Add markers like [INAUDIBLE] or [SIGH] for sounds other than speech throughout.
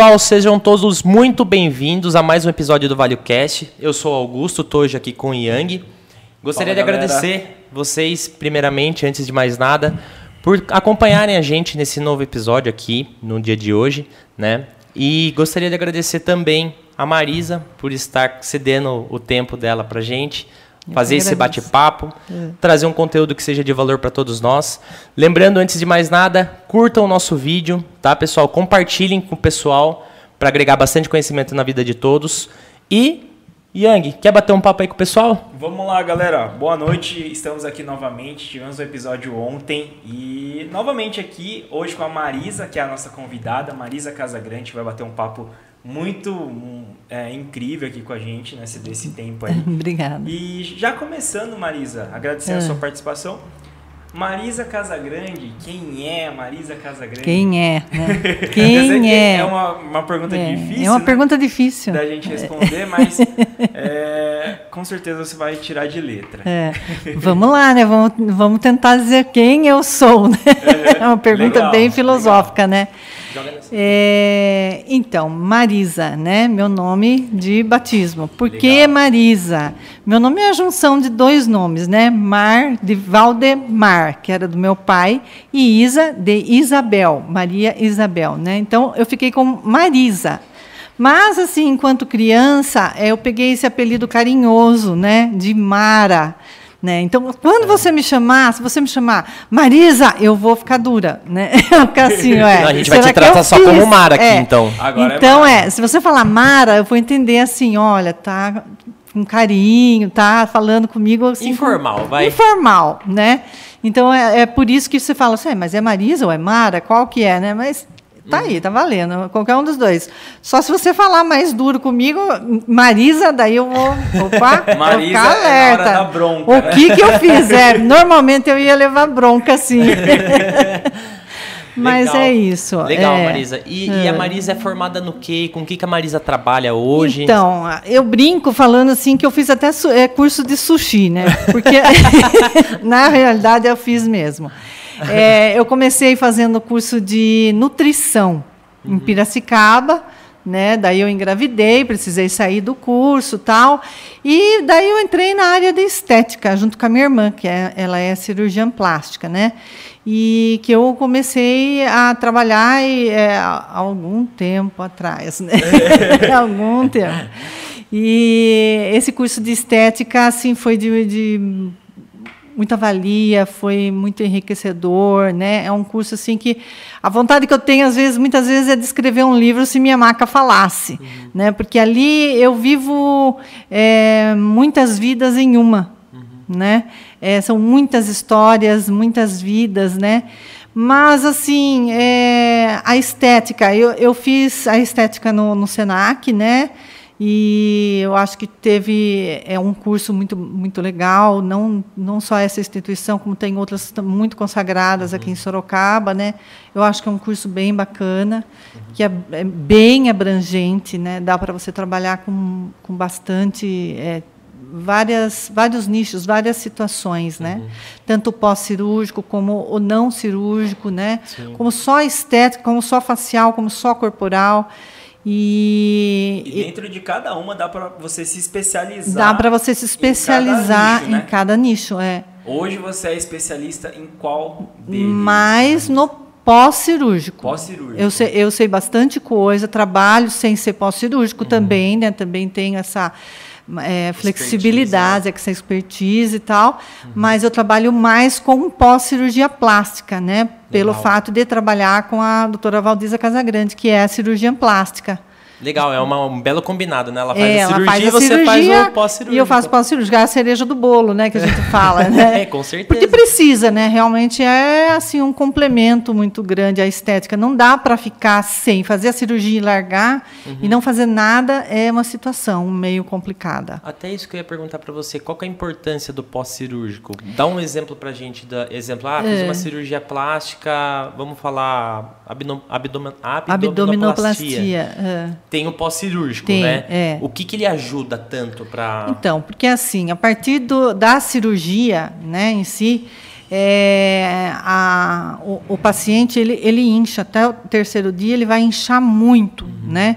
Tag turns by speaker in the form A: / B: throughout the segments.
A: pessoal, sejam todos muito bem-vindos a mais um episódio do ValioCast. Eu sou Augusto, estou hoje aqui com o Yang. Gostaria
B: Fala,
A: de
B: galera.
A: agradecer vocês, primeiramente, antes de mais nada, por acompanharem a gente nesse novo episódio aqui, no dia de hoje, né? E gostaria de agradecer também a Marisa por estar cedendo o tempo dela pra gente, fazer esse
C: agradeço.
A: bate-papo, trazer um conteúdo que seja de valor para todos nós. Lembrando, antes de mais nada, curtam o nosso vídeo, tá, pessoal? Compartilhem com o pessoal para agregar bastante conhecimento na vida de todos. E, Yang, quer bater um papo aí com o pessoal?
B: Vamos lá, galera. Boa noite. Estamos aqui novamente. Tivemos um episódio ontem e novamente aqui hoje com a Marisa, que é a nossa convidada, Marisa Casagrande, vai bater um papo muito é, incrível aqui com a gente nesse desse tempo aí. [LAUGHS]
C: Obrigada.
B: E já começando, Marisa, agradecer a
C: É.
B: sua participação. Marisa Casagrande, quem é Marisa Casagrande?
C: Quem é? Né? [LAUGHS] Quem
B: que
C: é?
B: É uma, uma pergunta
C: É,
B: difícil.
C: é uma
B: né?
C: pergunta difícil.
B: da gente responder, mas [LAUGHS] é, com certeza você vai tirar de letra.
C: É. Vamos lá, né? Vamos, vamos tentar dizer quem eu sou, né? É uma pergunta
B: legal,
C: bem filosófica, né? É, então, Marisa, né? Meu nome de batismo. Por que
B: Legal.
C: Marisa? Meu nome é a junção de dois nomes, né? Mar de Valdemar, que era do meu pai, e Isa de Isabel, Maria Isabel, né? Então eu fiquei com Marisa. Mas assim, enquanto criança, eh, eu peguei esse apelido carinhoso, né, de Mara. Né? Então, quando você me chamar, se você me chamar Marisa, eu vou ficar dura, né? [LAUGHS] Eu vou ficar assim, ué.
A: Não, a gente vai te tratar só
C: fiz?
A: como Mara aqui,
C: É.
A: então.
B: Agora é
C: então
B: Mara.
C: é, se você falar Mara, eu vou entender assim, olha, tá com carinho, tá falando comigo assim, com-
A: Informal, vai.
C: Informal, né? Então é, é por isso que você fala assim, "É, mas é Marisa ou é Mara? Qual que é, né? Mas tá aí, tá valendo, qualquer um dos dois. Só se você falar mais duro comigo, Marisa, daí eu vou, opa, [LAUGHS] vou
B: Marisa
C: ficar
B: é
C: alerta.
B: da bronca,
C: o
B: né?
C: que que eu fiz? É, [LAUGHS] normalmente eu ia levar bronca, assim. [LAUGHS] Mas
A: Legal.
C: é isso.
A: Legal,
C: é.
A: Marisa. E, e a Marisa é formada no quê? Com o que, que a Marisa trabalha hoje?
C: Então, eu brinco falando assim que eu fiz até é, curso de sushi, né? Porque na realidade eu fiz mesmo. É, eu comecei fazendo curso de nutrição em Piracicaba, né? Daí eu engravidei, precisei sair do curso, tal. E daí eu entrei na área de estética junto com a minha irmã, que é, ela é cirurgiã plástica, né? E que eu comecei a trabalhar e, é, há algum tempo atrás, né? Há [LAUGHS] algum tempo. E esse curso de estética, assim, foi de, de muita valia, foi muito enriquecedor, né? É um curso assim que a vontade que eu tenho às vezes, muitas vezes é de escrever um livro se minha maca falasse, né? Porque ali eu vivo é, muitas vidas em uma, né? É, são muitas histórias, muitas vidas, né? Mas assim, é, a estética, eu, eu fiz a estética no, no Senac, né? E eu acho que teve é um curso muito muito legal, não não só essa instituição, como tem outras muito consagradas aqui em Sorocaba, né? Eu acho que é um curso bem bacana, que é, é bem abrangente, né? Dá para você trabalhar com, com bastante é, várias vários nichos, várias situações, né? Tanto o pós-cirúrgico como o não cirúrgico, né? Como só estética, como só facial, como só corporal. E,
B: E dentro de cada uma dá pra você se especializar.
C: Dá para você se especializar
B: nicho, né?
C: em cada nicho, é.
B: Hoje você é especialista em qual deles?
C: Mas no pós-cirúrgico.
B: Pós-cirúrgico.
C: Eu sei, eu sei bastante coisa, trabalho sem ser
B: Uhum.
C: pós-cirúrgico também, né? Também tenho essa é, flexibilidade, essa expertise e tal,
B: Uhum.
C: mas eu trabalho mais com pós-cirurgia plástica, né? Pelo
A: Legal.
C: fato de trabalhar com a doutora Valdiza Casagrande, que é a cirurgiã plástica.
A: Legal, é uma, um belo combinado, né? Ela faz
C: É,
A: a cirurgia
C: faz
A: e
C: a
A: você
C: cirurgia
A: faz o pós-cirúrgico.
C: E eu faço pós-cirúrgico, é a cereja do bolo, né, que a gente fala, né? [LAUGHS]
A: É, com certeza.
C: Porque precisa, né? Realmente é assim um complemento muito grande à estética. Não dá para ficar sem fazer a cirurgia e largar e não fazer nada é uma situação meio complicada.
A: Até isso que eu ia perguntar pra você, qual é a importância do pós-cirúrgico? Dá um exemplo pra gente, da, exemplo, ah, fiz
C: É.
A: uma cirurgia plástica, vamos falar abdom, abdomen, abdominoplastia.
C: Abdominoplastia. é.
A: Tem o pós-cirúrgico,
C: Tem,
A: né?
C: é.
A: O que que ele ajuda tanto pra...
C: Então, porque assim, a partir do- da cirurgia, né, em si, é, a, o, o, paciente ele, ele incha até o terceiro dia, ele vai inchar muito, uhum. né?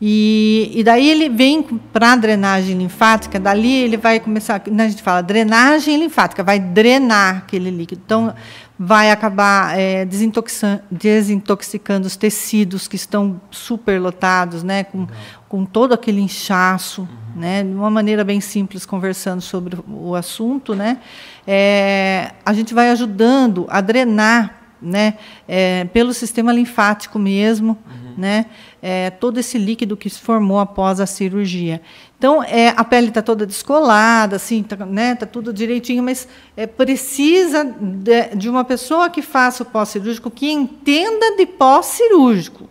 C: E, e daí ele vem para a drenagem linfática, dali ele vai começar, né, a gente fala drenagem linfática, vai drenar aquele líquido. Então, vai acabar é, desintoxicando os tecidos que estão superlotados, né, com, com todo aquele inchaço, uhum. né, de uma maneira bem simples, conversando sobre o assunto, né, é, a gente vai ajudando a drenar né, é, pelo sistema linfático mesmo, uhum. né, é, todo esse líquido que se formou após a cirurgia. Então, é, a pele está toda descolada, assim, está né, tá tudo direitinho, mas é, precisa de, de, uma pessoa que faça o pós-cirúrgico, que entenda de pós-cirúrgico.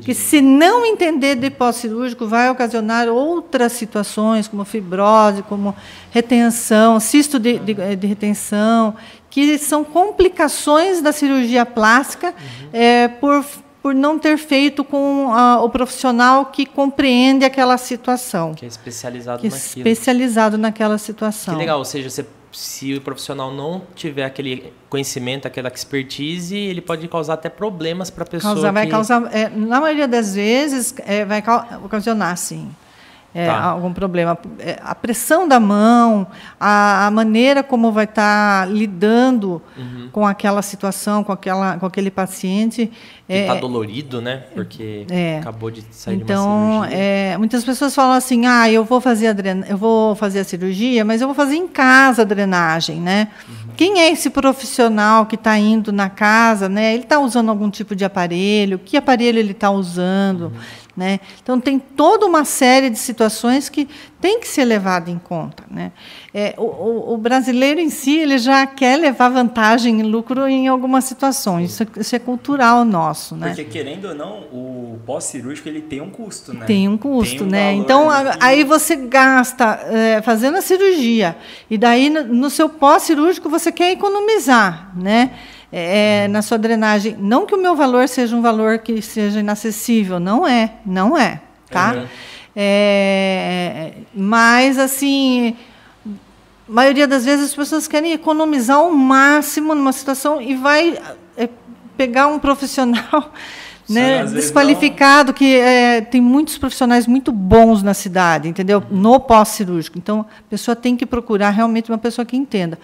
C: Que se não entender de pós-cirúrgico, vai ocasionar outras situações, como fibrose, como retenção, cisto de, de, de retenção, que são complicações da cirurgia plástica uhum. é, por, por não ter feito com a, o profissional que compreende aquela situação.
A: Que é especializado
C: que é naquilo. especializado naquela situação.
A: Que legal, ou seja, você, se o profissional não tiver aquele conhecimento, aquela expertise, ele pode causar até problemas para a pessoa.
C: Causar,
A: que...
C: Vai causar, é, na maioria das vezes, é, vai ocasionar, sim é, tá. algum problema. É, a pressão da mão, a, a maneira como vai estar tá lidando uhum. com aquela situação, com, aquela, com aquele paciente.
A: Está é, dolorido, né? Porque é, acabou de sair
C: então,
A: de uma cirurgia.
C: É, muitas pessoas falam assim, ah, eu vou fazer a dren eu vou fazer a cirurgia, mas eu vou fazer em casa a drenagem, né? Uhum. Quem é esse profissional que está indo na casa, né? Ele está usando algum tipo de aparelho? Que aparelho ele está usando? Uhum. Né? Então, tem toda uma série de situações que tem que ser levada em conta. Né? É, o, o, brasileiro em si ele já quer levar vantagem e lucro em algumas situações. Isso, isso, é cultural nosso. Né?
B: Porque, querendo ou não, o pós-cirúrgico ele tem um custo. Né?
C: Tem um custo. Tem um né? Então, aí você gasta é, fazendo a cirurgia. E daí, no, no seu pós-cirúrgico, você quer economizar. Né? É, na sua drenagem. Não que o meu valor seja um valor que seja inacessível, não é, não é, tá? Uhum. É, mas assim, a maioria das vezes as pessoas querem economizar o máximo numa situação e vai é, pegar um profissional né, desqualificado, que é, tem muitos profissionais muito bons na cidade, entendeu? No pós-cirúrgico. Então, a pessoa tem que procurar realmente uma pessoa que entenda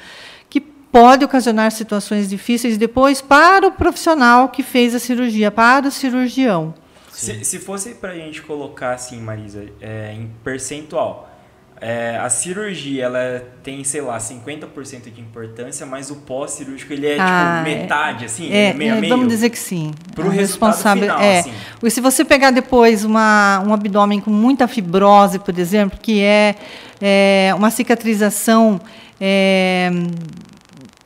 C: pode ocasionar situações difíceis depois para o profissional que fez a cirurgia, para o cirurgião.
B: Se, se fosse para a gente colocar assim, Marisa, é, em percentual, é, a cirurgia ela tem, sei lá, 50% de importância, mas o pós-cirúrgico ele é ah, tipo metade, assim,
C: é,
B: meio
C: a
B: meio.
C: Vamos dizer que sim.
B: Para o responsável final, é. Assim.
C: Se você pegar depois uma, um abdômen com muita fibrose, por exemplo, que é, é uma cicatrização é,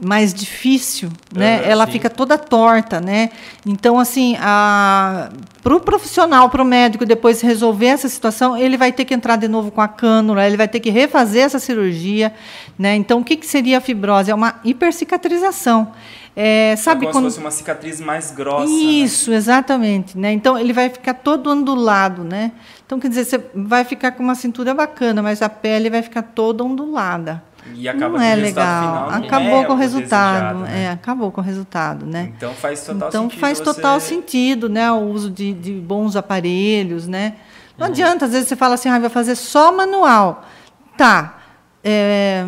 C: mais difícil, né? ela sim. fica toda torta, né? Então, assim, para o profissional, para o médico depois resolver essa situação, ele vai ter que entrar de novo com a cânula, ele vai ter que refazer essa cirurgia, né? Então, o que, que seria a fibrose? É uma hipercicatrização.
B: É, sabe é como quando... se fosse uma cicatriz mais grossa. Né?
C: Isso, né? exatamente. Né? Então ele vai ficar todo ondulado, né? Então quer dizer, você vai ficar com uma cintura bacana, mas a pele vai ficar toda ondulada.
B: E acaba não é legal. Final,
C: acabou
B: é
C: com o resultado. Né? É, acabou com o resultado, né?
B: Então faz total
C: então,
B: sentido.
C: faz total sentido, né? O uso de, de bons aparelhos, né? Não uhum. adianta, às vezes você fala assim, ah, vai fazer só manual. Tá. É,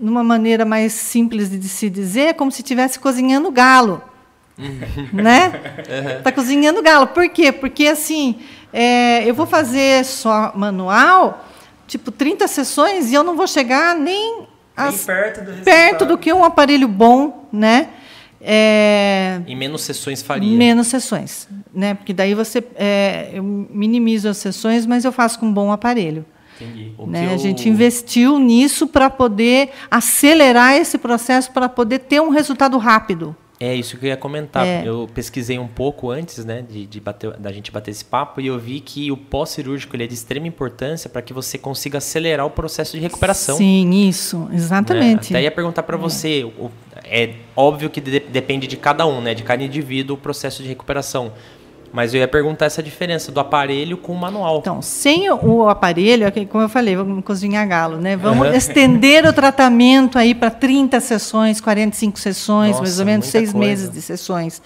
C: numa maneira mais simples de se dizer, é como se estivesse cozinhando galo. Uhum. né? Está [LAUGHS] cozinhando galo. Por quê? Porque assim, é, eu vou fazer só manual tipo 30 sessões e eu não vou chegar nem,
B: as, perto, do
C: perto do que um aparelho bom, né?
A: É, em menos sessões faria.
C: Menos sessões, né? Porque daí você é, eu minimizo as sessões, mas eu faço com um bom aparelho. Entendi. Né? Eu... A gente investiu nisso para poder acelerar esse processo, para poder ter um resultado rápido.
A: É isso que eu ia comentar. É. Eu pesquisei um pouco antes, né, de, de bater, da gente bater esse papo e eu vi que o pós-cirúrgico é de extrema importância para que você consiga acelerar o processo de recuperação.
C: Sim, isso, exatamente.
A: Né? Até ia perguntar para é. você, é óbvio que de, depende de cada um, né, de cada indivíduo o processo de recuperação. Mas eu ia perguntar essa diferença do aparelho com o manual.
C: Então, sem o aparelho, é como eu falei, vamos cozinhar galo, né? Vamos uhum. estender o tratamento aí para 30 sessões, 45 sessões, Nossa, mais ou menos seis coisa. meses de sessões.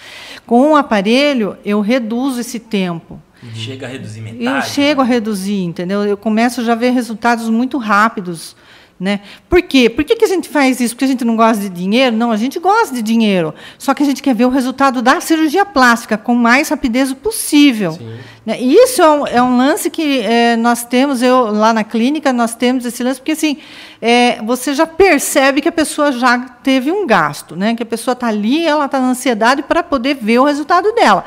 C: Com o aparelho, eu reduzo esse tempo.
B: Chega a reduzir metade.
C: Eu chego a reduzir, entendeu? Eu começo já a ver resultados muito rápidos. Né? Por quê? Por que, que a gente faz isso? Porque a gente não gosta de dinheiro? Não, a gente gosta de dinheiro. Só que a gente quer ver o resultado da cirurgia plástica com mais rapidez possível. Né? E isso é um, é um lance que é, nós temos, eu lá na clínica, nós temos esse lance, porque assim, é, você já percebe que a pessoa já teve um gasto, né? que a pessoa está ali, ela está na ansiedade para poder ver o resultado dela.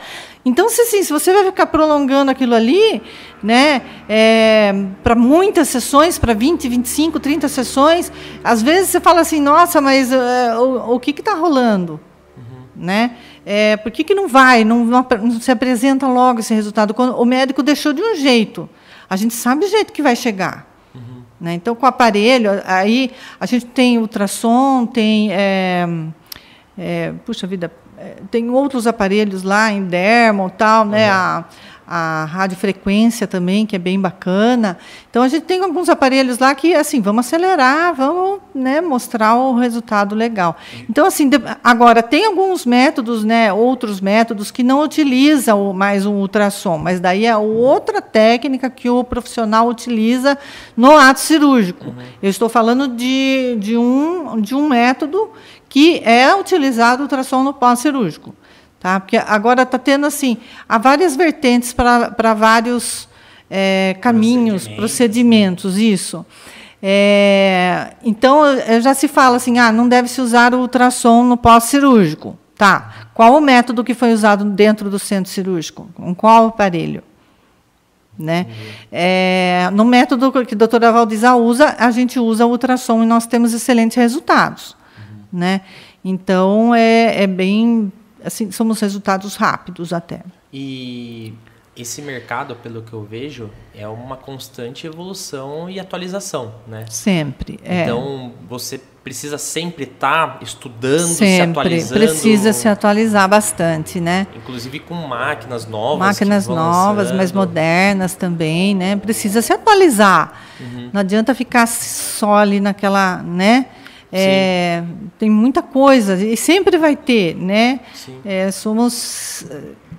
C: Então, se, assim, se você vai ficar prolongando aquilo ali, né, é, para muitas sessões, para 20, 25, 30 sessões, às vezes você fala assim, nossa, mas é, o, o que está rolando? Uhum. Né? É, por que, que não vai, não, não, não, se apresenta logo esse resultado? Quando o médico deixou de um jeito, a gente sabe o jeito que vai chegar. Uhum. Né? Então, com o aparelho, aí a gente tem ultrassom, tem. É, puxa vida, tem outros aparelhos lá em dermo tal, né? Uhum. A, a radiofrequência também, que é bem bacana. Então a gente tem alguns aparelhos lá que assim, vamos acelerar, vamos né, mostrar o resultado legal. Então, assim, agora tem alguns métodos, né, outros métodos que não utilizam mais o ultrassom, mas daí é outra técnica que o profissional utiliza no ato cirúrgico. Uhum. Eu estou falando de, de, um, de um método que é utilizado o ultrassom no pós-cirúrgico. Tá? Porque agora está tendo assim, há várias vertentes para vários é, caminhos, procedimentos, procedimentos isso. É, então já se fala assim, ah, não deve se usar o ultrassom no pós-cirúrgico. Tá. Qual o método que foi usado dentro do centro cirúrgico? Com qual aparelho? Né? Uhum. É, no método que a doutora Valdiza usa, a gente usa o ultrassom e nós temos excelentes resultados. Né? Então, é, é bem. Assim, somos resultados rápidos até.
A: E esse mercado, pelo que eu vejo, é uma constante evolução e atualização, né?
C: Sempre. É.
A: Então, você precisa sempre estar tá estudando,
C: sempre,
A: se atualizando.
C: Precisa se atualizar bastante, né?
A: Inclusive com máquinas novas.
C: Máquinas novas, lançando. mais modernas também, né? Precisa se atualizar. Uhum. Não adianta ficar só ali naquela, né? É, tem muita coisa e sempre vai ter, né? É, somos,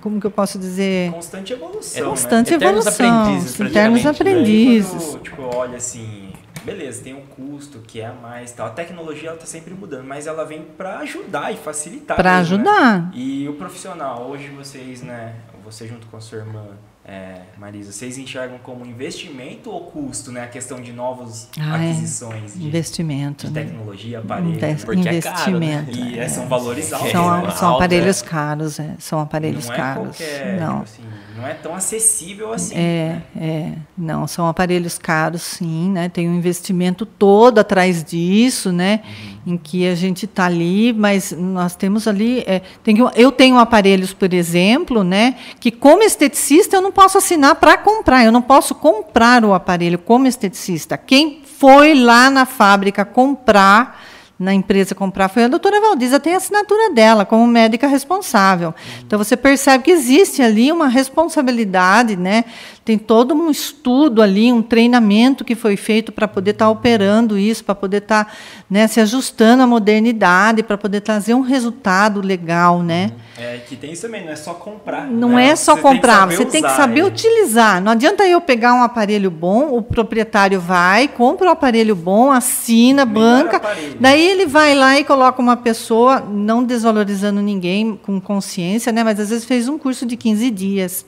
C: como que eu posso dizer?
B: Constante evolução. É
C: constante
B: né?
C: evolução. Aprendizes. Eternos aprendizes.
B: Quando, tipo, olha assim, beleza, tem um custo que é a mais, tal. A tecnologia ela tá sempre mudando, mas ela vem para ajudar e facilitar.
C: Para né? ajudar.
B: Né? E o profissional, hoje vocês, né? Você junto com a sua irmã é, Marisa, vocês enxergam como investimento ou custo, né? A questão de novas ah, aquisições de,
C: investimento,
B: de
C: né?
B: tecnologia, aparelhos.
C: Invest, porque investimento.
B: É caro, né? E é, são valores altos.
C: São,
B: né?
C: são aparelhos caros, é. São aparelhos
B: não
C: caros.
B: É qualquer, não. Assim, não é tão acessível assim.
C: É, né? é. Não, são aparelhos caros, sim, né? Tem um investimento todo atrás disso, né? Uhum. Em que a gente está ali, mas nós temos ali. É, tem, eu tenho aparelhos, por exemplo, né? Que como esteticista eu não posso assinar para comprar, eu não posso comprar o aparelho como esteticista. Quem foi lá na fábrica comprar na empresa comprar foi a doutora Valdiza, tem a assinatura dela como médica responsável. Então você percebe que existe ali uma responsabilidade, né? Tem todo um estudo ali, um treinamento que foi feito para poder estar tá operando isso, para poder estar tá, né, se ajustando à modernidade, para poder trazer um resultado legal, né?
B: É, que tem isso também, não é só comprar.
C: Não né? é só você comprar, tem você tem que saber utilizar. Não adianta eu pegar um aparelho bom, o proprietário vai, compra o um aparelho bom, assina, Melhor banca, aparelho. daí ele vai lá e coloca uma pessoa, não desvalorizando ninguém, com consciência, né? Mas às vezes fez um curso de 15 dias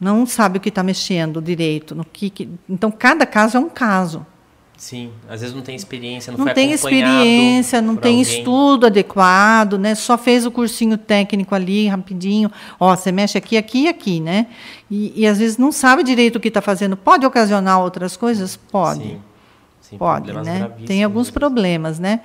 C: não sabe o que está mexendo direito. No que, que, então, cada caso é um caso.
A: Sim, às vezes não tem experiência, não,
C: não
A: foi
C: tem experiência, não tem alguém. estudo adequado, né? Só fez o cursinho técnico ali rapidinho. Ó, você mexe aqui, aqui e aqui, né? E, e às vezes não sabe direito o que está fazendo. Pode ocasionar outras coisas, pode. Sim, sim pode, né? Tem alguns problemas, né?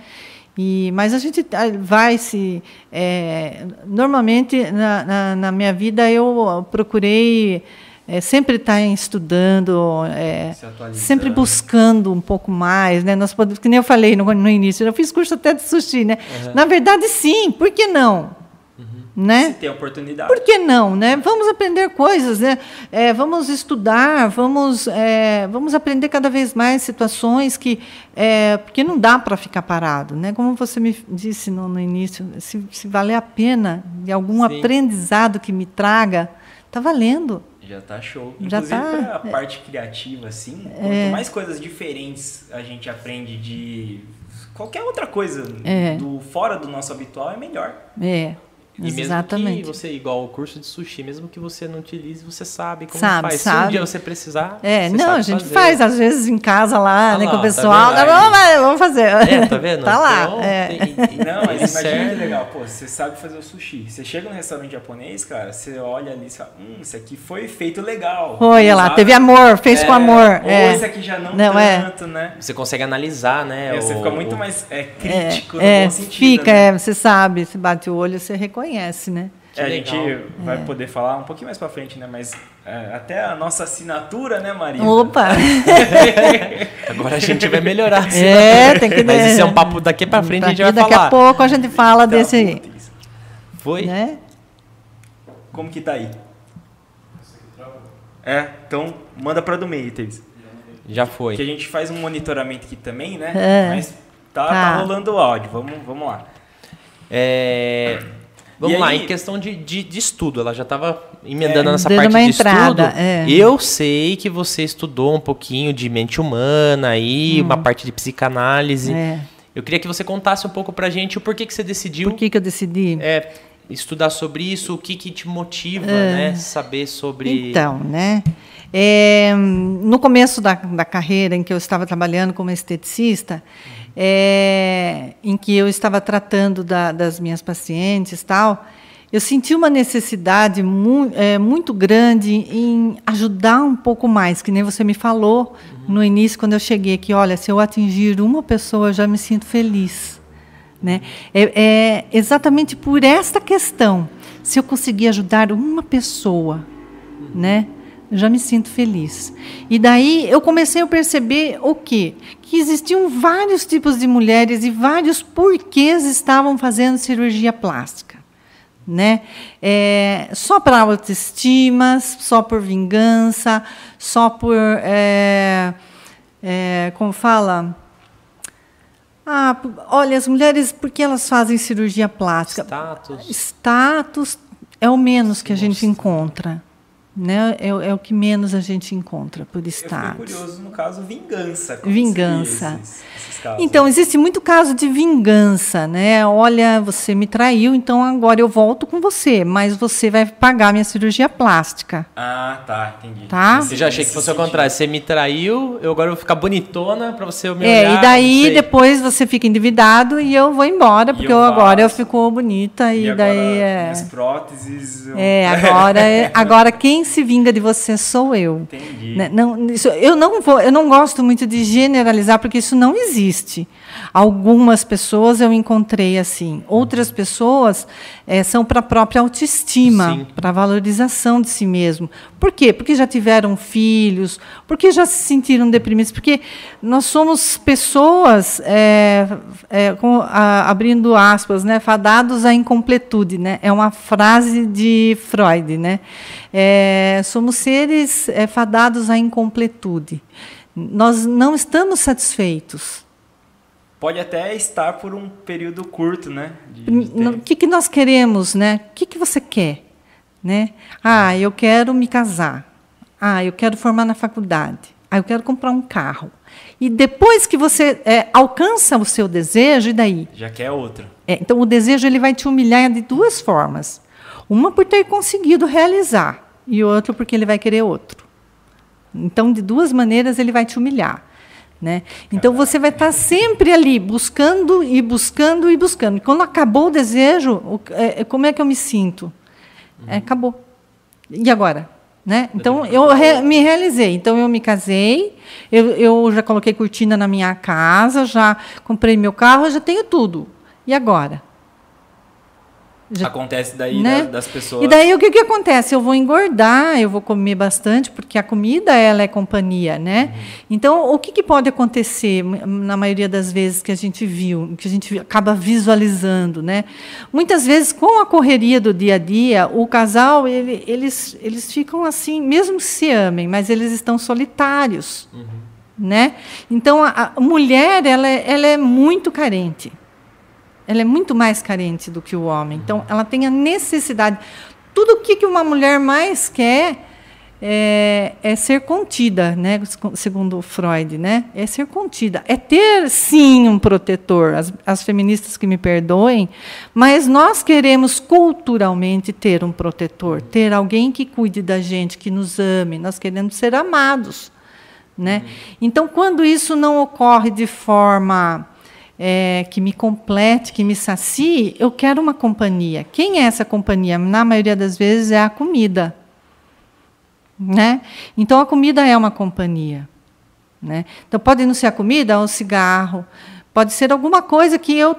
C: E, mas a gente vai se. É, normalmente, na, na, na, minha vida, eu procurei é, sempre estar estudando, é, sempre buscando um pouco mais. Né? Nós podemos, que nem eu falei no, no início, eu fiz curso até de sushi. Né? Uhum. Na verdade, sim, por que não? Né?
B: Se tem oportunidade.
C: Por que não, né? Vamos aprender coisas, né? É, vamos estudar, vamos, é, vamos aprender cada vez mais situações que, é, porque não dá para ficar parado, né? Como você me disse no, no início, se, se valer a pena de algum
A: Sim.
C: aprendizado que me traga, tá valendo.
B: Já tá show.
C: Já
B: Inclusive
C: tá.
B: pra parte criativa, assim, quanto mais coisas diferentes a gente aprende de qualquer outra coisa
C: É.
B: do fora do nosso habitual, é melhor.
C: É, exatamente.
A: que você, igual o curso de sushi, mesmo que você não utilize, você sabe como
C: Sabe,
A: faz. Se um
C: sabe.
A: dia você precisar,
C: É,
A: você
C: não,
A: sabe
C: a gente
A: fazer.
C: faz às vezes em casa lá,
A: Ah
C: né,
A: lá,
C: com o
A: tá
C: pessoal.
A: vendo?
C: vamos, vamos fazer.
A: É, tá vendo? [LAUGHS]
C: tá lá.
A: Então,
C: é.
A: tem- [LAUGHS]
B: Não, mas imagina que
A: é-
B: legal. Pô, você sabe fazer o sushi. Você chega num restaurante japonês, cara, você olha ali e fala, hum, isso aqui foi feito legal.
C: Olha lá,
B: Sabe?
C: teve amor, fez
B: É,
C: com amor.
B: Ou
C: é.
B: esse aqui já não,
C: Não, é.
B: tanto, né?
A: Você consegue analisar, né?
B: É, você
A: o-
B: fica muito
A: o-
B: mais é,
C: É,
B: crítico no
C: é,
B: bom sentido.
C: fica,
B: né?
C: é, você sabe, se bate o olho, você reconhece, né?
A: Que
B: É, a gente vai poder falar um pouquinho mais pra frente, né? Mas é, até a nossa assinatura, né, Maria?
C: Opa! [LAUGHS]
A: Agora a gente vai melhorar.
C: É, tem que
A: Mas isso é um papo daqui pra frente, a gente vai
C: daqui
A: falar.
C: a pouco a gente fala
B: Então,
C: desse
A: Foi?
C: Né?
B: Como que tá aí? É, então manda pra do meio.
A: Já foi.
B: Que a gente faz um monitoramento aqui também, né?
C: É.
B: Mas tá,
C: Tá.
B: tá rolando o áudio. Vamos, vamos lá.
A: É, Vamos
B: E
A: lá,
B: aí-
A: em questão de, de, de estudo, ela já estava emendando
B: É,
A: nessa parte
C: uma
A: de
C: entrada,
A: estudo.
C: é.
A: Eu sei que você estudou um pouquinho de mente humana aí, uma parte de psicanálise.
C: Hum. É.
A: Eu queria que você contasse um pouco pra gente o porquê que você decidiu
C: Por que, que eu decidi?
A: é, estudar sobre isso, o que, que te motiva, né? Saber sobre.
C: Então, né? é, no começo da, da carreira em que eu estava trabalhando como esteticista, é, em que eu estava tratando da- das minhas pacientes tal, eu senti uma necessidade mu é, muito grande em ajudar um pouco mais, que nem você me falou no início quando eu cheguei aqui, olha, se eu atingir uma pessoa, eu já me sinto feliz. Né? É, é exatamente por esta questão. Se eu conseguir ajudar uma pessoa, né, eu já me sinto feliz. E daí eu comecei a perceber o quê? Que existiam vários tipos de mulheres e vários porquês estavam fazendo cirurgia plástica. Né? É, só para autoestima, só por vingança, só por. É, é, como fala? Ah, olha, as mulheres, por que elas fazem cirurgia plástica?
A: Status.
C: Status é o menos que a gente encontra. Né? É, o- é o que menos a gente encontra por
B: Eu fiquei
C: status.
B: curioso, no caso, vingança.
C: Vingança.
B: Esses, esses casos?
C: Então, existe muito caso de vingança, né? Olha, você me traiu, então agora eu volto com você, mas você vai pagar minha cirurgia plástica.
B: Ah, tá, entendi.
C: Tá?
A: Você já achei que fosse ao contrário. Você me traiu, eu agora vou ficar bonitona pra você me
C: É,
A: olhar.
C: e daí depois você fica endividado e eu vou embora, porque
B: eu
C: eu agora eu fico bonita e,
B: E agora,
C: daí é.
B: minhas próteses... eu-
C: É, agora, é- [LAUGHS] agora quem se vinga de você sou eu.
B: Entendi.
C: Né, Não, isso, eu não vou, eu não gosto muito de generalizar porque isso não existe. Algumas pessoas eu encontrei assim, outras pessoas eh, são para a própria autoestima,
A: Sim.
C: para a valorização de si mesmo. Por quê? Porque já tiveram filhos, porque já se sentiram deprimidos, porque nós somos pessoas, eh, eh, com- a- abrindo aspas, né, fadados à incompletude, né? É uma frase de Freud, né? Somos seres fadados à incompletude. Nós não estamos satisfeitos.
B: Pode até estar por um período curto, né?
C: O que, que nós queremos, né? O que, que você quer? Né? Ah, eu quero me casar. Ah, eu quero formar na faculdade. Ah, eu quero comprar um carro. E depois que você é, alcança o seu desejo, e daí?
B: Já quer outro.
C: É, então, o desejo ele vai te humilhar de duas formas. Uma por ter conseguido realizar, e outra porque ele vai querer outro. Então, de duas maneiras, ele vai te humilhar. Né? Então, você vai estar sempre ali, buscando e buscando e buscando. E quando acabou o desejo, é, é, como é que eu me sinto? É, acabou. E agora? Né? Então, eu re- me realizei. Então, eu me casei, eu, eu já coloquei cortina na minha casa, já comprei meu carro, já tenho tudo. E agora? Já-
B: Acontece daí
C: né?
B: da- das pessoas.
C: E daí o que, que acontece? Eu vou engordar, eu vou comer bastante, porque a comida ela é companhia, né? Então, o que, que pode acontecer na maioria das vezes que a gente viu, que a gente acaba visualizando, né? Muitas vezes, com a correria do dia a dia, o casal, ele- eles, eles ficam assim, mesmo se amem, mas eles estão solitários, né? Então, a, a mulher, ela é, ela é muito carente ela é muito mais carente do que o homem. Então, ela tem a necessidade. Tudo o que uma mulher mais quer é, é ser contida, né? segundo Freud, né? É ser contida. É ter, sim, um protetor. As, as feministas que me perdoem, mas nós queremos culturalmente ter um protetor, ter alguém que cuide da gente, que nos ame. Nós queremos ser amados. Né? Então, quando isso não ocorre de forma é, que me complete, que me sacie, eu quero uma companhia. Quem é essa companhia? Na maioria das vezes é a comida. Né? Então, a comida é uma companhia. Né? Então, pode não ser a comida, ou o cigarro, pode ser alguma coisa que eu,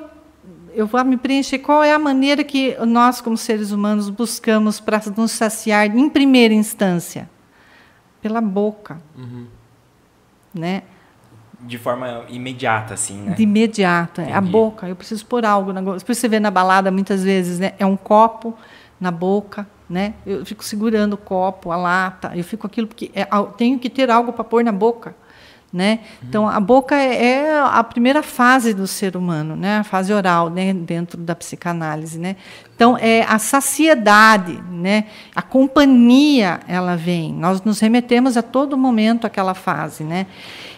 C: eu vou me preencher. Qual é a maneira que nós, como seres humanos, buscamos para nos saciar em primeira instância? Pela boca. Né?
B: De forma imediata, assim, né?
C: De imediato. é. A boca, eu preciso pôr algo na boca. Por isso você vê na balada muitas vezes, né? É um copo na boca, né? Eu fico segurando o copo, a lata, eu fico aquilo porque é, tenho que ter algo para pôr na boca, né? Então a boca é, é a primeira fase do ser humano, né? A fase oral, né? Dentro da psicanálise, né? Então é a saciedade, né? A companhia, ela vem. Nós nos remetemos a todo momento àquela fase, né?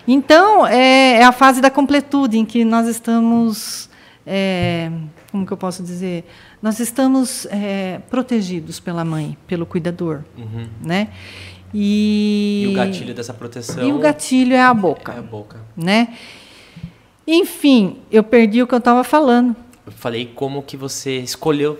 C: Então é, é a fase da completude em que nós estamos é, como que eu posso dizer? Nós estamos é, protegidos pela mãe, pelo cuidador, né? E,
A: E o gatilho dessa proteção
C: e o gatilho é a boca,
A: é a boca.
C: né? Enfim, eu perdi o que eu estava falando.
A: Eu falei como que você escolheu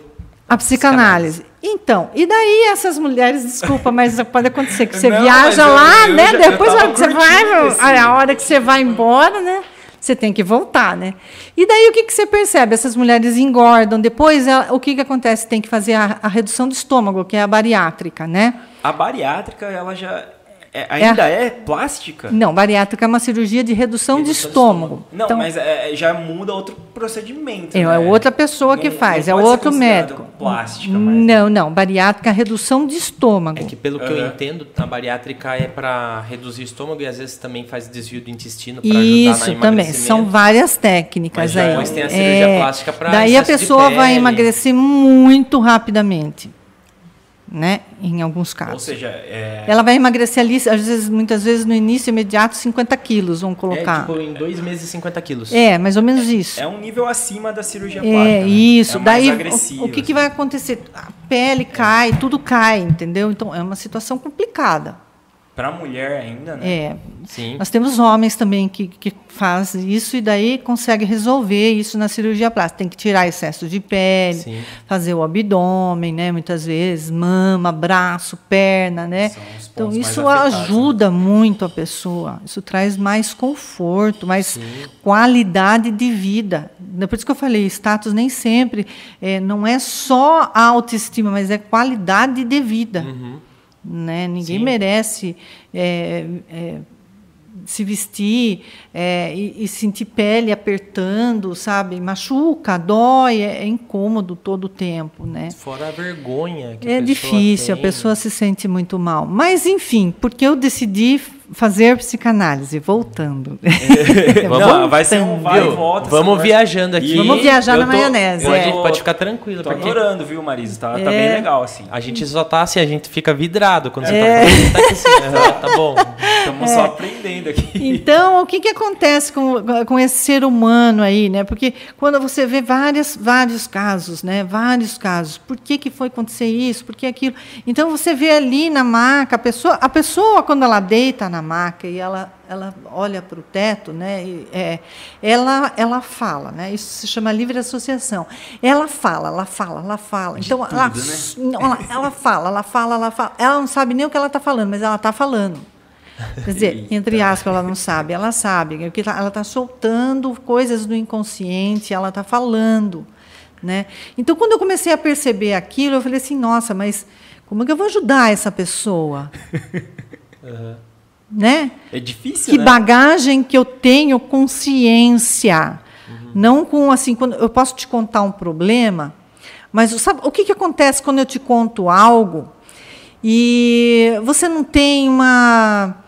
C: A psicanálise. Então, e daí essas mulheres, desculpa, mas pode acontecer que você [LAUGHS]
B: Não,
C: viaja
B: eu-
C: lá,
B: eu
C: né?
B: já-
C: Depois a
B: tava
C: hora que você vai,
B: esse-
C: a hora que você vai embora, né? Você tem que voltar, né? E daí o que, que você percebe? Essas mulheres engordam. Depois, o que, que acontece? Tem que fazer a, a redução do estômago, que é a bariátrica, né?
B: A bariátrica, ela já é- ainda é, plástica?
C: Não, bariátrica é uma cirurgia de redução, de
A: Redução de
C: estômago.
B: Não,
C: então,
B: mas é- já muda outro procedimento.
C: é,
B: né?
C: é outra pessoa que
B: Não-
C: faz,
B: não
C: é outro médico.
B: Plástica, mas...
C: Não, não. Bariátrica é redução de estômago.
A: É que pelo que eu entendo, a bariátrica é para reduzir o estômago e às vezes também faz desvio do intestino para ajudar
C: Isso também, são várias técnicas
A: Mas
C: aí.
A: depois tem a cirurgia plástica pra
C: Daí a pessoa vai emagrecer muito rapidamente, né? Em alguns casos.
B: Ou seja, é,
C: Ela vai emagrecer ali, às vezes, muitas vezes no início imediato, 50 quilos, vamos
A: É,
C: colocar.
A: tipo, em dois meses, 50 quilos.
C: É, mais ou menos isso.
B: é um nível acima da cirurgia plástica.
C: É, isso.
B: É
C: Daí, o, o que, que
B: assim.
C: vai acontecer? A pele cai, tudo cai, entendeu? Então, é uma situação complicada.
B: Pra mulher ainda, né?
C: É,
A: Sim.
C: Nós temos homens também que, que fazem isso e daí consegue resolver isso na cirurgia plástica. Tem que tirar excesso de pele,
A: Sim.
C: fazer o abdômen, né? Muitas vezes, mama, braço, perna, né? Então isso ajuda muito a pessoa. Isso traz mais conforto, mais qualidade de vida. Por isso que eu falei, status nem sempre é, não é só a autoestima, mas é qualidade de vida. Né? Ninguém
A: Sim.
C: merece é, é, se vestir é, e, e sentir pele apertando, sabe? Machuca, dói, é, é incômodo todo o tempo, né?
A: Fora a vergonha que a
C: É
A: pessoa
C: difícil, a
A: tem.
C: pessoa se sente muito mal. Mas, enfim, porque eu decidi fazer psicanálise, voltando. [LAUGHS]
B: Não, vai ser um vai e volta.
A: Vamos viajando aqui.
C: Vamos viajar
B: eu
C: na maionese,
A: Pode,
C: é.
A: pode ficar tranquilo,
B: Tô
A: porque
B: adorando, viu, Marisa? Tá, tá
C: É.
B: bem legal, assim.
A: a gente só tá assim, a gente fica vidrado quando você
C: É.
A: tá. Tá, aqui assim, aham, [LAUGHS] tá bom.
B: Estamos só aprendendo aqui.
C: Então, o que, que acontece com, com esse ser humano aí, né? Porque quando você vê várias, vários casos, né? Vários casos. Por que, que foi acontecer isso? Por que aquilo? Então, você vê ali na maca, a pessoa, a pessoa quando ela deita na maca e ela, ela olha para o teto, né? e, é, ela, ela fala, né? Isso se chama livre associação. Ela fala, ela fala, ela fala.
B: De
C: então, ela,
B: tudo, né?
C: não, ela, ela fala, ela fala, ela fala. Ela não sabe nem o que ela está falando, mas ela está falando. Quer dizer, [LAUGHS] entre aspas, ela não sabe, ela sabe. porque tá- Ela está soltando coisas do inconsciente, ela está falando. Né? Então, quando eu comecei a perceber aquilo, eu falei assim: nossa, mas como é que eu vou ajudar essa pessoa? [LAUGHS] uhum. Né?
B: É difícil,
C: Que
B: né?
C: bagagem que eu tenho consciência. Uhum. Não com assim, quando eu posso te contar um problema, mas sabe o que, que acontece quando eu te conto algo e você não tem uma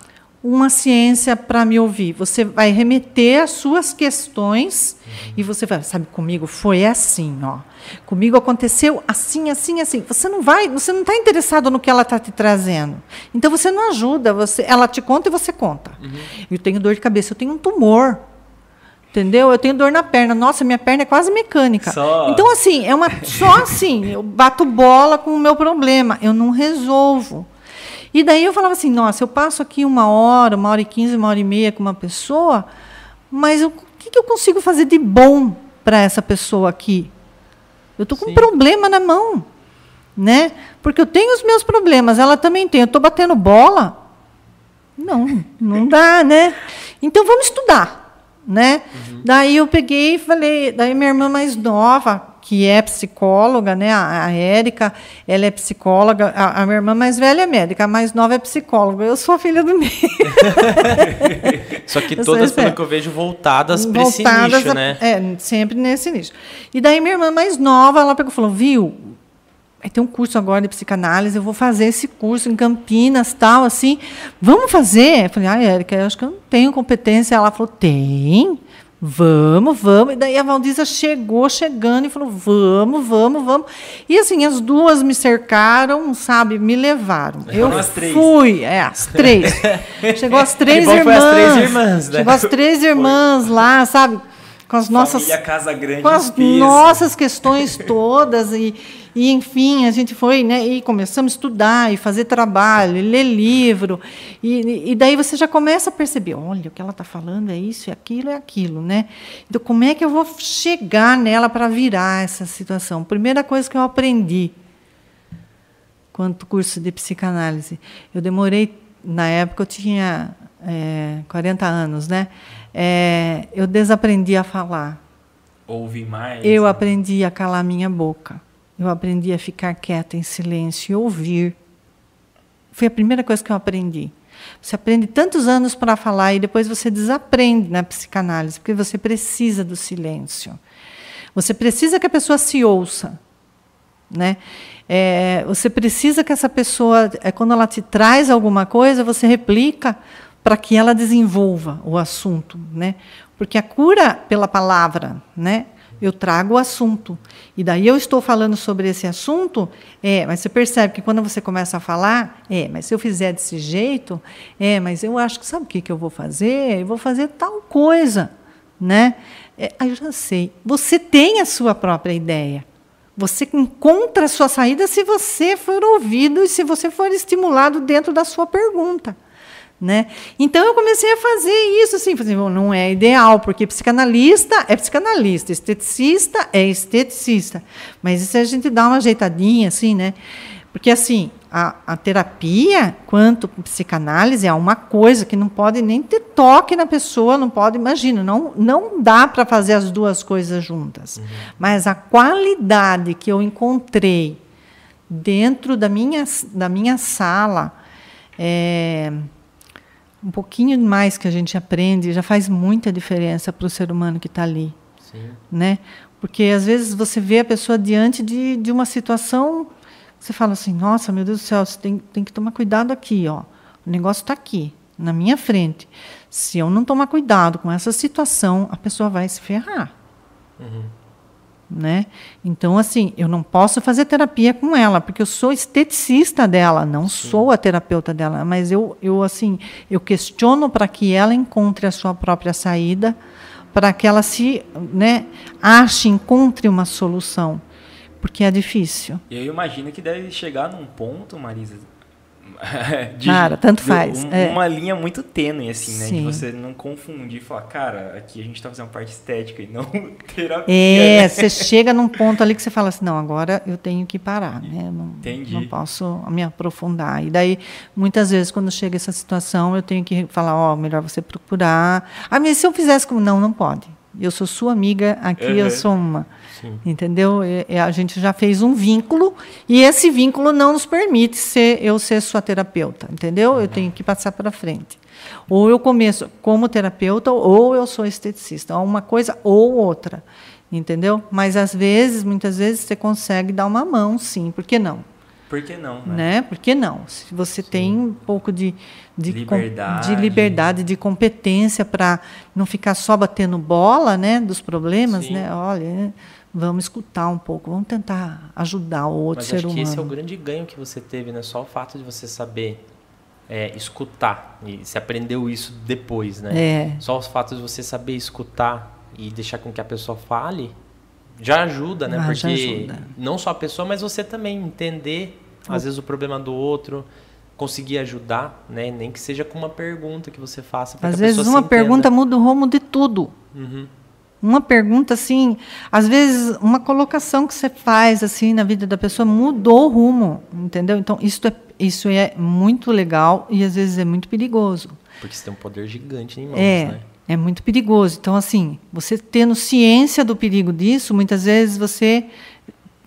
C: uma ciência para me ouvir. Você vai remeter as suas questões uhum. e você vai, sabe, comigo foi assim, ó. Comigo aconteceu assim, assim, assim. Você não vai, você não está interessado no que ela está te trazendo. Então você não ajuda. Você, ela te conta e você conta. Uhum. Eu tenho dor de cabeça, eu tenho um tumor. Entendeu? Eu tenho dor na perna. Nossa, minha perna é quase mecânica. Só... Então, assim, é uma. Só assim, eu bato bola com o meu problema. Eu não resolvo. E daí eu falava assim, nossa, eu passo aqui uma hora, uma hora e quinze, uma hora e meia com uma pessoa, mas o que, que eu consigo fazer de bom para essa pessoa aqui? Eu estou com Sim. um problema na mão, né? Porque eu tenho os meus problemas, ela também tem. Eu estou batendo bola? Não, não dá, [LAUGHS] né? Então vamos estudar, né? Uhum. Daí eu peguei e falei, daí minha irmã mais nova, que é psicóloga, né? A, a Érica, ela é psicóloga. A, a, minha irmã mais velha é médica, a mais nova é psicóloga. Eu sou a filha do meio. [LAUGHS]
A: Só que todas, pelo que eu vejo, voltadas, para esse nicho, né?
C: É, sempre nesse nicho. E daí minha irmã mais nova, ela pegou e falou, viu, vai ter um curso agora de psicanálise, eu vou fazer esse curso em Campinas, tal, assim. Vamos fazer? Eu falei, ah, Érica, eu acho que eu não tenho competência. Ela falou, tem. Vamos, vamos. E daí a Valdisa chegou chegando e falou: vamos, vamos, vamos. E assim, as duas me cercaram, sabe, me levaram. Eu as três. fui, é, as três. [LAUGHS] Chegou as três irmãs. As três irmãs né? Chegou as três irmãs foi. lá, sabe? Com as nossas.
B: Família Casa Grande
C: com as nossas questões todas. e e, enfim, a gente foi, né, e começamos a estudar, e fazer trabalho, e ler livro, e, e daí você já começa a perceber, olha, o que ela está falando é isso, é aquilo, é aquilo, né? Então, como é que eu vou chegar nela para virar essa situação? Primeira coisa que eu aprendi, quanto curso de psicanálise, eu demorei, na época eu tinha é, 40 anos, né? É, eu desaprendi a falar.
B: Ouvi mais?
C: Eu né? aprendi a calar minha boca. Eu aprendi a ficar quieta em silêncio e ouvir. Foi a primeira coisa que eu aprendi. Você aprende tantos anos para falar e depois você desaprende na psicanálise, porque você precisa do silêncio. Você precisa que a pessoa se ouça. Né? É, você precisa que essa pessoa, é, quando ela te traz alguma coisa, você replica para que ela desenvolva o assunto. Né? Porque a cura pela palavra, né? Eu trago o assunto. E daí eu estou falando sobre esse assunto, é, mas você percebe que quando você começa a falar, é, mas se eu fizer desse jeito, é, mas eu acho que sabe o que, que eu vou fazer? Eu vou fazer tal coisa, né? É, aí eu já sei. Você tem a sua própria ideia. Você encontra a sua saída se você for ouvido e se você for estimulado dentro da sua pergunta. Né? Então eu comecei a fazer isso assim, fazer, não é ideal, porque psicanalista é psicanalista, esteticista é esteticista. Mas se a gente dá uma ajeitadinha assim, né? Porque assim, a, a terapia, quanto psicanálise, é uma coisa que não pode nem ter toque na pessoa, não pode, imagina, não, não dá para fazer as duas coisas juntas. Uhum. Mas a qualidade que eu encontrei dentro da minha, da minha sala, é, um pouquinho mais que a gente aprende já faz muita diferença para o ser humano que está ali. Sim. Né? Porque às vezes você vê a pessoa diante de, de uma situação, você fala assim: nossa, meu Deus do céu, você tem, tem que tomar cuidado aqui. Ó. O negócio está aqui, na minha frente. Se eu não tomar cuidado com essa situação, a pessoa vai se ferrar. Uhum né? Então, assim, eu não posso fazer terapia com ela, porque eu sou esteticista dela, não Sim. sou a terapeuta dela, mas eu, eu assim, eu questiono para que ela encontre a sua própria saída, para que ela se, né, ache, encontre uma solução, porque é difícil.
B: E eu imagino que deve chegar num ponto, Marisa, [LAUGHS]
C: de, cara, tanto faz.
B: Um, é. Uma linha muito tênue, assim, né? Sim. De você não confundir e falar, cara, aqui a gente está fazendo parte estética e não [LAUGHS] terapia.
C: É, né? você chega num ponto ali que você fala assim, não, agora eu tenho que parar, né? Eu não, Entendi. não posso me aprofundar. E daí, muitas vezes, quando chega essa situação, eu tenho que falar, ó, oh, melhor você procurar. Ah, mas se eu fizesse como. Não, não pode. Eu sou sua amiga, aqui eu
B: Uhum.
C: sou uma.
A: Sim.
C: Entendeu? E- a gente já fez um vínculo e esse vínculo não nos permite ser eu ser sua terapeuta, entendeu? Eu tenho que passar para frente. Ou eu começo como terapeuta ou eu sou esteticista, ou uma coisa ou outra, entendeu? Mas às vezes, muitas vezes você consegue dar uma mão, sim, por que não?
B: Por que não, né?
C: né? Por que não? Se você tem um pouco de, de, com-
B: Liberdade.
C: de liberdade, de competência para não ficar só batendo bola, né, dos problemas,
A: Sim.
C: né? Olha, vamos escutar um pouco, vamos tentar ajudar o outro
A: Mas
C: ser
A: acho que
C: humano.
A: esse é o grande ganho que você teve, né? Só o fato de você saber é, escutar. E você aprendeu isso depois, né?
C: É.
A: Só o fato de você saber escutar e deixar com que a pessoa fale já ajuda, né?
C: Ah,
A: Porque
C: ajuda.
A: não só a pessoa, mas você também entender, às vezes, o problema do outro, conseguir ajudar, né? Nem que seja com uma pergunta que você faça.
C: Às
A: que
C: vezes uma
A: se
C: pergunta muda o rumo de tudo.
A: Uhum.
C: Uma pergunta assim, às vezes uma colocação que você faz assim na vida da pessoa mudou o rumo, entendeu? Então isso é isso é muito legal e às vezes é muito perigoso.
A: Porque você tem um poder gigante em mãos,
C: É,
A: né?
C: é muito perigoso. Então, assim, você tendo ciência do perigo disso, muitas vezes você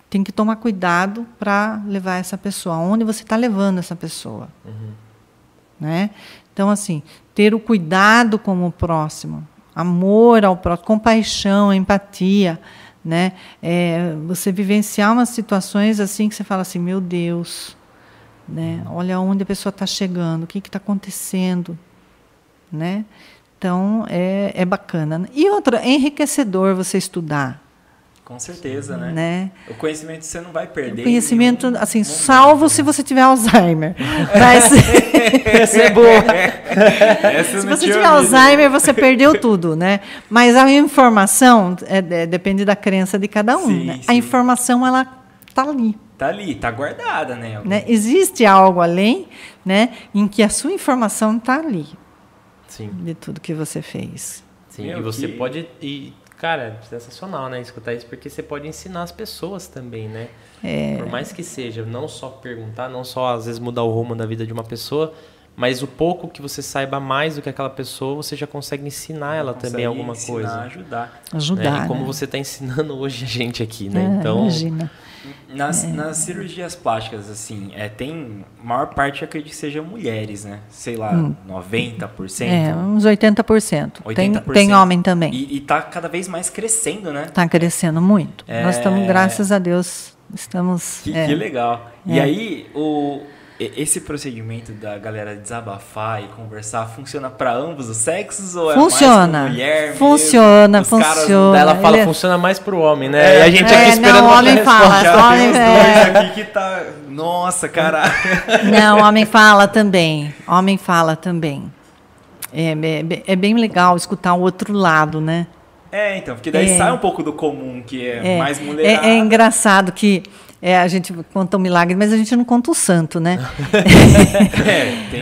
C: tem que tomar cuidado para levar essa pessoa. Aonde você está levando essa pessoa? Né? Então, assim, ter o cuidado com o próximo, amor ao próximo, compaixão, empatia, né? É, você vivenciar umas situações assim que você fala assim, meu Deus, né? Olha onde a pessoa está chegando, o que está acontecendo, né? Então é, é bacana. E outra, é enriquecedor você estudar,
B: Com certeza, né?
C: né?
B: O conhecimento você não vai perder.
C: O conhecimento,
B: nenhum
C: assim,
B: momento.
C: salvo se você tiver Alzheimer. Mas
A: Essa é boa.
B: Essa
C: se você tiver
B: ouvido.
C: Alzheimer, você perdeu tudo, né? Mas a informação é, é, depende da crença de cada um.
B: Sim,
C: né?
B: sim.
C: A informação ela tá ali.
B: Tá ali, tá guardada, né?
C: Né? Existe algo além, né? Em que a sua informação está ali
A: Sim.
C: de tudo que você fez.
A: Sim,
B: Meu,
A: e você
B: que-
A: pode. E, cara, sensacional, né? Escutar isso, porque você pode ensinar as pessoas também, né?
C: É.
A: Por mais que seja, não só perguntar, não só às vezes mudar o rumo da vida de uma pessoa, mas o pouco que você saiba mais do que aquela pessoa, você já consegue ensinar ela
B: Consegue
A: também alguma
B: ensinar,
A: coisa.
B: ajudar.
C: Ajudar.
A: né? E como
C: né?
A: você está ensinando [LAUGHS] hoje a gente aqui, né?
C: É,
A: então,
C: imagina.
B: Nas,
C: É.
B: nas cirurgias plásticas, assim, é, tem. Maior parte eu acredito que sejam mulheres, né? Sei lá, 90%.
C: É, uns 80%. Tem,
B: 80%.
C: tem homem também.
B: E, e tá cada vez mais crescendo, né?
C: Está crescendo muito.
B: É.
C: Nós estamos, graças a Deus, estamos.
B: Que,
C: é,
B: que legal. E
C: É.
B: aí, o, esse procedimento da galera desabafar e conversar funciona para ambos os sexos ou é mais
C: Funciona.
B: mulher mesmo?
C: Funciona,
B: Os caras-
C: funciona.
A: daí ela fala,
C: Ele-
A: funciona mais pro homem, né?
B: É.
A: e a gente
C: É,
A: aqui
C: não,
A: esperando
C: o
A: uma
C: homem fala.
B: Já
C: homem- é.
B: dois aqui que tá... Nossa, cara. [LAUGHS]
C: Não, homem fala também. Homem fala também. É, é, é bem legal escutar o outro lado, né?
B: É, então, porque daí
C: É.
B: sai um pouco do comum, que é,
C: É,
B: mais
C: é,
B: mulherada.
C: é engraçado que é, a gente conta o milagre, mas a gente não conta o santo, né? [LAUGHS]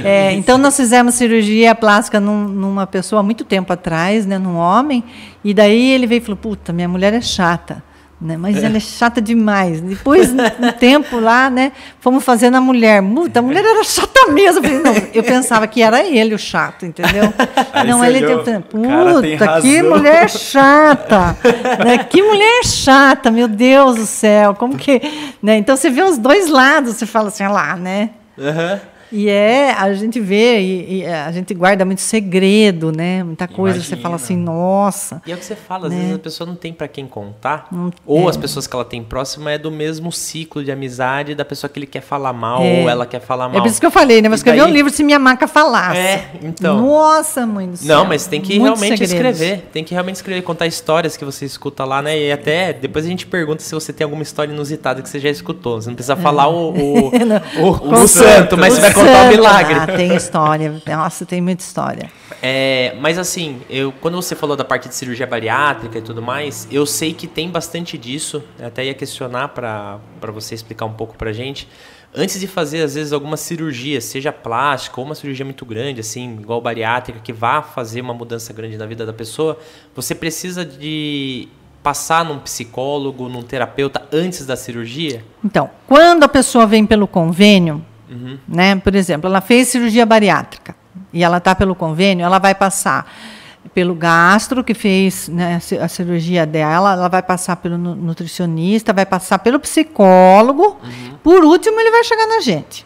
B: É,
C: É, então nós fizemos cirurgia plástica num- numa pessoa há muito tempo atrás, né, num homem, e daí ele veio e falou: "Puta, minha mulher é chata". Né? Mas ela é chata demais. Depois, no no tempo lá, né, fomos fazer na mulher. Puta, a mulher era chata mesmo. Eu, não, eu pensava que era ele o chato, entendeu?
B: Aí
C: não, ele
B: olhou,
C: tem,
B: cara, tem
C: puta, que
B: razão."
C: mulher chata. né? Que mulher chata, meu Deus do céu. Como que. Né? Então você vê os dois lados, você fala assim, olha lá, né?
A: Aham.
C: E é, a gente vê, e, e a gente guarda muito segredo, né? Muita coisa, você fala assim,
B: Imagina.
C: nossa.
A: E é o que você fala, às
C: Né?
A: vezes a pessoa não tem pra quem contar,
C: Não-
A: ou
C: é.
A: as pessoas que ela tem próxima é do mesmo ciclo de amizade da pessoa que ele quer falar mal,
C: É.
A: ou ela quer falar mal.
C: É por isso que eu falei, né? Vou
A: E
C: escrever
A: daí-
C: um livro se minha maca falasse.
A: É, então.
C: Nossa, mãe do céu.
A: Não, mas tem que realmente
C: segredos.
A: escrever. Tem que realmente escrever, contar histórias que você escuta lá, né? E até depois a gente pergunta se você tem alguma história inusitada que você já escutou. Você não precisa falar o, o, [LAUGHS] o, o santo, mas você vai contar o
C: santo,
A: milagre.
C: Ah, tem história. Nossa, tem muita história.
A: É, mas assim, eu, quando você falou da parte de cirurgia bariátrica e tudo mais, eu sei que tem bastante disso. Eu até ia questionar para você explicar um pouco pra gente. Antes de fazer, às vezes, alguma cirurgia, seja plástica ou uma cirurgia muito grande, assim, igual bariátrica, que vá fazer uma mudança grande na vida da pessoa, você precisa de passar num psicólogo, num terapeuta antes da cirurgia?
C: Então, quando a pessoa vem pelo convênio,
A: Uhum.
C: né? Por exemplo, ela fez cirurgia bariátrica e ela está pelo convênio, ela vai passar pelo gastro, que fez né, a cirurgia dela, ela vai passar pelo nutricionista, vai passar pelo psicólogo. Uhum. Por último, ele vai chegar na gente.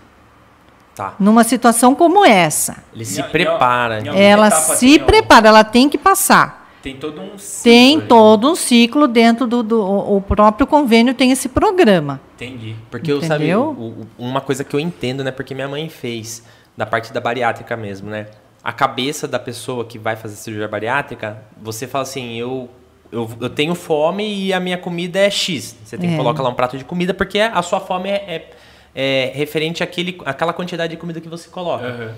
C: Tá. Numa situação como essa.
A: Ele se prepara.
C: ela se prepara, ela tem que passar.
B: Tem todo um ciclo.
C: Tem aí. todo um ciclo dentro do, do o próprio convênio tem esse programa.
B: Entendi.
A: Porque eu sabe, uma coisa que eu entendo, né, porque minha mãe fez da parte da bariátrica mesmo, né? A cabeça da pessoa que vai fazer cirurgia bariátrica, você fala assim, eu eu, eu tenho fome e a minha comida é X. Você tem é. que colocar lá um prato de comida porque a sua fome é, é é, referente àquele, àquela quantidade de comida que você coloca. Uhum.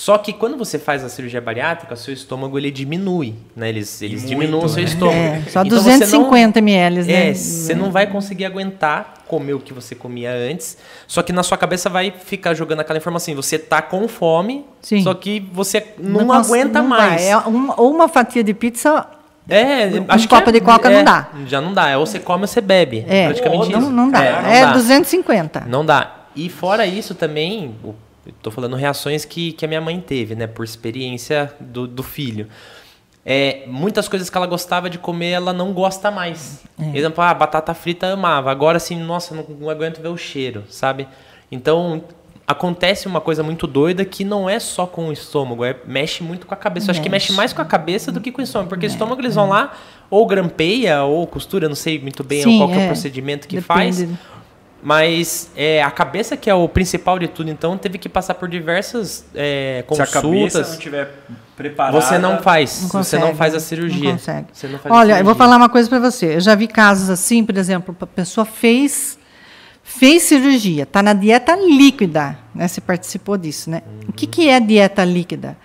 A: Só que quando você faz a cirurgia bariátrica, seu estômago ele diminui, né? Eles, eles diminuem o seu né? estômago. É,
C: só então 250 ml,
A: né? É, você não vai conseguir aguentar comer o que você comia antes. Só que na sua cabeça vai ficar jogando aquela informação assim, você tá com fome, Sim. só que você não, não aguenta não mais.
C: É uma, ou uma fatia de pizza
A: é,
C: um acho copo que é, de coca
A: é,
C: não dá.
A: Já não dá. É ou você come ou você bebe.
C: É, praticamente não, isso. Não dá. É, não é dá. 250.
A: Não dá. E fora isso também, estou falando reações que, que a minha mãe teve, né? Por experiência do, do filho. É, muitas coisas que ela gostava de comer, ela não gosta mais. É. Exemplo, ah, batata frita amava. Agora, assim, nossa, não, não aguento ver o cheiro, sabe? Então, acontece uma coisa muito doida que não é só com o estômago, é, mexe muito com a cabeça. Mexe. Eu acho que mexe mais com a cabeça do que com o estômago, porque o estômago eles vão lá, ou grampeia, ou costura, não sei muito bem Sim, qual é. é o procedimento que Depende. faz. Mas é, a cabeça, que é o principal de tudo, então, teve que passar por diversas é, consultas. Se a cabeça
B: não estiver preparada...
A: Você não faz. Não você não faz a cirurgia. Não
C: consegue.
A: Não
C: Olha, cirurgia. eu vou falar uma coisa para você. Eu já vi casos assim, por exemplo, a pessoa fez fez cirurgia, está na dieta líquida, né? Você participou disso, né? Uhum. O que, que é dieta líquida?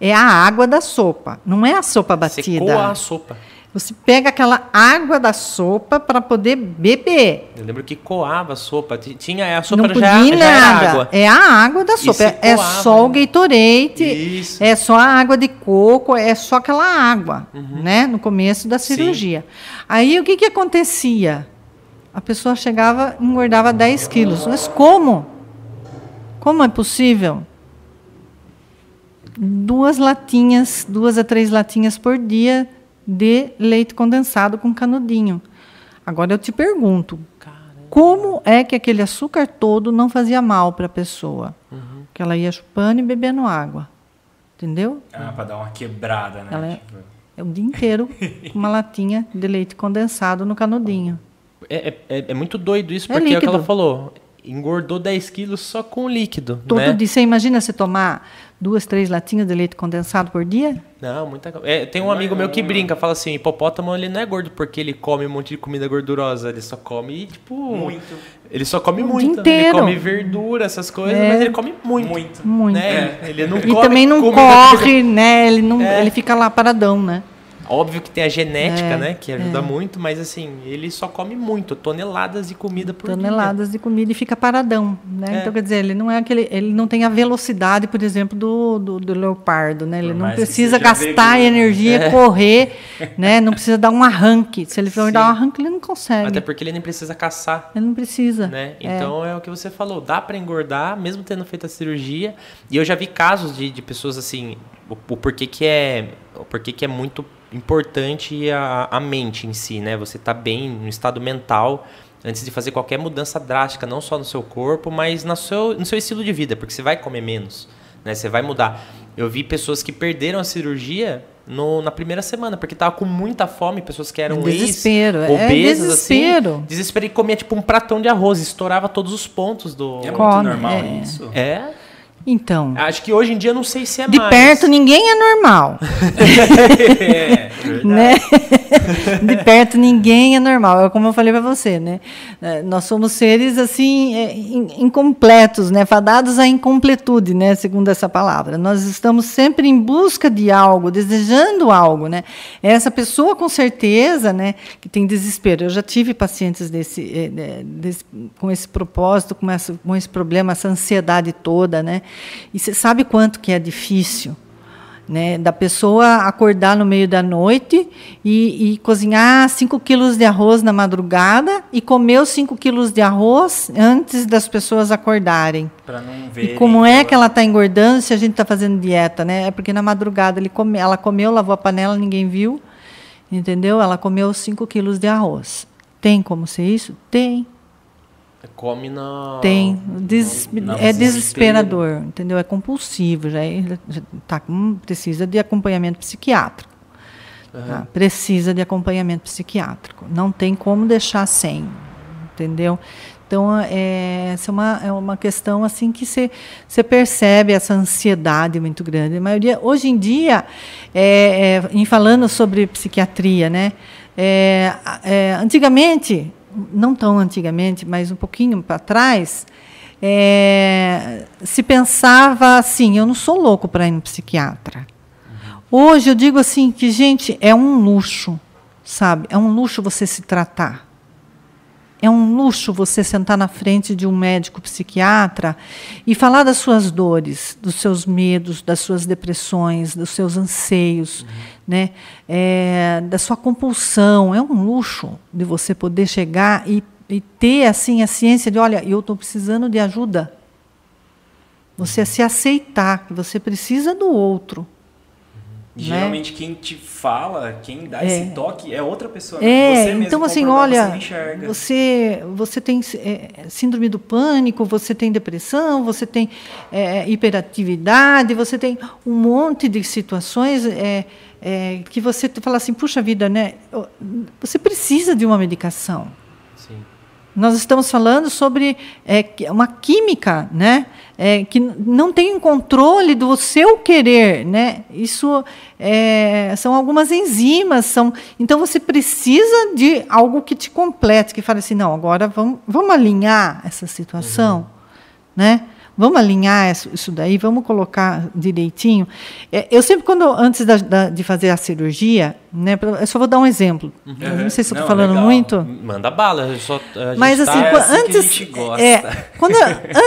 C: É a água da sopa, não é a sopa batida. Você
A: a sopa.
C: Você pega aquela água da sopa para poder beber.
A: Eu lembro que coava a sopa. Tinha a sopa
C: Não
A: já,
C: podia já nada. água. É a água da sopa. É, é, só o né? Gatorade. Isso. É só a água de coco. É só aquela água, uhum. né? No começo da cirurgia. Sim. Aí o que que acontecia? A pessoa chegava e engordava 10 quilos. Mas como? Como é possível? Duas latinhas, duas a três latinhas por dia de leite condensado com canudinho. Agora eu te pergunto, Caramba. como é que aquele açúcar todo não fazia mal para a pessoa? Uhum. Que ela ia chupando e bebendo água. Entendeu?
B: Ah, para dar uma quebrada, né?
C: Ela é, é o dia inteiro com uma latinha de leite condensado no canudinho.
A: É, é, é muito doido isso, é porque é, é o que ela falou engordou 10 quilos só com o líquido.
C: Todo
A: né?
C: dia. Você imagina se tomar duas, três latinhas de leite condensado por dia?
A: Não, muita é, Tem um não amigo é meu que brinca, fala assim, hipopótamo ele não é gordo porque ele come um monte de comida gordurosa, ele só come, tipo...
B: Muito.
A: Ele só come muito. Inteiro. Ele come verdura, essas coisas, é. mas ele come muito.
C: Muito. muito.
A: Né? É. Ele não
C: e também não corre, né? Ele, não, é. ele fica lá paradão, né?
A: Óbvio que tem a genética, é, né? Que ajuda é. muito, mas assim, ele só come muito, toneladas de comida por
C: toneladas dia. de comida e fica paradão, né? É. Então, quer dizer, ele não é aquele. Ele não tem a velocidade, por exemplo, do, do, do leopardo, né? Ele por não precisa gastar energia, é. correr, né? Não precisa dar um arranque. Se ele for Sim. dar um arranque, ele não consegue.
A: Até porque ele nem precisa caçar.
C: Ele não precisa.
A: Né? É. Então é. o que você falou, dá para engordar, mesmo tendo feito a cirurgia. E eu já vi casos de, de pessoas assim, o, o porquê que é. O porquê que é muito importante a, a mente em si, né? Você tá bem no estado mental antes de fazer qualquer mudança drástica, não só no seu corpo, mas no seu, no seu estilo de vida, porque você vai comer menos, né? Você vai mudar. Eu vi pessoas que perderam a cirurgia no, na primeira semana, porque tava com muita fome, pessoas que eram
C: desespero,
A: ex, obesas,
C: é desespero.
A: assim. Desespero. e comia tipo um pratão de arroz, estourava todos os pontos do...
B: É muito normal é. isso.
A: É...
C: Então.
A: Acho que hoje em dia não sei se é
C: de
A: mais.
C: De perto ninguém é normal. [LAUGHS] é, né? [LAUGHS] De perto ninguém é normal. É como eu falei para você, né? É, nós somos seres assim é, incompletos, né? Fadados à incompletude, né? Segundo essa palavra. Nós estamos sempre em busca de algo, desejando algo, né? Essa pessoa com certeza, né? Que tem desespero. Eu já tive pacientes desse, é, desse com esse propósito, com, essa, com esse problema, essa ansiedade toda, né? E você sabe quanto que é difícil Né, da pessoa acordar no meio da noite e, e cozinhar 5 quilos de arroz na madrugada e comer os 5 quilos de arroz antes das pessoas acordarem.
B: Para não ver.
C: E como é que ela está engordando se a gente está fazendo dieta? Né? É porque na madrugada ele come, ela comeu, lavou a panela, ninguém viu. Entendeu? Ela comeu 5 quilos de arroz. Tem como ser isso? Tem.
A: Come na.
C: Tem. Des,
B: na
C: é desesperador, entendeu? É compulsivo, já, é, já tá, precisa de acompanhamento psiquiátrico. tá? Precisa de acompanhamento psiquiátrico. Não tem como deixar sem, entendeu? Então, é, essa é uma, é uma questão assim que você percebe essa ansiedade muito grande. A maioria, hoje em dia, é, é, em falando sobre psiquiatria, né? é, é, antigamente, não tão antigamente, mas um pouquinho para trás, é, se pensava assim: eu não sou louco para ir no psiquiatra. Hoje eu digo assim que, gente, é um luxo, sabe? É um luxo você se tratar. É um luxo você sentar na frente de um médico psiquiatra e falar das suas dores, dos seus medos, das suas depressões, dos seus anseios, né? É, da sua compulsão. É um luxo de você poder chegar e, e ter assim a ciência de, olha, eu estou precisando de ajuda. Você se aceitar que você precisa do outro.
B: E Geralmente quem te fala, quem dá
C: É.
B: esse toque é outra pessoa. né?
C: É,
B: Você mesmo
C: então assim, olha,
B: Você
C: você, você tem é, síndrome do pânico, você tem depressão, você tem é, hiperatividade, você tem um monte de situações é, é, que você fala assim, puxa vida, né? Você precisa de uma medicação. Nós estamos falando sobre é, uma química, né? É, que não tem um controle do seu querer, né? Isso é, são algumas enzimas, são. Então você precisa de algo que te complete, que fale assim, não, agora vamos, vamos alinhar essa situação, né? Vamos alinhar isso, daí, vamos colocar direitinho. É, eu sempre, quando antes da- da- de fazer a cirurgia, né? Eu só vou dar um exemplo. Eu não sei se estou falando
B: legal.
C: muito.
A: Manda bala. eu Só, a
C: Mas
A: gente
C: assim,
A: tá-
B: é assim que a
C: antes,
B: gente gosta.
C: é, quando,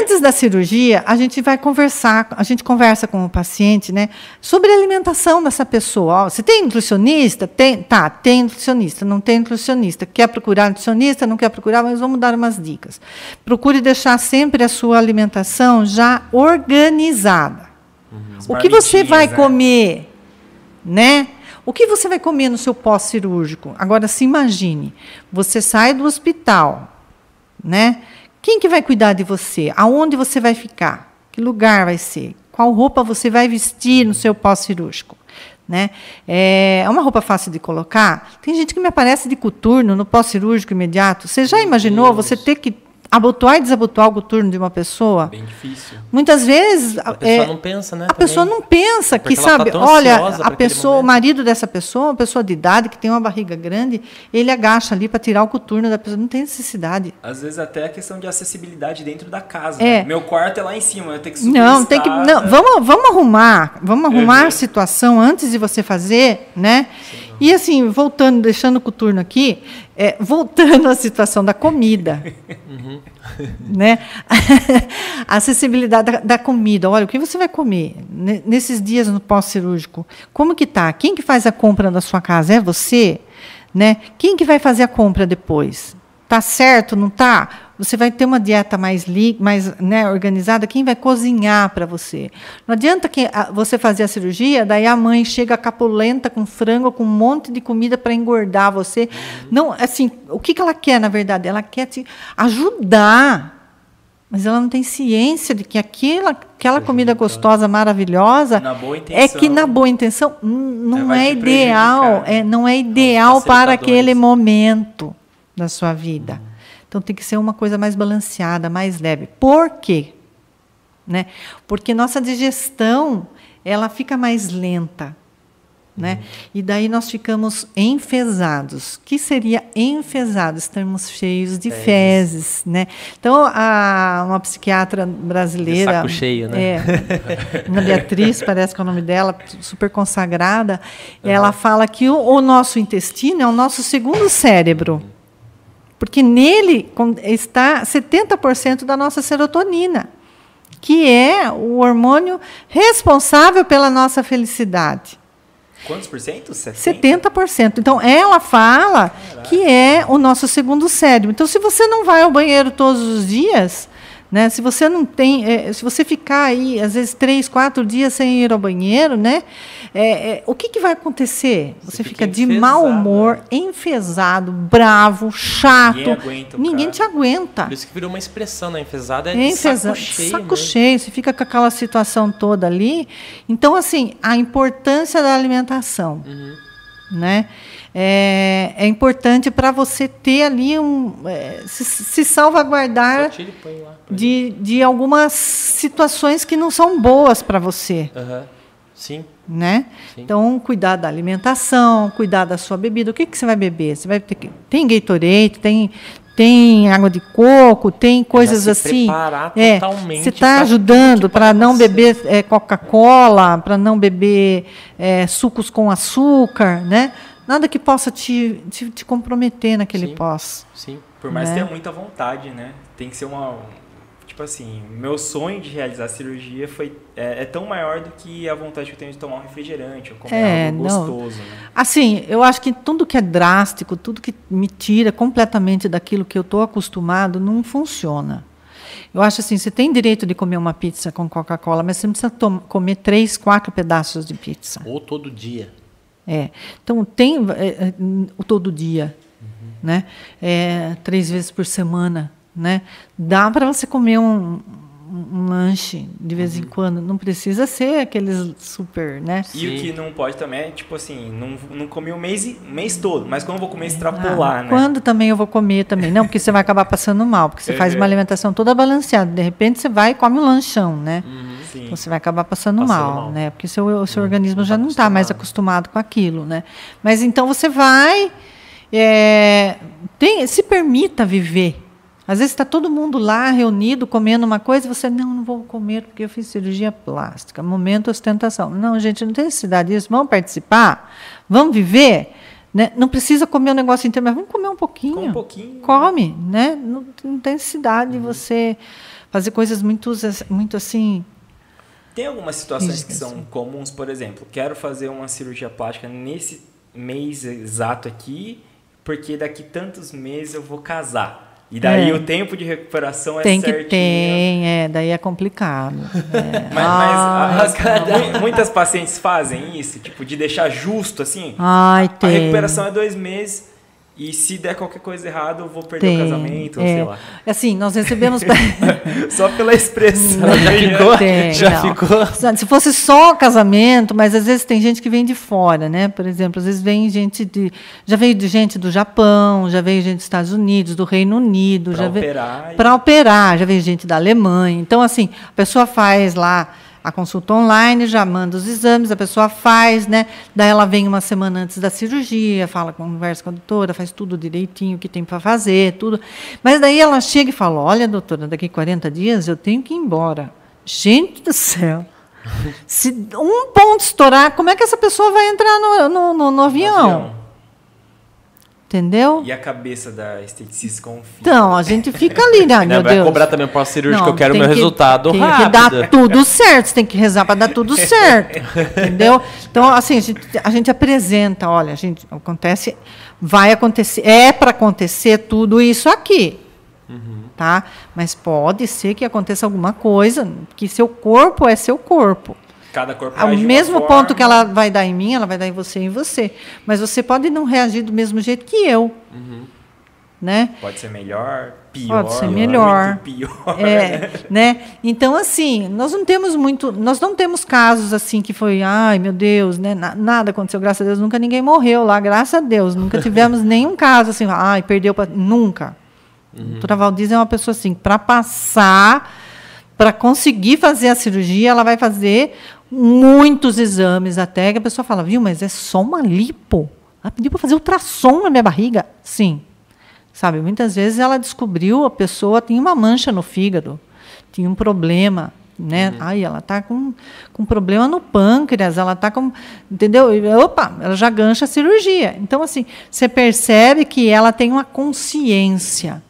C: antes da cirurgia, a gente vai conversar, a gente conversa com o paciente, né, sobre a alimentação dessa pessoa. Ó, você tem nutricionista? Tem, tá, tem nutricionista, não tem nutricionista. Quer procurar nutricionista? Não quer procurar, mas vamos dar umas dicas. Procure deixar sempre a sua alimentação já organizada.
B: As
C: O que você vai
B: né?
C: comer, né? O que você vai comer no seu pós-cirúrgico? Agora se imagine, você sai do hospital, né? Quem que vai cuidar de você? Aonde você vai ficar? Que lugar vai ser? Qual roupa você vai vestir no seu pós-cirúrgico? Né? É uma roupa fácil de colocar. Tem gente que me aparece de coturno no pós-cirúrgico imediato. Você já imaginou
A: Deus.
C: você ter que abotoar e desabotoar o coturno de uma pessoa?
A: Bem difícil.
C: Muitas vezes
A: A pessoa
C: é,
A: não pensa, né?
C: a pessoa
A: também.
C: não pensa que,
A: Porque ela tá
C: sabe,
A: tão
C: olha, a pessoa, o marido dessa pessoa, uma pessoa de idade que tem uma barriga grande, ele agacha ali para tirar o coturno da pessoa, não tem necessidade.
B: Às vezes até a questão de acessibilidade dentro da casa.
C: É.
B: né? Meu quarto é lá em cima, eu tenho que subir
C: Não, tem que não, vamos, vamos arrumar, vamos arrumar
B: Uhum.
C: a situação antes de você fazer, né? E assim, voltando, deixando o coturno aqui, é, voltando [LAUGHS] à situação da comida, né? [LAUGHS] a acessibilidade da, da comida. Olha, o que você vai comer ne- nesses dias no pós-cirúrgico? Como que tá? Quem que faz a compra da sua casa? É você, né? Quem que vai fazer a compra depois? Tá certo, não tá? Você vai ter uma dieta mais, li, mais né, organizada. Quem vai cozinhar para você? Não adianta que a- você fazer a cirurgia, daí a mãe chega capulenta com frango, com um monte de comida para engordar você. Não, assim, o que, que ela quer, na verdade? Ela quer te ajudar. Mas ela não tem ciência de que aquela, aquela comida gostosa, maravilhosa, é que na boa intenção não é ideal, é, não é ideal para aquele momento da sua vida. Então tem que ser uma coisa mais balanceada, mais leve. Por quê? Né? Porque nossa digestão ela fica mais lenta. Né? E daí nós ficamos enfesados. O que seria enfesado? Estamos cheios de
A: Fezes.
C: fezes. né? Então, a, uma psiquiatra brasileira.
A: De saco cheio, né?
C: É, uma Beatriz, parece que é o nome dela, super consagrada, ela fala que o, o nosso intestino é o nosso segundo cérebro. Porque nele está 70% da nossa serotonina, que é o hormônio responsável pela nossa felicidade.
B: Quantos por cento? 70%?
C: 70%. Então, ela fala Caraca. que é o nosso segundo cérebro. Então, se você não vai ao banheiro todos os dias, né? Se você não tem, é, se você ficar aí às vezes três, quatro dias sem ir ao banheiro, né? É, é, o que, que vai acontecer? Você, você fica, fica de mau humor, enfesado, bravo, chato. Ninguém, aguenta Ninguém te aguenta.
A: Por isso que virou uma expressão, né? Enfesada é Enfesa, saco cheio.
C: Saco cheio. Você fica com aquela situação toda ali. Então, assim, a importância da alimentação, uhum. né? É, é importante para você ter ali um é, se, se, salvaguardar de, de algumas situações que não são boas para você.
A: Uhum. Sim.
C: Né? Sim. Então, cuidar da alimentação, cuidar da sua bebida. O que, que você vai beber? Você vai ter que, tem Gatorade, tem tem água de coco, tem coisas assim.
A: É,
C: você está ajudando para não beber é, Coca-Cola, para não beber é, sucos com açúcar, né? Nada que possa te, te, te comprometer naquele
B: sim,
C: pós.
B: Sim, por mais né? que tenha muita vontade, né? Tem que ser uma. Tipo assim, meu sonho de realizar a cirurgia foi, é, é tão maior do que a vontade que eu tenho de tomar um refrigerante ou comer é, algo gostoso. Né?
C: Assim, eu acho que tudo que é drástico, tudo que me tira completamente daquilo que eu estou acostumado, não funciona. Eu acho assim, você tem direito de comer uma pizza com Coca-Cola, mas você não precisa comer três, quatro pedaços de pizza.
A: Ou todo dia.
C: É. Então, tem é, é, todo dia, uhum. né? É, três vezes por semana. Né? Dá para você comer um, um lanche de vez uhum. em quando. Não precisa ser aqueles super, né?
B: E Sim. o que não pode também é, tipo assim, não, não comer o mês, mês todo, mas quando eu vou comer, extrapolar, ah, né?
C: Quando também eu vou comer também. Não, porque você vai acabar passando mal, porque você faz uma alimentação toda balanceada. De repente você vai e come um lanchão, né? Uhum. Então você vai acabar passando, passando mal, mal, né? Porque seu, o seu uhum. organismo já não está mais acostumado com aquilo, né? Mas então você vai... É, tem, se permita viver às vezes está todo mundo lá reunido comendo uma coisa e você, não, não vou comer porque eu fiz cirurgia plástica. Momento ostentação. Não, gente, não tem necessidade disso. Vamos participar? Vamos viver? Né? Não precisa comer o um negócio inteiro, mas vamos comer um pouquinho.
B: Com um pouquinho.
C: Come, né? Não, não tem necessidade uhum. de você fazer coisas muito, muito assim.
B: Tem algumas situações que são comuns, por exemplo, quero fazer uma cirurgia plástica nesse mês exato aqui, porque daqui tantos meses eu vou casar. E daí é. o tempo de recuperação é
C: tem
B: certinho.
C: que tem, é, daí é complicado. [LAUGHS]
B: É. mas, mas as, muitas pacientes fazem isso, tipo, de deixar justo, assim.
C: Ai,
B: a, a recuperação é dois meses, e se der qualquer coisa errada, eu vou perder tem, o casamento, é. sei lá.
C: Assim, nós recebemos. [LAUGHS]
B: só pela expressão.
C: já ficou? Tem, já não. ficou? Se fosse só casamento, mas às vezes tem gente que vem de fora, né? Por exemplo, às vezes vem gente de. Já veio de gente do Japão, já veio gente dos Estados Unidos, do Reino Unido. Para
B: operar.
C: Para operar, já veio gente da Alemanha. Então, assim, a pessoa faz lá a consulta online, já manda os exames, a pessoa faz, né? Daí ela vem uma semana antes da cirurgia, fala, conversa com a doutora, faz tudo direitinho que tem para fazer, tudo. Mas daí ela chega e fala: Olha, doutora, daqui 40 dias eu tenho que ir embora. Gente do céu. [LAUGHS] Se um ponto estourar, como é que essa pessoa vai entrar no, no, no, no avião? No avião. Entendeu?
B: E a cabeça da esteticista confia.
C: Então, a gente fica ali, né? [LAUGHS] Meu
A: vai
C: Deus.
A: cobrar também para cirúrgica, Não, eu quero meu
C: que,
A: resultado
C: tem
A: rápido.
C: Tem que dar tudo certo, você tem que rezar para dar tudo [LAUGHS] certo. entendeu? Então, assim, a gente, a gente apresenta, olha, a gente acontece, vai acontecer, é para acontecer tudo isso aqui. Uhum. Tá? Mas pode ser que aconteça alguma coisa, que seu corpo é seu corpo.
B: Cada corpo
C: Ao mesmo ponto que ela vai dar em mim, ela vai dar em você e em você. Mas você pode não reagir do mesmo jeito que eu. Uhum. Né?
B: Pode ser melhor, pior.
C: Pode ser melhor.
B: pior.
C: É, né? Então, assim, nós não temos muito. Nós não temos casos assim que foi, ai meu Deus, né? Nada aconteceu, graças a Deus, nunca ninguém morreu lá, graças a Deus. Nunca tivemos [LAUGHS] nenhum caso assim, ai, perdeu. Pra... Nunca. Uhum. A doutora Valdiz é uma pessoa assim, para passar, para conseguir fazer a cirurgia, ela vai fazer muitos exames até que a pessoa fala, viu, mas é só uma lipo. Ela pediu para fazer ultrassom na minha barriga? Sim. Sabe, muitas vezes ela descobriu a pessoa tinha uma mancha no fígado, tinha um problema, né? Uhum. Ai, ela está com, com problema no pâncreas, ela está com, entendeu? Opa, ela já gancha a cirurgia. Então assim, você percebe que ela tem uma consciência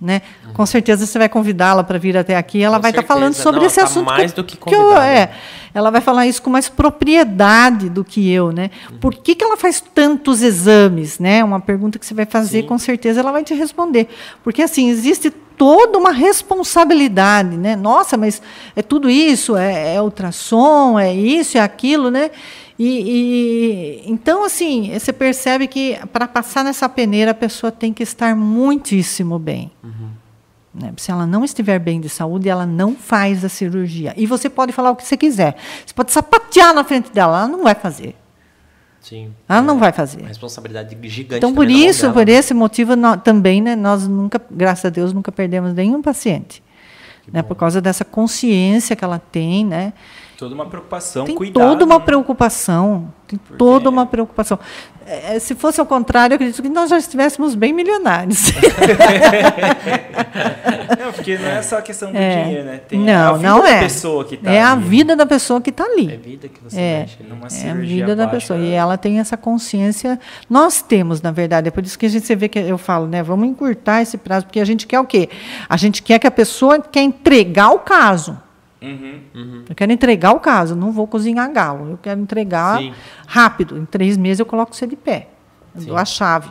C: Né? Uhum. Com certeza você vai convidá-la para vir até aqui, ela
A: com
C: vai estar tá falando sobre
A: Não,
C: esse
A: tá
C: assunto.
A: mais
C: que,
A: do que
C: convidada. Que eu, é, ela vai falar isso com mais propriedade do que eu, né? Uhum. Por que, que ela faz tantos exames, né? Uma pergunta que você vai fazer, Sim. com certeza ela vai te responder. Porque assim, existe toda uma responsabilidade, né? Nossa, mas é tudo isso, é, é ultrassom, é isso, é aquilo, né? E, e, então, assim, você percebe que para passar nessa peneira a pessoa tem que estar muitíssimo bem. Uhum. Né? Se ela não estiver bem de saúde, ela não faz a cirurgia. E você pode falar o que você quiser. Você pode sapatear na frente dela, ela não vai fazer.
A: Sim.
C: Ela é, não vai fazer. Uma
A: responsabilidade gigante.
C: Então, por isso, por esse motivo, nós, também, né, nós nunca, graças a Deus, nunca perdemos nenhum paciente. Né, por causa dessa consciência que ela tem, né?
B: Toda uma preocupação,
C: tem
B: cuidado.
C: Toda uma preocupação. Tem Porque... toda uma preocupação. É, se fosse ao contrário, eu acredito que nós já estivéssemos bem milionários. [LAUGHS]
B: não, porque não é só a questão do é. dinheiro, né?
C: Tem não, a não é.
B: pessoa que tá
C: é ali. a vida da pessoa que está ali.
A: É a vida que você
C: é.
A: mexe
C: numa É a vida da pessoa. E ela tem essa consciência. Nós temos, na verdade. É por isso que a gente vê que eu falo, né? Vamos encurtar esse prazo, porque a gente quer o quê? A gente quer que a pessoa quer entregar o caso. Uhum, uhum. Eu quero entregar o caso, não vou cozinhar galo. Eu quero entregar Sim. rápido. Em três meses eu coloco você de pé. Eu Sim. dou a chave.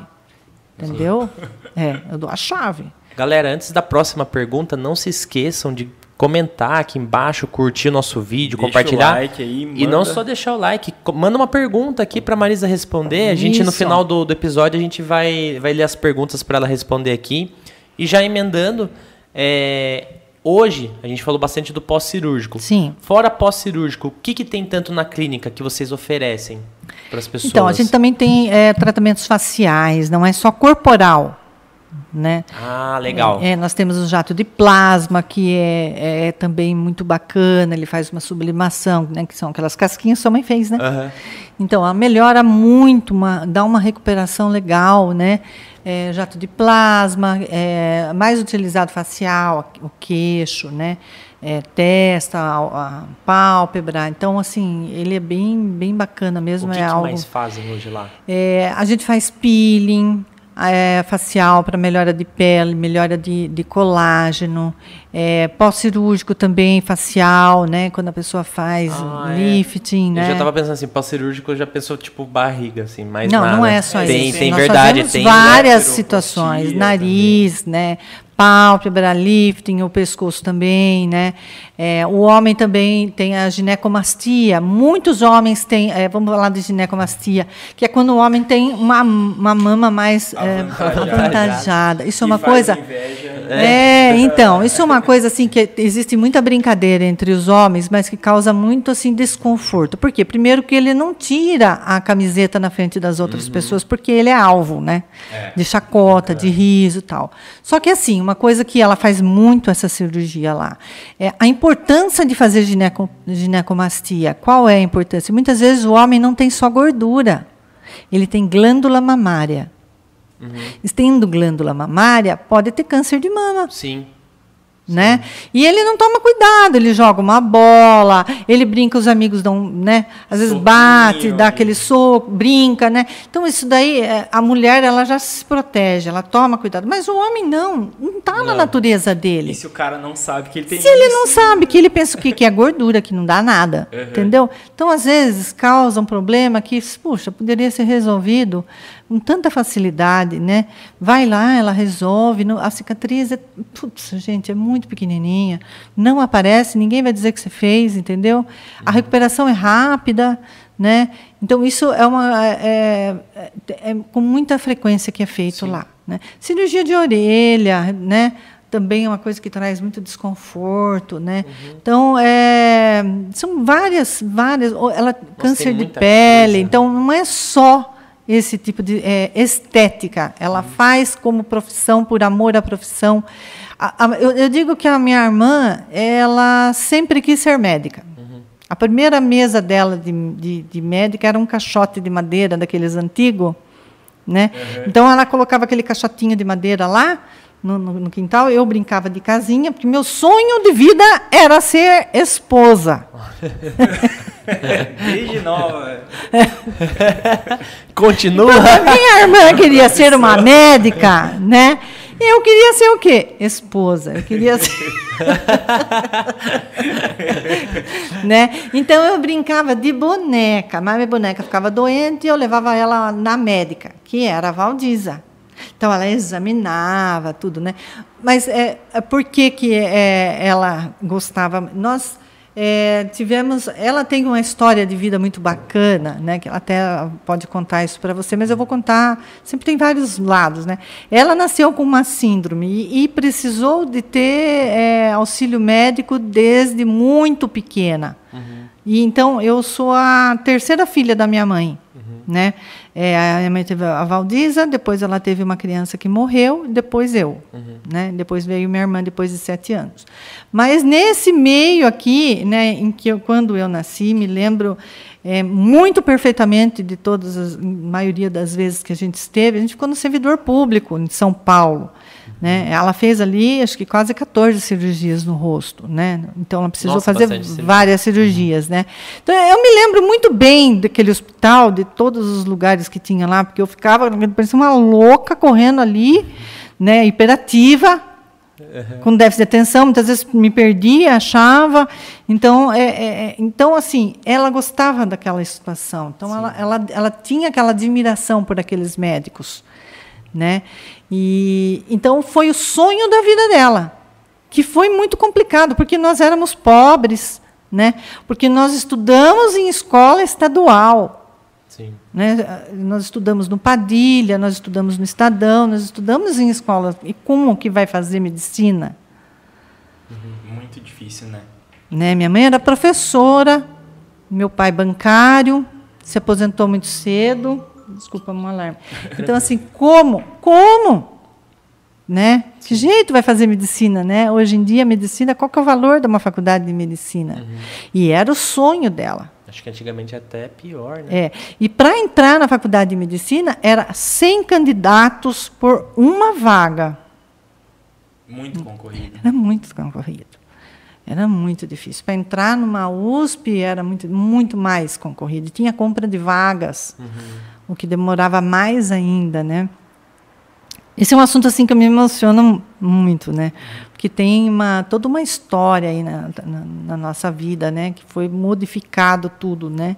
C: Entendeu? É, eu dou a chave.
A: Galera, antes da próxima pergunta, não se esqueçam de comentar aqui embaixo, curtir o nosso vídeo, Deixa compartilhar. O like aí, manda. E não só deixar o like, manda uma pergunta aqui para Marisa responder. A gente no final do, do episódio a gente vai, vai ler as perguntas para ela responder aqui. E já emendando, é, Hoje, a gente falou bastante do pós-cirúrgico.
C: Sim.
A: Fora pós-cirúrgico, o que, que tem tanto na clínica que vocês oferecem para as pessoas?
C: Então, a gente também tem é, tratamentos faciais, não é só corporal. Né?
A: Ah, legal.
C: É, é, nós temos o jato de plasma, que é, é, também muito bacana, ele faz uma sublimação, né, que são aquelas casquinhas que sua mãe fez, né? Uhum. Então, ela melhora muito, uma, dá uma recuperação legal, né? é, jato de plasma, é, mais utilizado facial, o queixo, né? É, testa, a, a, pálpebra. Então, assim, ele é bem, bem bacana mesmo.
A: O que,
C: é
A: que
C: algo,
A: mais fazem hoje lá?
C: É, a gente faz peeling, é, facial para melhora de pele, melhora de, de colágeno, é, pós-cirúrgico também, facial, né? Quando a pessoa faz ah, é. lifting, é. né?
A: Eu já estava pensando assim, pós-cirúrgico já pensou tipo barriga, assim, mais
C: Não,
A: nada.
C: não é só
A: tem,
C: isso.
A: Tem
C: Nós
A: verdade, tem
C: várias situações, nariz, também. né? pálpebra, lifting, o pescoço também, né? É, o homem também tem a ginecomastia. Muitos homens têm, é, vamos falar de ginecomastia, que é quando o homem tem uma, uma mama mais é, avantajada. Isso é uma coisa. É, então, isso é uma coisa assim que existe muita brincadeira entre os homens, mas que causa muito assim desconforto. Por quê? Primeiro que ele não tira a camiseta na frente das outras uhum. pessoas porque ele é alvo, né? É. De chacota, de riso, tal. Só que assim, uma coisa que ela faz muito essa cirurgia lá. É a importância de fazer gineco, ginecomastia. Qual é a importância? Muitas vezes o homem não tem só gordura, ele tem glândula mamária. Uhum. Tendo glândula mamária, pode ter câncer de mama.
A: Sim
C: né? E ele não toma cuidado, ele joga uma bola, ele brinca, os amigos dão, né? Às vezes Soquinho, bate, dá aquele soco, brinca, né? Então isso daí, é, a mulher ela já se protege, ela toma cuidado, mas o homem não, não está na natureza dele.
B: E se o cara não sabe que ele tem
C: Se isso, ele não sabe que ele pensa que, que é gordura, que não dá nada, uhum. entendeu? Então às vezes causa um problema que, puxa, poderia ser resolvido com tanta facilidade, né? Vai lá, ela resolve, a cicatriz é, putz, gente, é muito pequenininha, não aparece, ninguém vai dizer que você fez, entendeu? A recuperação é rápida, né? Então isso é uma é, é, é com muita frequência que é feito Sim. lá, né? Cirurgia de orelha, né? também é uma coisa que traz muito desconforto, né? Uhum. Então, é, são várias, várias, ela câncer de pele, coisa. então não é só esse tipo de é, estética. Ela uhum. faz como profissão, por amor à profissão. A, a, eu, eu, digo que a minha irmã, ela sempre quis ser médica. Uhum. A primeira mesa dela de, de, de, médica era um caixote de madeira, daqueles antigos. Né? Uhum. Então, ela colocava aquele caixotinho de madeira lá, no, no, no, quintal, eu brincava de casinha, porque meu sonho de vida era ser esposa. [LAUGHS] [LAUGHS]
B: Desde nova. [LAUGHS]
A: Continua.
C: Então, minha irmã queria [LAUGHS] ser uma médica, né? Eu queria ser o quê? Esposa. Eu queria ser. né? Então eu brincava de boneca, mas minha boneca ficava doente e eu levava ela na médica, que era a Valdiza. Então ela examinava tudo, né? Mas é, é por que, que é, ela gostava? Nós é, tivemos, ela tem uma história de vida muito bacana, né? Que ela até pode contar isso para você, mas eu vou contar. Sempre tem vários lados, né? Ela nasceu com uma síndrome e, e precisou de ter é, auxílio médico desde muito pequena. Uhum. E então eu sou a terceira filha da minha mãe, uhum. né? É, a minha mãe teve a Valdiza, depois ela teve uma criança que morreu, depois eu. Uhum. Né? Depois veio minha irmã, depois de sete anos. Mas nesse meio aqui, né, em que eu, quando eu nasci, me lembro é, muito perfeitamente de todas as, maioria das vezes que a gente esteve, a gente ficou no servidor público em São Paulo. Né? Ela fez ali, acho que quase 14 cirurgias no rosto, né? Então ela precisou Nossa, fazer várias cirurgias, né? Então eu me lembro muito bem daquele hospital, de todos os lugares que tinha lá, porque eu ficava parecia uma louca correndo ali, né? Hiperativa, uhum. com déficit de atenção, muitas vezes me perdia, achava. Então, é, é, é então assim, ela gostava daquela situação. Então, ela, ela, ela tinha aquela admiração por aqueles médicos né? E então foi o sonho da vida dela, que foi muito complicado, porque nós éramos pobres, né? Porque nós estudamos em escola estadual. Sim. Né? Nós estudamos no Padilha, nós estudamos no Estadão, nós estudamos em escola. E como que vai fazer medicina?
B: Uhum. Muito difícil, né?
C: né? Minha mãe era professora, meu pai bancário, se aposentou muito cedo. Desculpa, um alarme. Então, assim, como? Como? Né? Que jeito vai fazer medicina, né? Hoje em dia, medicina, qual que é o valor de uma faculdade de medicina? Uhum. E era o sonho dela.
A: Acho que antigamente até pior, né?
C: É. E para entrar na faculdade de medicina, era 100 candidatos por uma vaga.
B: Muito concorrido.
C: Era muito concorrido. Era muito difícil. Para entrar numa USP era muito, muito mais concorrido. Tinha compra de vagas. Uhum o que demorava mais ainda, né? Esse é um assunto assim que me emociona muito, né? Porque tem uma toda uma história aí na, na, na nossa vida, né? Que foi modificado tudo, né?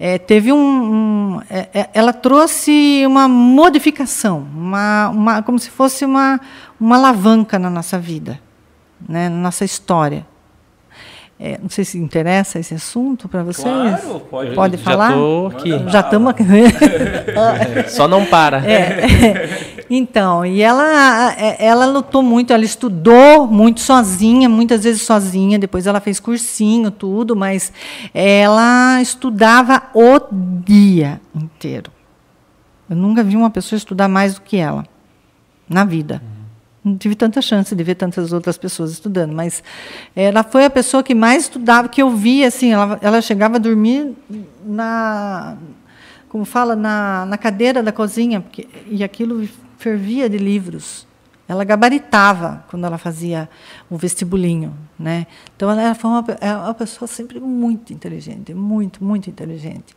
C: É, teve um, um é, é ela trouxe uma modificação, uma, uma como se fosse uma uma alavanca na nossa vida, né? Na nossa história. É, não sei se interessa esse assunto para vocês.
B: Claro, pode,
C: pode falar.
A: Já estou aqui.
C: Já estamos aqui. [LAUGHS]
A: Só não para.
C: É. Então, e ela, é, ela lutou muito, ela estudou muito sozinha, muitas vezes sozinha. Depois ela fez cursinho, tudo, mas ela estudava o dia inteiro. Eu nunca vi uma pessoa estudar mais do que ela na vida não tive tanta chance de ver tantas outras pessoas estudando, mas ela foi a pessoa que mais estudava, que eu via, assim, ela, ela chegava a dormir na, como fala, na, na cadeira da cozinha, porque, e aquilo fervia de livros. Ela gabaritava quando ela fazia o vestibulinho, né? Então ela foi uma, é uma pessoa sempre muito inteligente, muito, muito inteligente.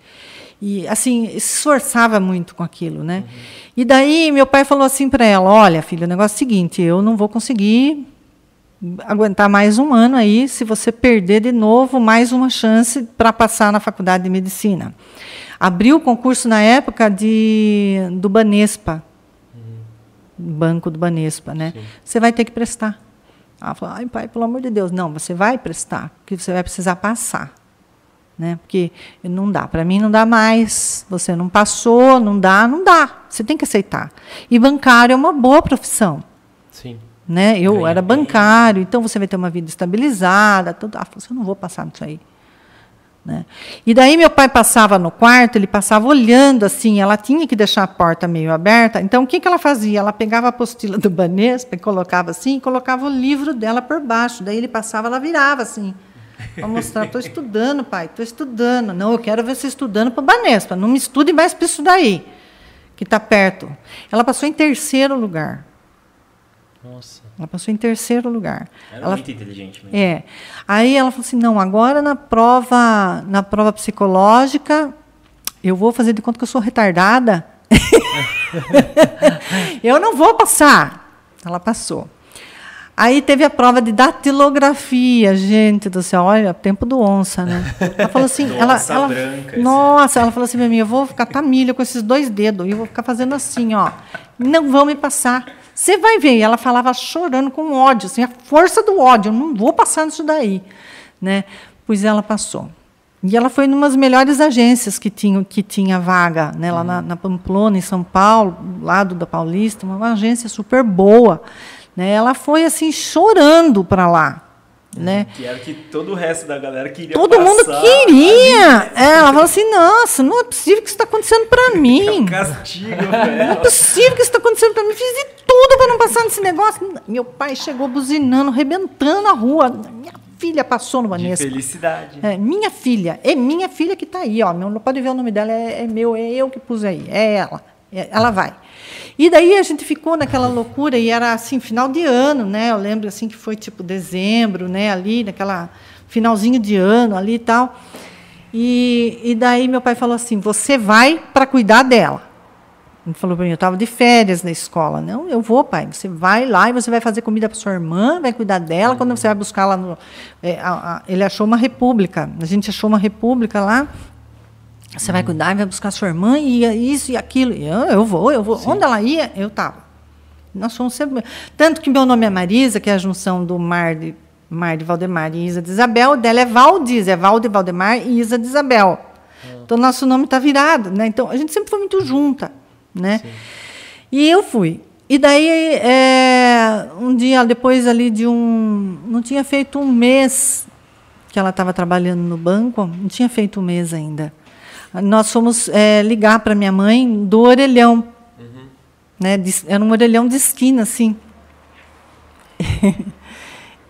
C: E assim, se esforçava muito com aquilo, né? Uhum. E daí meu pai falou assim para ela: "Olha, filha, o negócio é o seguinte, eu não vou conseguir aguentar mais um ano aí se você perder de novo mais uma chance para passar na faculdade de medicina". Abriu o concurso na época de do Banespa. Banco do Banespa, né? Sim. Você vai ter que prestar. Ela falou: "Ai, pai, pelo amor de Deus, não, você vai prestar, porque você vai precisar passar". Né? Porque não dá, para mim não dá mais. Você não passou, não dá, não dá. Você tem que aceitar. E bancário é uma boa profissão.
A: Sim.
C: Né? Eu Ganha era bancário, então você vai ter uma vida estabilizada. Tudo. Ah, eu não vou passar nisso aí. Né? E daí meu pai passava no quarto, ele passava olhando assim, ela tinha que deixar a porta meio aberta. Então o que, que ela fazia? Ela pegava a apostila do Banespa e colocava assim, e colocava o livro dela por baixo. Daí ele passava, ela virava assim. Para mostrar, estou estudando, pai, estou estudando. Não, eu quero ver você estudando para o Banespa. Não me estude mais para isso daí, que está perto. Ela passou em terceiro lugar.
A: Nossa.
C: Ela passou em terceiro lugar.
B: Era
C: ela,
B: muito inteligente mesmo.
C: É. Aí ela falou assim: não, agora na prova, na prova psicológica, eu vou fazer de conta que eu sou retardada. [LAUGHS] eu não vou passar. Ela passou. Aí teve a prova de datilografia, gente do céu, olha, tempo do onça, né? Ela falou assim, [LAUGHS] ela,
B: Onça
C: ela,
B: branca, assim.
C: nossa, ela falou assim pra mim, eu vou ficar tamilha com esses dois dedos, e eu vou ficar fazendo assim, ó, não vão me passar. Você vai ver, e ela falava chorando com ódio, assim, a força do ódio, eu não vou passar nisso daí, né? Pois ela passou. E ela foi numa das melhores agências que tinha, que tinha vaga, né, lá na, na Pamplona, em São Paulo, lado da Paulista, uma agência super boa. Né? Ela foi assim chorando para lá. Né?
B: Que era o que todo o resto da galera queria
C: Todo mundo queria.
B: ali?
C: É, ela falou assim: nossa, não é possível que isso está acontecendo para [LAUGHS]
B: É um
C: mim.
B: castigo, [LAUGHS]
C: Não é possível que isso está acontecendo para mim. Fiz de tudo para não passar nesse negócio. Meu pai chegou buzinando, arrebentando a rua. Minha filha passou no
B: De
C: Banespa.
B: felicidade.
C: É, minha filha, é minha filha que está aí, ó. Não pode ver o nome dela, é, é meu, é eu que pus aí, é ela. É, ela vai. E daí a gente ficou naquela loucura e era assim final de ano, né? Eu lembro assim que foi tipo dezembro, né? Ali naquela finalzinho de ano ali e tal. E, daí meu pai falou assim: você vai para cuidar dela. Ele falou para mim, eu estava de férias na escola. Não, eu vou, pai. Você vai lá e você vai fazer comida para sua irmã, vai cuidar dela. Quando você vai buscar lá no. é, a- a- ele achou uma república. A gente achou uma república lá. Você vai cuidar e vai buscar sua irmã e isso e aquilo. E eu, eu vou, eu vou. Onde ela ia, eu estava. Nós somos sempre. Tanto que meu nome é Marisa, que é a junção do Mar de, Mar de Valdemar e Isa de Isabel. O dela é Valdiz, é Val de Valdemar e Isa de Isabel. Então, nosso nome está virado. Né? Então, a gente sempre foi muito junta. Né? E eu fui. E daí, é, um dia depois ali de um. Não tinha feito um mês que ela estava trabalhando no banco, não tinha feito um mês ainda. Nós fomos é, ligar para minha mãe do orelhão. Né, de- era um orelhão de esquina, assim. [LAUGHS]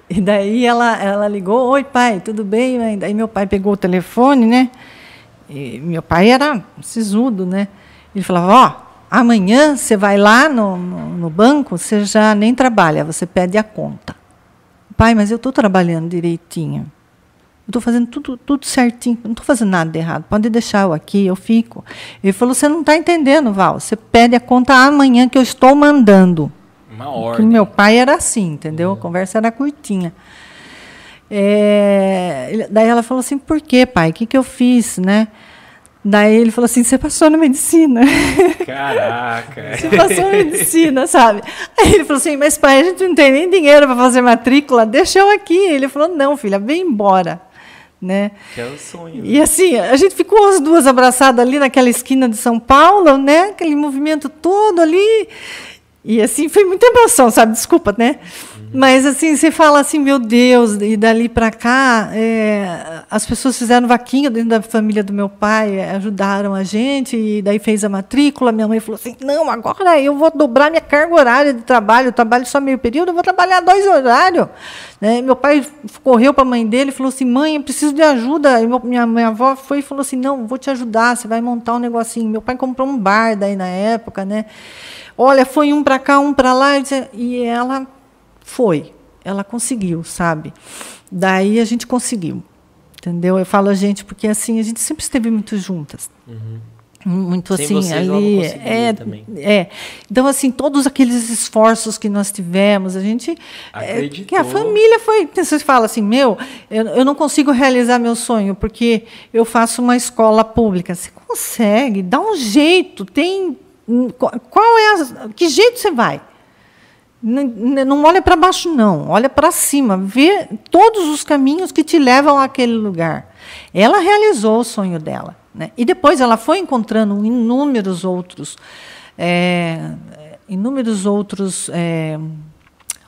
C: e daí ela, ela ligou, oi pai, tudo bem? mãe?" Daí meu pai pegou o telefone, né? E meu pai era sisudo, né? Ele falava, ó, amanhã você vai lá no, no, no banco, você já nem trabalha, você pede a conta. Pai, mas eu estou trabalhando direitinho. Eu estou fazendo tudo, tudo certinho, não estou fazendo nada de errado. Pode deixar eu aqui, eu fico. Ele falou: você não está entendendo, Val. Você pede a conta amanhã que eu estou mandando.
B: Uma
C: Porque
B: ordem.
C: o meu pai era assim, entendeu? A conversa era curtinha. É, daí ela falou assim: por quê, pai? O que, que eu fiz, né? Daí ele falou assim: você passou na medicina. [LAUGHS]
B: Caraca.
C: Você passou na medicina, sabe? Aí ele falou assim: mas pai, a gente não tem nem dinheiro para fazer matrícula, deixa eu aqui. Ele falou: não, filha, vem embora. Né?
B: Que é o sonho.
C: E assim, a gente ficou as duas abraçadas ali naquela esquina de São Paulo, né? Aquele movimento todo ali. E assim, foi muita emoção, sabe? Desculpa, né? Mas assim, você fala assim, meu Deus, e dali para cá, é, as pessoas fizeram vaquinha dentro da família do meu pai, é, ajudaram a gente, e daí fez a matrícula. Minha mãe falou assim: não, agora eu vou dobrar minha carga horária de trabalho, eu trabalho só meio período, eu vou trabalhar dois horários. Né? Meu pai correu para a mãe dele e falou assim: mãe, eu preciso de ajuda. E minha, minha avó foi e falou assim: não, vou te ajudar, você vai montar um negocinho. Meu pai comprou um bar daí na época, né? Olha, foi um para cá, um para lá, e ela foi, ela conseguiu, sabe? Daí a gente conseguiu, entendeu? Eu falo a gente porque assim a gente sempre esteve muito juntas. Muito
A: Sem
C: assim
A: vocês,
C: ali é,
A: também.
C: é então assim todos aqueles esforços que nós tivemos a gente é,
B: Acreditou.
C: que a família foi você fala assim meu eu, eu não consigo realizar meu sonho porque eu faço uma escola pública você consegue dá um jeito tem qual qual é a, que jeito você vai não olha para baixo não olha para cima vê todos os caminhos que te levam àquele lugar ela realizou o sonho dela né? e depois ela foi encontrando inúmeros outros é, inúmeros outros é,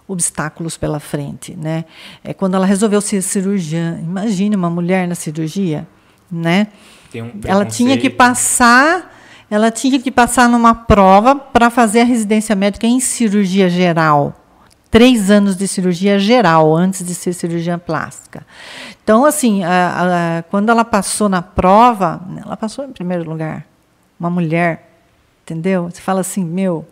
C: obstáculos pela frente, né? É quando ela resolveu ser cirurgiã, imagine uma mulher na cirurgia, né?
B: Um
C: Ela tinha que passar, ela tinha que passar numa prova para fazer a residência médica em cirurgia geral. Três anos de cirurgia geral antes de ser cirurgiã plástica. Então, assim, a- a- quando ela passou na prova, ela passou em primeiro lugar. Uma mulher, entendeu? Você fala assim, meu,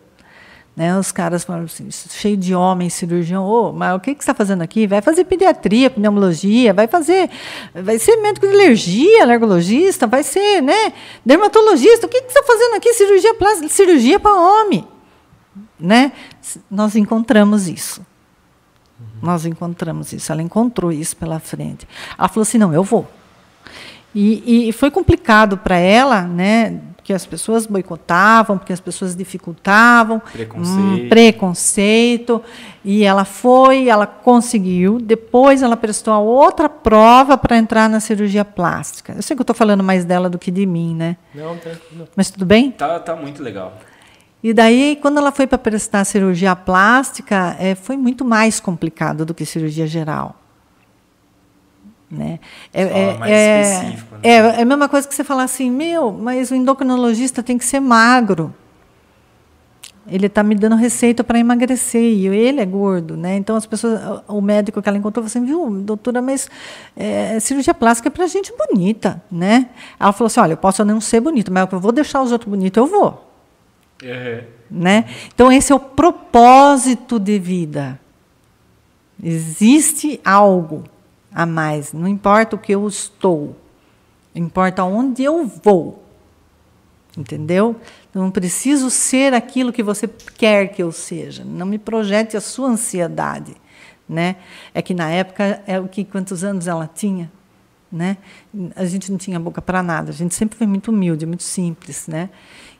C: né, os caras falam assim, cheio de homens, cirurgião, ô, mas o que, que você está fazendo aqui? Vai fazer pediatria, pneumologia, vai fazer, vai ser médico de alergia, alergologista, vai ser, né, dermatologista, o que, que você está fazendo aqui? Cirurgia plástica, cirurgia para homem. né? Nós encontramos isso. Uhum. Nós encontramos isso. Ela encontrou isso pela frente. Ela falou assim: não, eu vou. E, e foi complicado para ela, né? Porque as pessoas boicotavam, porque as pessoas dificultavam,
B: preconceito.
C: Um preconceito. E ela foi, ela conseguiu. Depois ela prestou a outra prova para entrar na cirurgia plástica. Eu sei que eu estou falando mais dela do que de mim, né?
B: Não, tranquilo.
C: Mas tudo bem?
B: Tá, tá muito legal.
C: E daí, quando ela foi para prestar cirurgia plástica, é, foi muito mais complicado do que cirurgia geral. Né? É, é, é, né? é, é, a mesma coisa que você falar assim, meu, mas o endocrinologista tem que ser magro. Ele está me dando receita para emagrecer e ele é gordo, né? Então as pessoas, o médico que ela encontrou falou assim, viu, doutora, mas é, cirurgia plástica é para gente bonita, né? Ela falou assim, olha, eu posso não ser bonita, mas eu vou deixar os outros bonitos, eu vou,
B: uhum.
C: né? Então esse é o propósito de vida. Existe algo a mais. Não importa o que eu estou, importa onde eu vou. Entendeu? Eu não preciso ser aquilo que você quer que eu seja. Não me projete a sua ansiedade, né? É que na época é o que quantos anos ela tinha, né? A gente não tinha boca para nada. A gente sempre foi muito humilde, muito simples, né?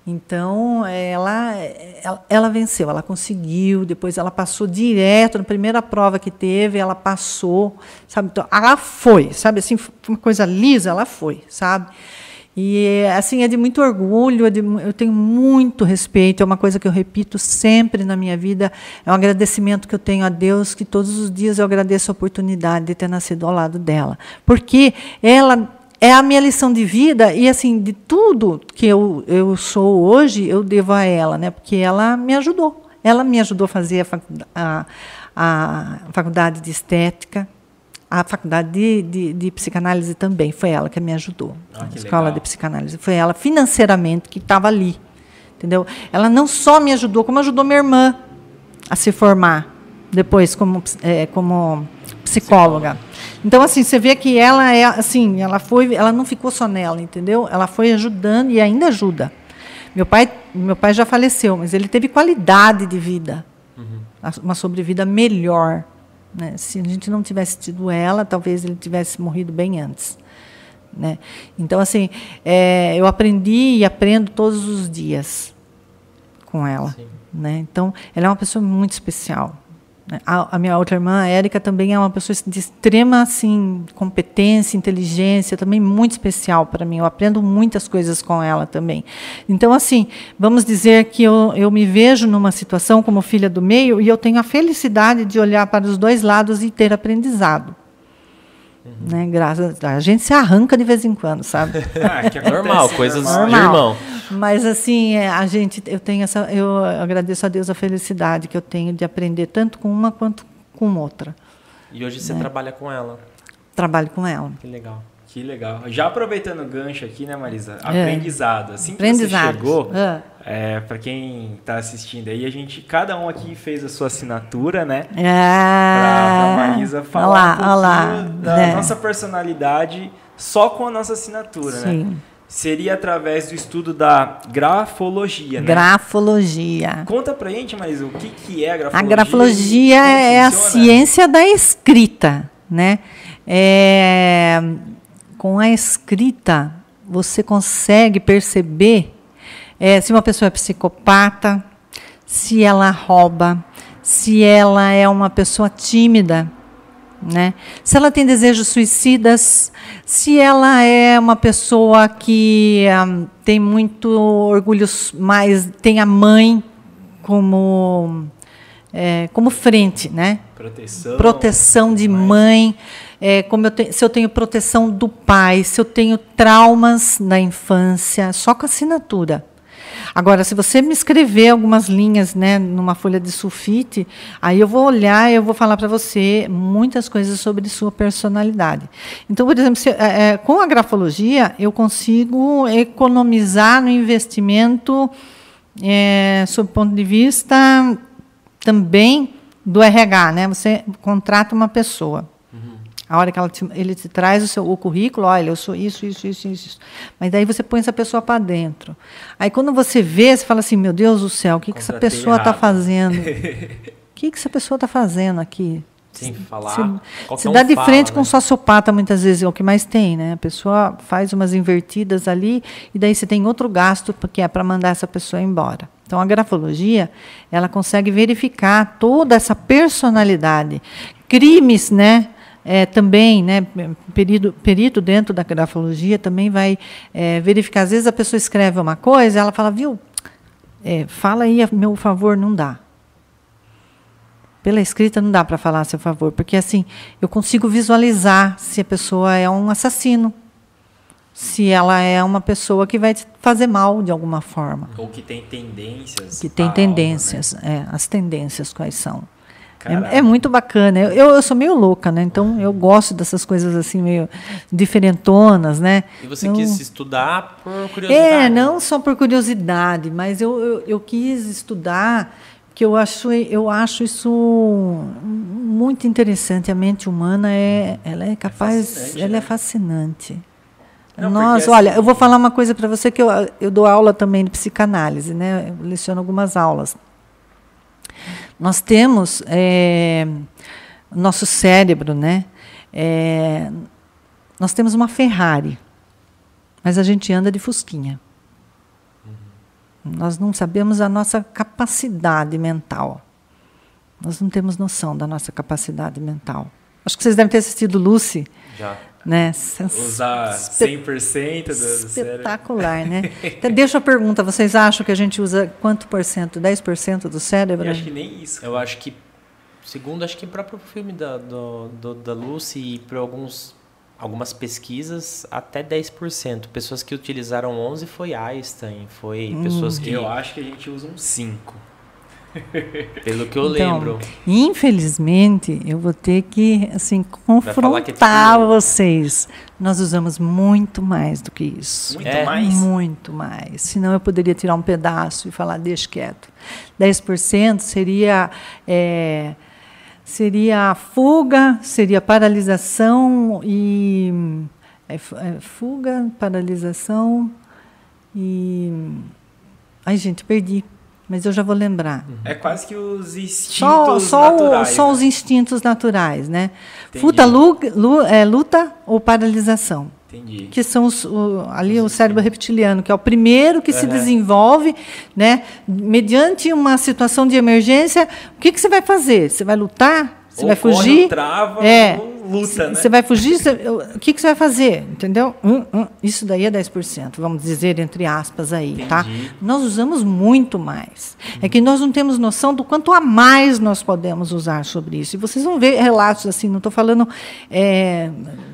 C: Então, ela, ela, ela, venceu, ela conseguiu, depois ela passou direto, na primeira prova que teve, ela passou, sabe? Então, ela foi, sabe? Assim, uma coisa lisa, ela foi, sabe? E, assim, é de muito orgulho, é de, eu tenho muito respeito, é uma coisa que eu repito sempre na minha vida, é um agradecimento que eu tenho a Deus, que todos os dias eu agradeço a oportunidade de ter nascido ao lado dela. Porque ela é a minha lição de vida e assim de tudo que eu, eu sou hoje eu devo a ela, né? Porque ela me ajudou. Ela me ajudou a fazer a faculdade, a, a faculdade de estética, a faculdade de, de, de, psicanálise também. Foi ela que me ajudou.
B: Ah,
C: a escola legal. de psicanálise. Foi ela financeiramente que estava ali. Entendeu? Ela não só me ajudou, como ajudou minha irmã a se formar depois como, é, como psicóloga. Então assim, você vê que ela é assim, ela foi, ela não ficou só nela, entendeu? Ela foi ajudando e ainda ajuda. Meu pai, meu pai já faleceu, mas ele teve qualidade de vida, uhum. uma sobrevida melhor. Né? Se a gente não tivesse tido ela, talvez ele tivesse morrido bem antes. Né? Então, assim, é, eu aprendi e aprendo todos os dias com ela. Né? Então, ela é uma pessoa muito especial. Né? A, a, minha outra irmã, a Érica, também é uma pessoa de extrema assim, competência, inteligência, também muito especial para mim. Eu aprendo muitas coisas com ela também. Então, assim, vamos dizer que eu, eu me vejo numa situação como filha do meio e eu tenho a felicidade de olhar para os dois lados e ter aprendizado. Uhum. Né, graças a, a gente se arranca de vez em quando, sabe? [LAUGHS]
B: ah, que é normal, [LAUGHS] coisas
C: normal. de irmão. Mas assim, é, a gente, eu tenho essa, eu agradeço a Deus a felicidade que eu tenho de aprender tanto com uma quanto com outra.
B: E hoje você né? trabalha com ela?
C: Trabalho com ela.
B: Que legal. Que legal. Já aproveitando o gancho aqui, né, Marisa? É. Aprendizado. Assim que você chegou, é. é para quem está assistindo aí, a gente, cada um aqui fez a sua assinatura, né?
C: É. Pra,
B: pra Marisa falar olá, um olá. da é. nossa personalidade só com a nossa assinatura, né? Sim. né? Seria através do estudo da grafologia, né?
C: Grafologia.
B: Conta pra gente, mas o que, que é a grafologia?
C: A grafologia é a ciência da escrita, né? É, com a escrita, você consegue perceber é, se uma pessoa é psicopata, se ela rouba, se ela é uma pessoa tímida, né? Se ela tem desejos suicidas, se ela é uma pessoa que um, tem muito orgulho, mas tem a mãe como é, como frente, né?
B: Proteção.
C: Proteção de mãe. É, como eu te, se eu tenho proteção do pai, se eu tenho traumas na infância, só com assinatura. Agora, se você me escrever algumas linhas né, numa folha de sulfite, aí eu vou olhar e eu vou falar para você muitas coisas sobre sua personalidade. Então, por exemplo, se, é, é, com a grafologia, eu consigo economizar no investimento é, sob o ponto de vista também do RH. Né? Você contrata uma pessoa. A hora que ela te, ele te traz o, seu, o currículo, olha, eu sou isso, isso, isso, isso. Mas daí você põe essa pessoa para dentro. Aí quando você vê, você fala assim, meu Deus do céu, o que, que essa pessoa está fazendo? [LAUGHS] O que, que essa pessoa está fazendo aqui?
A: Sem falar.
C: Se, se dá de fala, frente né? com um sociopata, muitas vezes é o que mais tem, né? A pessoa faz umas invertidas ali e daí você tem outro gasto que é para mandar essa pessoa embora. Então a grafologia, ela consegue verificar toda essa personalidade. Crimes, né? É, também, né, perito, perito dentro da grafologia também vai é, verificar. Às vezes a pessoa escreve uma coisa, ela fala, viu, é, fala aí a meu favor, não dá. Pela escrita não dá para falar a seu favor, porque assim, eu consigo visualizar se a pessoa é um assassino, se ela é uma pessoa que vai fazer mal de alguma forma.
B: Ou que tem tendências.
C: Que tem tendências, algo, né? é, as tendências quais são. É, é, muito bacana. Eu, eu sou meio louca, né? Então eu gosto dessas coisas assim, meio diferentonas, né?
A: E você
C: eu,
A: quis estudar por curiosidade?
C: É, não só por curiosidade, mas eu, eu, eu quis estudar que eu acho, eu acho isso muito interessante. A mente humana é, ela é capaz, é ela é né? é fascinante. Não, Nós, assim, olha, eu vou falar uma coisa para você que eu, eu dou aula também de psicanálise, né? Eu leciono algumas aulas. Nós temos é, nosso cérebro, né? É, nós temos uma Ferrari, mas a gente anda de fusquinha. Nós não sabemos a nossa capacidade mental. Nós não temos noção da nossa capacidade mental. Acho que vocês devem ter assistido Lucy.
B: Já.
C: Né?
B: Usar 100% do,
C: Espetacular, né? [LAUGHS] Então, deixa a pergunta, vocês acham que a gente usa quanto por cento? 10% do cérebro?
B: Eu acho que nem isso.
A: Eu acho que, segundo, acho que o próprio filme da, do, do, da Lucy e para alguns algumas pesquisas até 10%. Pessoas que utilizaram 11 foi Einstein, foi hum, pessoas que
B: eu acho que a gente usa um 5.
A: Pelo que eu então, lembro.
C: Infelizmente, eu vou ter que assim confrontar que é vocês. Nós usamos muito mais do que isso.
B: Muito é. mais?
C: Muito mais. Senão eu poderia tirar um pedaço e falar, deixa quieto. 10% seria é, seria fuga, seria paralisação e é, é, fuga, paralisação e ai gente perdi, mas eu já vou lembrar.
B: É quase que os instintos só, só naturais.
C: O, só né? os instintos naturais, né? Futa, luta, é, luta ou paralisação.
B: Entendi.
C: Que são os, o, ali o cérebro reptiliano, que é o primeiro que uhum. se desenvolve, né? Mediante uma situação de emergência, o que, que você vai fazer? Você vai lutar? Você ou vai fugir?
B: Trava,
C: é.
B: Ou luta,
C: né? Você vai fugir? O que, que você vai fazer? Entendeu? Hum, hum, isso daí é 10%, vamos dizer entre aspas aí, tá? Entendi. tá? Nós usamos muito mais. Hum. É que nós não temos noção do quanto a mais nós podemos usar sobre isso. E vocês vão ver relatos assim, não estou falando é,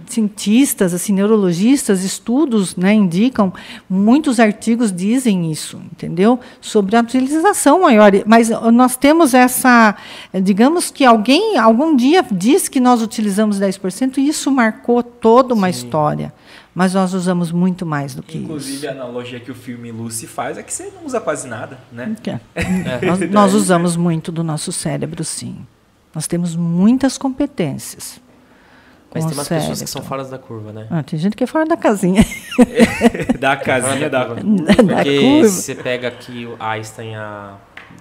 C: cientistas, assim, neurologistas, estudos, né, indicam, muitos artigos dizem isso, entendeu? Sobre a utilização maior. Mas nós temos essa, digamos que alguém algum dia disse que nós utilizamos 10%, e isso marcou toda uma Sim. história. Mas nós usamos muito mais do que
B: Inclusive,
C: isso.
B: Inclusive, a analogia que o filme Lucy faz é que você não usa quase nada, né?
C: É. [LAUGHS] É. nós, nós usamos muito do nosso cérebro, sim. Nós temos muitas competências.
A: Mas tem umas cérebro. pessoas que são fora da curva, né?
C: Ah, tem gente que é fora da casinha. [LAUGHS]
B: da casinha da curva. [LAUGHS]
A: Porque curva. você pega aqui o Einstein há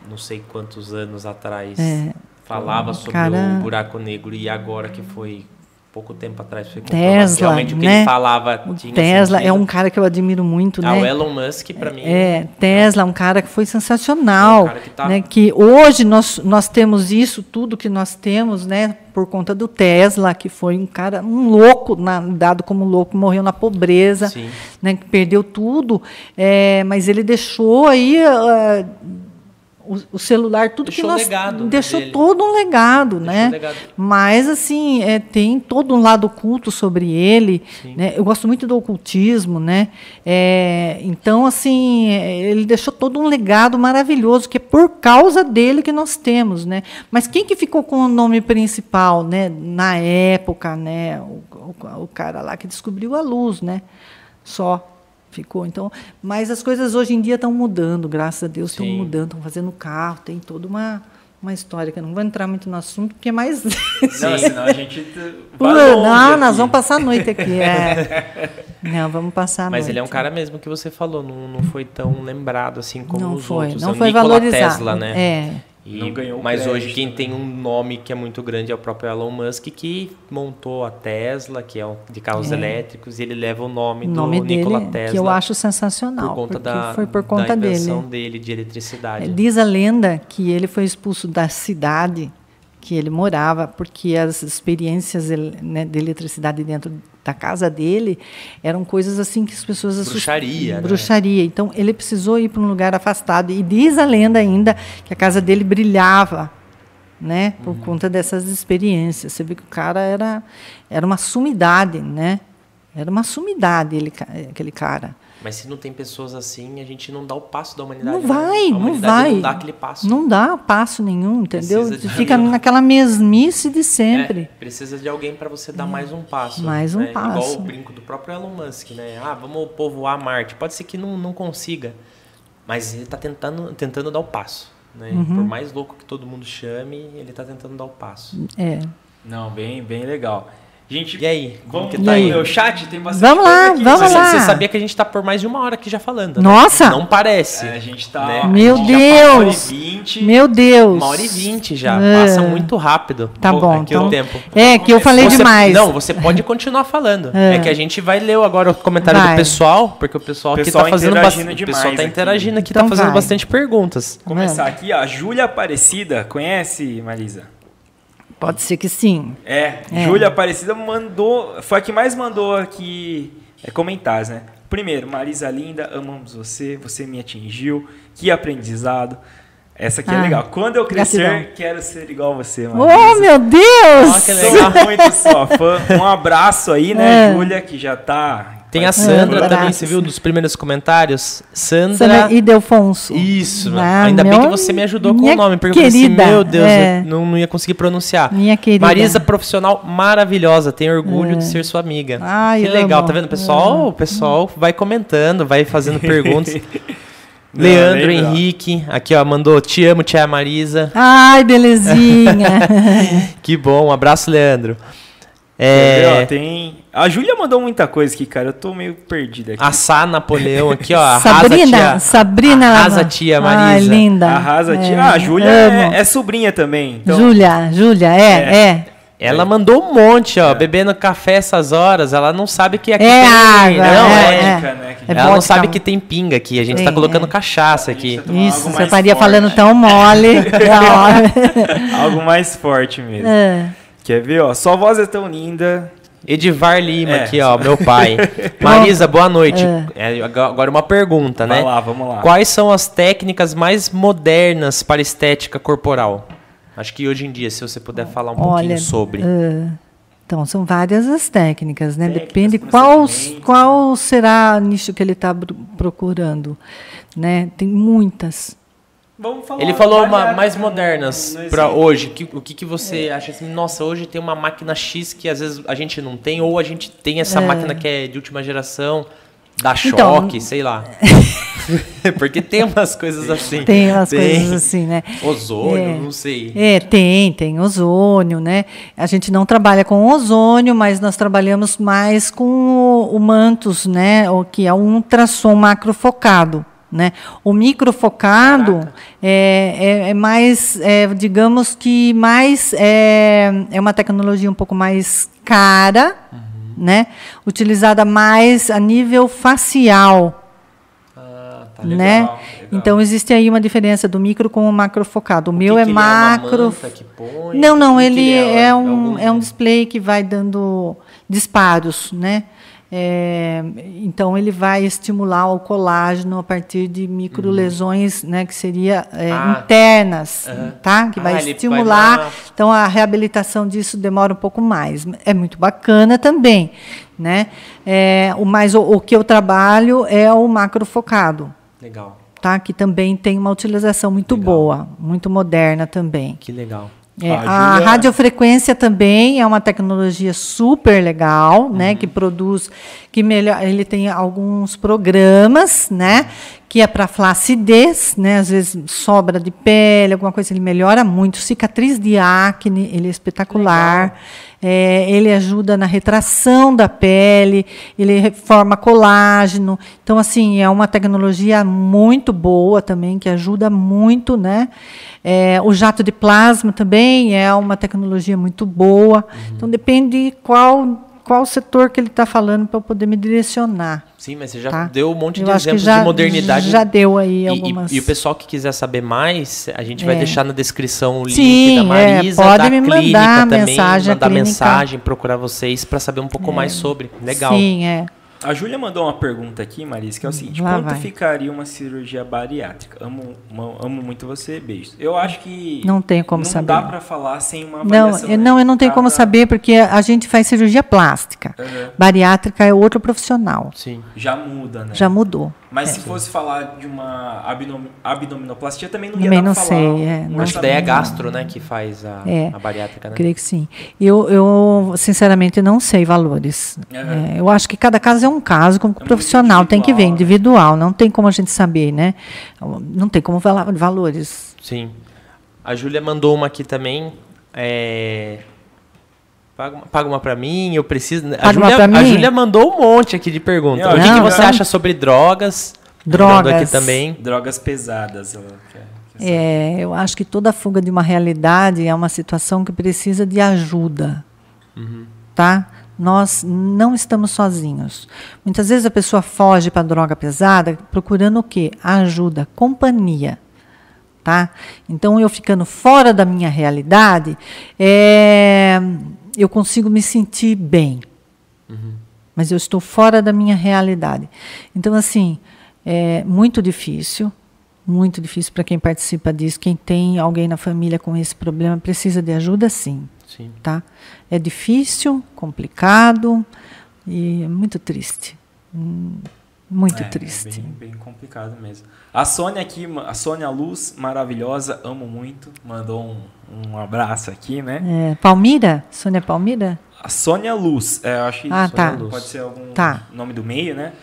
A: não sei quantos anos atrás. É falava sobre Cara... o buraco negro e agora que foi pouco tempo atrás foi
C: Tesla, realmente
A: o que
C: né?
A: ele falava
C: o Tesla sentido. é um cara que eu admiro muito, ah, né?
A: O Elon Musk para mim.
C: É, Tesla, um cara que foi sensacional, é um que, tá... né? Que hoje nós nós temos isso tudo que nós temos, né? Por conta do Tesla, que foi um cara um louco, na, dado como louco, morreu na pobreza, Sim. né? Que perdeu tudo, é, mas ele deixou aí uh, o, o celular, tudo
A: deixou
C: que nós
A: legado
C: deixou
A: dele.
C: todo um legado, deixou né? Legado. Mas assim é, tem todo um lado oculto sobre ele. Né? Eu gosto muito do ocultismo, né? É, então assim é, ele deixou todo um legado maravilhoso que é por causa dele que nós temos, né? Mas quem que ficou com o nome principal, né? Na época, né? O, o, o cara lá que descobriu a luz, né? Só ficou. Então, mas as coisas hoje em dia estão mudando, graças a Deus estão mudando, estão fazendo carro, tem toda uma uma história que eu não vou entrar muito no assunto, porque é mais.
B: Não, [LAUGHS] senão a gente vai
C: não, nós vamos passar a noite aqui. É. [LAUGHS] Não, vamos passar a
A: Mas
C: noite.
A: ele é um cara mesmo que você falou, não, não foi tão lembrado assim como
C: não
A: os
C: foi,
A: outros.
C: não
A: É o
C: foi
A: Nikola
C: valorizado.
A: Tesla, né?
C: É.
A: E-
B: Não ganhou
A: mas
B: crédito,
A: hoje quem
B: né?
A: tem um nome que é muito grande é o próprio Elon Musk, que montou a Tesla, que é um de carros
C: É.
A: elétricos, e ele leva o nome,
C: O nome
A: do
C: dele,
A: Nikola Tesla.
C: que eu acho sensacional,
A: por conta
C: porque
A: da,
C: foi por conta
A: da
C: dele.
A: invenção dele de eletricidade.
C: Diz a lenda que ele foi expulso da cidade que ele morava, porque as experiências né, de eletricidade dentro da casa dele eram coisas assim que as pessoas assustam-
A: Bruxaria, né?
C: Bruxaria. Então ele precisou ir para um lugar afastado. E diz a lenda ainda que a casa dele brilhava, né, por
A: Uhum.
C: conta dessas experiências. Você vê que o cara era era uma sumidade, né? Era uma sumidade ele, ca- aquele cara.
A: Mas se não tem pessoas assim, a gente não dá o passo da humanidade.
C: Não
A: né?
C: vai,
A: A
C: não
A: humanidade
C: vai.
A: Não dá aquele passo.
C: Não dá passo nenhum, entendeu? Fica
A: alguém.
C: naquela mesmice de sempre.
A: É, precisa de alguém para você dar mais um passo.
C: Mais um
A: né?
C: passo.
A: Igual o brinco do próprio Elon Musk, né? Ah, vamos povoar Marte. Pode ser que não, não consiga, mas ele está tentando, tentando dar o passo. Né?
C: Uhum.
A: Por mais louco que todo mundo chame, ele está tentando dar o passo.
C: É.
B: Não, bem, bem legal. Gente,
A: E aí, como
B: vamos
A: que tá
C: aí?
B: no chat? Tem bastante
C: Vamos lá,
B: aqui.
C: vamos
A: Você,
C: lá.
A: você sabia que a gente está por mais de uma hora aqui já falando, né?
C: Nossa!
A: Não parece.
B: É, a gente tá.
A: Né?
C: Meu
B: gente
C: Deus!
B: de 20.
C: Meu Deus.
A: Uma hora e vinte já.
C: É.
A: Passa muito rápido.
C: Tá
A: Pô,
C: bom,
A: Aqui
C: então-
A: o tempo.
C: É, que eu falei
A: Você-
C: demais.
A: Não, você pode continuar falando. [LAUGHS] É.
C: É.
A: que a gente vai ler agora o comentário
C: Vai.
A: do pessoal, porque o pessoal,
B: O pessoal
A: aqui tá fazendo
B: interagindo
A: bastante. O pessoal tá
B: aqui.
A: interagindo aqui,
C: Então
A: tá fazendo
C: vai.
A: bastante perguntas.
B: Começar aqui, ó. A Júlia Aparecida. Conhece, Marisa?
C: Pode ser que sim.
B: É,
C: É.
B: Júlia Aparecida mandou. Foi a que mais mandou aqui é, comentários, né? Primeiro, Marisa linda, amamos você, você me atingiu, que aprendizado. Essa aqui é
C: Ah,
B: legal. Quando eu crescer,
C: gratidão.
B: quero ser igual a você,
C: Oh,
B: Marisa.
C: meu Deus!
A: Ó, que legal.
B: Sou muito sua fã. Um abraço aí, né,
C: É.
B: Júlia, que já tá.
A: Tem a Sandra
C: abraços.
A: também, você viu dos primeiros comentários? Sandra.
C: Sandra Idelfonso.
A: Isso,
C: Ah,
A: ainda bem
C: meu-
A: que você me ajudou com o nome, porque eu pensei,
C: querida,
A: meu Deus,
C: é.
A: eu não, não ia conseguir pronunciar.
C: Minha querida.
A: Marisa, profissional maravilhosa, tenho orgulho de ser sua amiga.
C: Ai,
A: que legal,
C: amo.
A: tá vendo? O pessoal,
C: Amo.
A: o pessoal vai comentando, vai fazendo [LAUGHS] perguntas.
B: Não,
A: Leandro
B: legal.
A: Henrique, aqui ó, mandou te amo, tia Marisa.
C: Ai, belezinha. [LAUGHS]
A: Que bom, um abraço, Leandro.
B: É...
A: É,
B: Ó, tem. A Júlia mandou muita coisa aqui, cara. Eu tô meio perdido aqui.
A: a Sá Napoleão aqui, ó. Arrasa,
C: Sabrina,
A: tia.
C: Sabrina.
A: Arrasa, tia
C: Ai,
A: Marisa.
C: linda.
B: Arrasa, tia.
C: É,
B: Ah, a Júlia é, é sobrinha também. Então,
C: Júlia, Júlia, é, é.
A: Ela mandou um monte, ó, bebendo café essas horas. Ela não sabe que aqui
C: É
A: tem.
C: água,
A: não,
C: é,
A: é,
B: vodka, né, que-
C: É
A: ela não sabe que tem pinga aqui. A gente tá
C: Tem,
A: colocando
C: é.
A: cachaça aqui.
B: tá
C: Isso, você estaria
B: forte.
C: falando tão mole. [LAUGHS]
B: Algo mais forte mesmo.
C: É.
B: Quer ver, ó? Sua voz é tão linda.
A: Edivar Lima
B: É.
A: aqui, ó, meu pai. [LAUGHS] Marisa, boa noite. É, agora uma pergunta, né?
B: Vai lá, vamos lá.
A: Quais são as técnicas mais modernas para estética corporal? Acho que hoje em dia, se você puder falar um pouquinho
C: Olha,
A: sobre.
C: é, então, são várias as técnicas, né?
B: Técnicas,
C: Depende qual, qual será o nicho que ele está procurando. Né? Tem muitas.
B: Vamos falar
A: Ele falou uma, mais modernas para hoje. Que- o que, que você acha assim? Nossa, hoje tem uma máquina X que às vezes a gente não tem, ou a gente tem essa
C: É.
A: máquina que é de última geração, dá
C: Então-
A: choque, [LAUGHS] sei lá. [LAUGHS] Porque tem umas coisas assim.
C: Tem umas coisas assim, né?
A: Ozônio,
C: É.
A: não sei.
C: É, tem, tem ozônio, né? A gente não trabalha com ozônio, mas nós trabalhamos mais com o, o mantos, né? O que é um ultrassom macrofocado. Né? O microfocado é, é, é mais, é, digamos que mais é, é uma tecnologia um pouco mais cara, né? Utilizada mais a nível facial,
A: Ah, tá.
C: né?
B: legal.
C: Então existe aí uma diferença do micro com o macrofocado. O, meu
A: que
C: é
A: que uma
C: macro.
A: põe?
C: não, não,
A: O
C: ele é, um
A: algum-
C: é um display que vai dando disparos, né? É, então ele vai estimular o colágeno a partir de microlesões, né, que seria é,
A: Uhum. Ah.
C: internas,
A: Aham.
C: tá? Que
A: Ah,
C: vai
A: vai
C: estimular.
A: dar-
C: Então a reabilitação disso demora um pouco mais. É muito bacana também, né? É, o mais o, o que eu trabalho é o macrofocado,
A: Legal,
C: tá? Que também tem uma utilização muito
A: Legal.
C: boa, muito moderna também.
A: que legal.
C: É,
B: A
C: radiofrequência também é uma tecnologia super legal,
A: Uhum.
C: né, que produz, que melhor, ele tem alguns programas, né, que é para flacidez, né? Às vezes sobra de pele, alguma coisa, ele melhora muito. Cicatriz de acne, ele é espetacular. É, ele ajuda na retração da pele, ele reforma colágeno. Então, assim, é uma tecnologia muito boa também, que ajuda muito, né? É, o jato de plasma também é uma tecnologia muito boa. Uhum. Então, depende qual qual setor que ele está falando para eu poder me direcionar.
A: Sim, mas você já tá? deu um monte eu de exemplos já, de modernidade.
C: Já deu aí
A: e,
C: algumas.
A: E, e, o pessoal que quiser saber mais, a gente vai é. deixar na descrição o link
C: Sim,
A: da Marisa,
C: é, pode
A: da
C: me
A: clínica
C: mandar
A: também,
C: mensagem,
A: mandar mensagem, procurar vocês para saber um pouco é. mais sobre. Legal.
C: Sim, é.
B: A Júlia mandou uma pergunta aqui, Marisa, que é o seguinte:
C: Lá
B: quanto
C: vai.
B: ficaria uma cirurgia bariátrica? Amo, amo muito você, beijos. Eu acho que
C: Não tenho como
B: não
C: saber.
B: dá para falar sem uma
C: Não,
B: avaliação.
C: eu,
B: né?
C: não, eu não tenho como
B: Cada-
C: saber porque a gente faz cirurgia plástica.
B: Uhum.
C: Bariátrica é outro profissional.
A: Sim.
B: Já muda, né?
C: Já mudou.
B: Mas
C: É.
B: se fosse falar de uma abdomin abdominoplastia, também não ia
C: Também
B: dar
C: não
B: pra falar.
C: sei,
B: um
C: é, não
A: Acho que daí é
B: orçamento.
A: gastro, né, que faz a,
C: É.
A: a bariátrica, né?
C: Creio que sim. Eu, eu sinceramente, não sei valores.
B: Uhum.
C: É, eu acho que cada caso é um caso, como
B: muito
C: profissional tem que ver,
B: individual, né?
C: individual. Não tem como a gente saber, né? Não tem como falar valores.
A: Sim. A Júlia mandou uma aqui também. É... Paga uma, paga uma pra mim, eu preciso. A
C: Paga uma
A: Júlia,
C: pra
A: a
C: mim?
A: Júlia mandou um monte aqui de perguntas.
B: Não,
A: o que, que
C: não,
A: você
C: não.
A: acha sobre drogas?
C: Drogas.
A: Aqui também.
B: Drogas pesadas.
C: É, eu acho que toda fuga de uma realidade é uma situação que precisa de ajuda. Tá? Nós não estamos sozinhos. Muitas vezes a pessoa foge para droga pesada procurando o quê? Ajuda, companhia. Tá? Então, eu ficando fora da minha realidade, é, eu consigo me sentir bem. Mas eu estou fora da minha realidade. Então, assim, é muito difícil, muito difícil para quem participa disso. Quem tem alguém na família com esse problema precisa de ajuda, sim.
A: Sim.
C: Tá? É difícil, complicado e muito triste. Hum, Muito
B: É,
C: triste.
B: É bem, bem complicado mesmo. A Sônia aqui, a Sônia Luz, maravilhosa, amo muito. Mandou um, um abraço aqui, né?
C: É, Palmira? Sônia Palmira?
B: A Sônia Luz, é, eu acho que
C: Ah,
B: Sônia
C: tá.
B: Luz. pode ser algum
C: Tá.
B: nome do meio, né?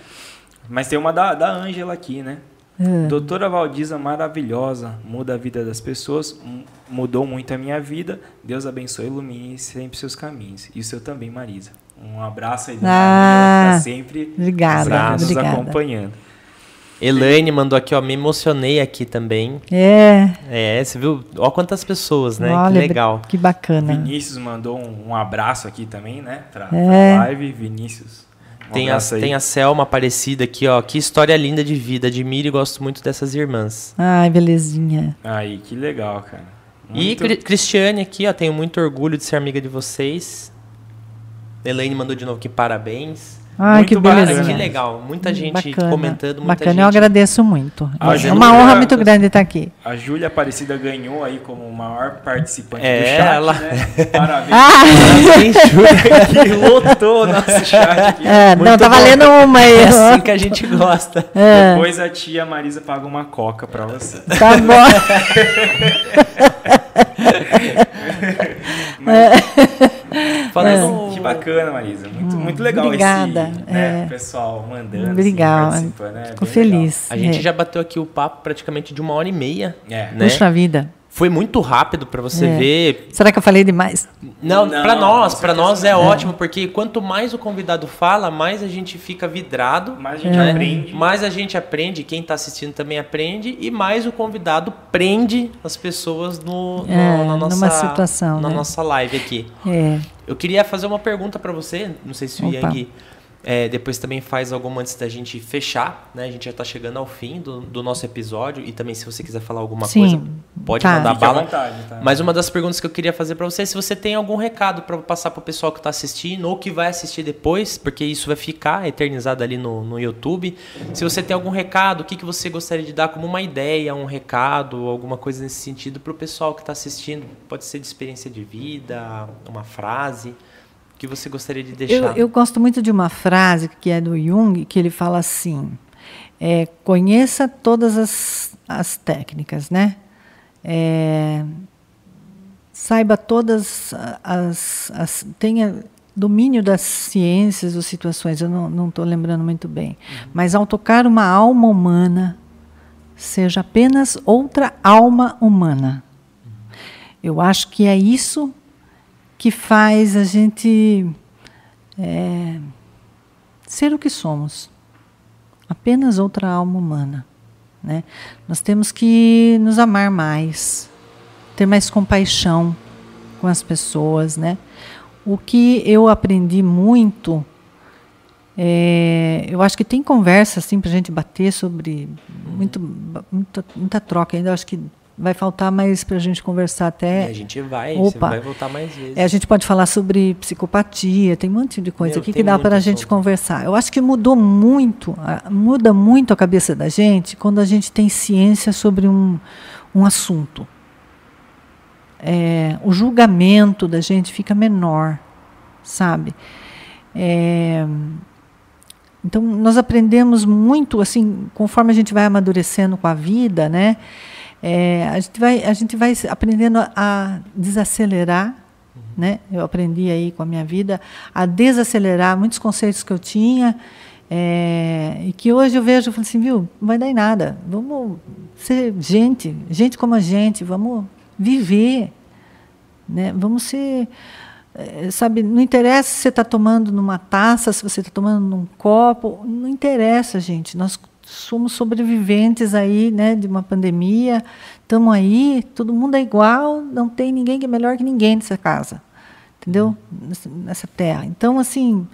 B: Mas tem uma da da Ângela aqui, né?
C: É.
B: Doutora Valdiza, maravilhosa, muda a vida das pessoas, mu- mudou muito a minha vida. Deus abençoe e ilumine sempre seus caminhos. E o seu também, Marisa. Um abraço aí,
C: Ah,
B: tá sempre
C: obrigada,
B: nos
C: obrigada.
B: acompanhando.
A: Elaine mandou aqui, ó. Me emocionei aqui também.
C: É,
A: É, você viu? Ó quantas pessoas, né?
C: olha,
A: que legal.
C: que bacana.
B: Vinícius mandou um, um abraço aqui também, né? Pra, pra
C: É.
B: live. Vinícius.
A: Tem a, tem a Selma Aparecida aqui, ó. Que história linda de vida. Admiro e gosto muito dessas irmãs.
C: Ai, belezinha.
B: Aí, que legal, cara.
A: E
B: Muito-
A: Cri- Cristiane aqui, ó. Tenho muito orgulho de ser amiga de vocês. Elaine mandou de novo que parabéns.
C: Ai,
B: Muito
C: que belezinha.
A: que legal. Muita gente
C: Bacana.
A: comentando, muita
C: Bacana,
A: gente.
C: eu agradeço muito.
B: Ah,
C: é uma honra muito grande estar aqui.
B: A Júlia Aparecida ganhou aí como o maior participante
A: É,
B: do chat,
A: ela-
B: né? Parabéns.
C: Ah,
A: Parabéns, Júlia.
B: que [LAUGHS] lotou o nosso chat aqui.
C: é, não, tá
A: bom.
C: valendo uma aí.
A: É assim que a gente gosta. [LAUGHS]
C: É,
B: Depois a tia Marisa paga uma coca pra você.
C: tá bom. [LAUGHS]
A: Falando.
B: Que bacana, Marisa. Muito, muito legal
C: obrigada,
B: esse né,
C: é.
B: pessoal mandando.
C: Obrigada.
B: Assim, né?
C: Fico
B: Bem
C: feliz.
A: A gente
C: é.
A: já bateu aqui o papo praticamente de uma hora e meia.
B: legal. É.
A: né?
C: Puxa vida.
A: Foi muito rápido pra você
C: É.
A: ver.
C: Será que eu falei demais?
A: Não,
B: Não,
A: pra nós, para nós é
B: não.
A: ótimo, porque quanto mais o convidado fala, mais a gente fica vidrado.
B: Mas a gente
C: É.
B: aprende.
A: Mais a gente aprende, quem está assistindo também aprende, e mais o convidado prende as pessoas no, no-
C: É,
A: na, nossa,
C: numa situação,
A: na
C: né?
A: nossa live aqui.
C: É.
A: Eu queria fazer uma pergunta para você, não sei se o
C: Opa.
A: Yang é, depois também faz alguma antes da gente fechar, né? A gente já está chegando ao fim do, do nosso episódio, e também se você quiser falar alguma
C: Sim,
A: coisa, pode
C: tá.
A: mandar
B: Fique à
A: bala.
B: vontade, tá?
A: Mas uma das perguntas que eu queria fazer para você é se você tem algum recado para passar para o pessoal que está assistindo ou que vai assistir depois, porque isso vai ficar eternizado ali no, no YouTube. Se você tem algum recado, o que, que você gostaria de dar como uma ideia, um recado, alguma coisa nesse sentido para o pessoal que está assistindo? Pode ser de experiência de vida, uma frase. Que você gostaria de
C: Eu,
A: deixar?
C: eu gosto muito de uma frase que é do Jung, que ele fala assim: é, conheça todas as, as técnicas, né? É, saiba todas as, as. tenha domínio das ciências ou situações, eu não estou lembrando muito bem. Mas ao tocar uma alma humana, seja apenas outra alma humana. Eu acho que é isso que faz a gente é, ser o que somos. Apenas outra alma humana. Né? Nós temos que nos amar mais, ter mais compaixão com as pessoas. Né? O que eu aprendi muito, é, eu acho que tem conversa assim, para a gente bater sobre muito, muita, muita troca ainda. Acho que vai faltar mais para a gente conversar até.
A: E a gente vai,
C: Opa.
A: vai voltar mais vezes.
C: É, a gente pode falar sobre psicopatia, tem um monte de coisa
A: Meu,
C: aqui que dá para a gente conversar. Eu acho que mudou muito, a- muda muito a cabeça da gente quando a gente tem ciência sobre um, um assunto. É, o julgamento da gente fica menor, sabe? É, então, nós aprendemos muito, assim, conforme a gente vai amadurecendo com a vida, né? É, a, gente vai, a gente vai aprendendo a, desacelerar, né? Eu aprendi aí com a minha vida a desacelerar muitos conceitos que eu tinha é, e que hoje eu vejo, eu falo assim, viu, não vai dar em nada. Vamos ser gente, gente como a gente, vamos viver, né? Vamos ser eh, sabe, não interessa se você está tomando numa taça, se você está tomando num copo, não interessa, gente. Nós somos sobreviventes aí, né, de uma pandemia. Estamos aí, todo mundo é igual, não tem ninguém que é melhor que ninguém nessa casa, entendeu? Nessa, nessa terra. Então, assim,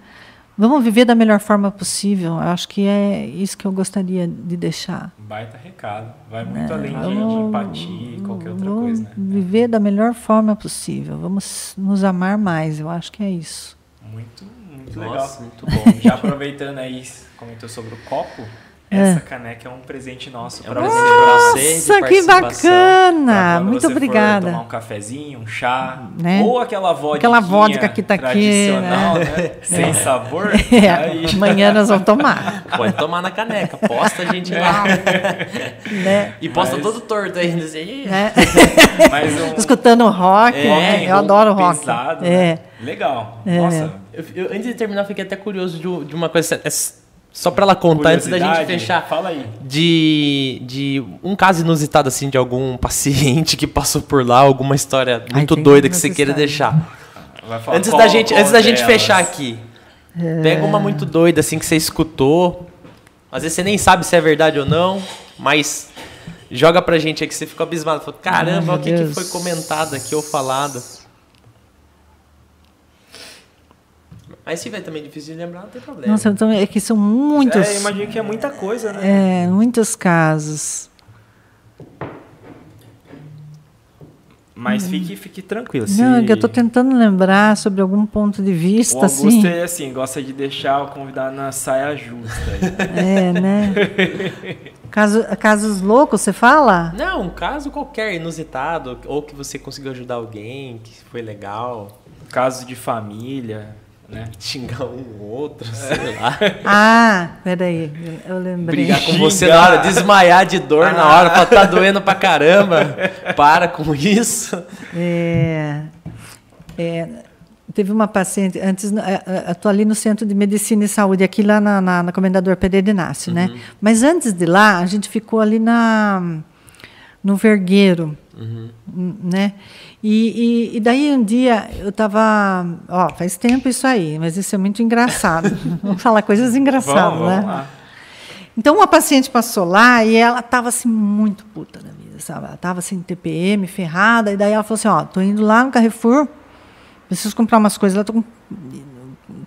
C: vamos viver da melhor forma possível. Eu acho que é isso que eu gostaria de deixar.
B: Baita recado. Vai muito além de, de
C: Vamos-
B: empatia e qualquer outra
C: vamos
B: coisa, né?
C: Viver da melhor forma possível. Vamos nos amar mais. Eu acho que é isso.
B: Muito, muito
A: Nossa,
B: legal.
A: muito bom. [LAUGHS]
B: Já aproveitando aí, comentou sobre o copo.
C: É.
B: Essa caneca é um presente nosso
A: É um
B: para você.
A: pra
B: Nossa,
C: que bacana! Muito
B: você for
C: obrigada.
B: tomar um cafezinho, um chá,
C: Né?
B: ou aquela vodka,
C: Aquela vodka que tá aqui,
B: tradicional, né? Sem sabor. [LAUGHS]
C: É,
B: Aí,
C: amanhã nós vamos tomar.
A: Pode tomar na caneca. Posta a gente lá. [LAUGHS]
C: né?
A: E posta
B: Mas-
A: todo torto. Assim.
C: né? [LAUGHS]
B: mais um
C: Escutando rock,
A: É,
C: né?
B: rock
C: eu adoro rock.
B: pesado,
C: é.
B: né? Legal.
C: É.
B: Nossa,
A: Eu, eu- antes de terminar, eu fiquei até curioso de, de uma coisa. é só pra ela contar antes da gente fechar.
B: Fala aí.
A: De, de um caso inusitado, assim, de algum [LAUGHS] paciente que passou por lá, alguma história
C: Ai,
A: muito
C: tem
A: doida que você queira deixar. Antes da gente, antes da gente
B: delas.
A: fechar aqui, pega uma muito doida, assim, que você escutou. Às vezes você nem sabe se é verdade ou não, mas joga pra gente aí que você ficou abismado. Falou,
C: Ai,
A: caramba,
C: meu
A: o que, que foi comentado aqui ou falado? Mas se vai também difícil de lembrar, não tem problema.
C: Nossa, então é que são muitos,
B: É, eu imagino que é muita coisa, né?
C: é, muitos casos.
B: Mas fique, fique tranquilo. Se...
C: Não, é que eu estou tentando lembrar sobre algum ponto de
B: O
C: vista,
B: Augusto
C: assim.
B: é assim, gosta de deixar o convidado na saia justa.
C: É, né? Caso, casos loucos, você fala?
A: Não, um caso qualquer, inusitado, ou que você conseguiu ajudar alguém, que foi legal,
B: Caso de família, né?
A: xingar um ou outro, sei lá. [LAUGHS]
C: Ah, peraí, eu lembrei.
A: Brigar com você
B: Xingar.
A: na hora, desmaiar de dor na hora, pra tá doendo pra caramba. Para com isso.
C: É, é, teve uma paciente, antes, estou ali no Centro de Medicina e Saúde, aqui lá na, na, na Comendador Pereira Inácio, né? Mas antes de lá, a gente ficou ali na, no Vergueiro, hum, né? E, e, e daí um dia eu estava, ó, faz tempo isso aí, mas isso é muito engraçado. [LAUGHS] Vamos falar coisas engraçadas,
B: vamos,
C: né?
B: vamos.
C: Então uma paciente passou lá e ela estava assim muito puta da vida, sabe? Ela estava assim TPM, ferrada, e daí ela falou assim, ó, tô indo lá no Carrefour, preciso comprar umas coisas lá, tô, com...